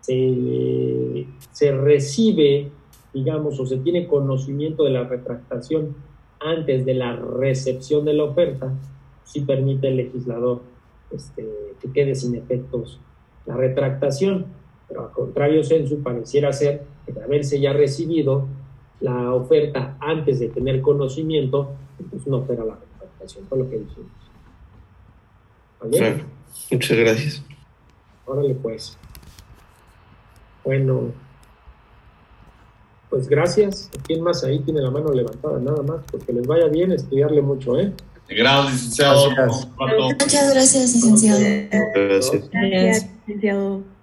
se, se recibe, digamos, o se tiene conocimiento de la retractación antes de la recepción de la oferta, sí permite el legislador este, que quede sin efectos la retractación, pero a contrario sensu pareciera ser que de haberse ya recibido la oferta antes de tener conocimiento, entonces no opera la retractación, fue lo que dijimos. ¿Vale? Claro. Muchas gracias. Órale pues. Bueno, pues gracias. ¿Quién más ahí tiene la mano levantada? Nada más, porque les vaya bien estudiarle mucho, ¿eh? Gracias, licenciado. Gracias. Muchas gracias, licenciado. Gracias. Gracias, licenciado.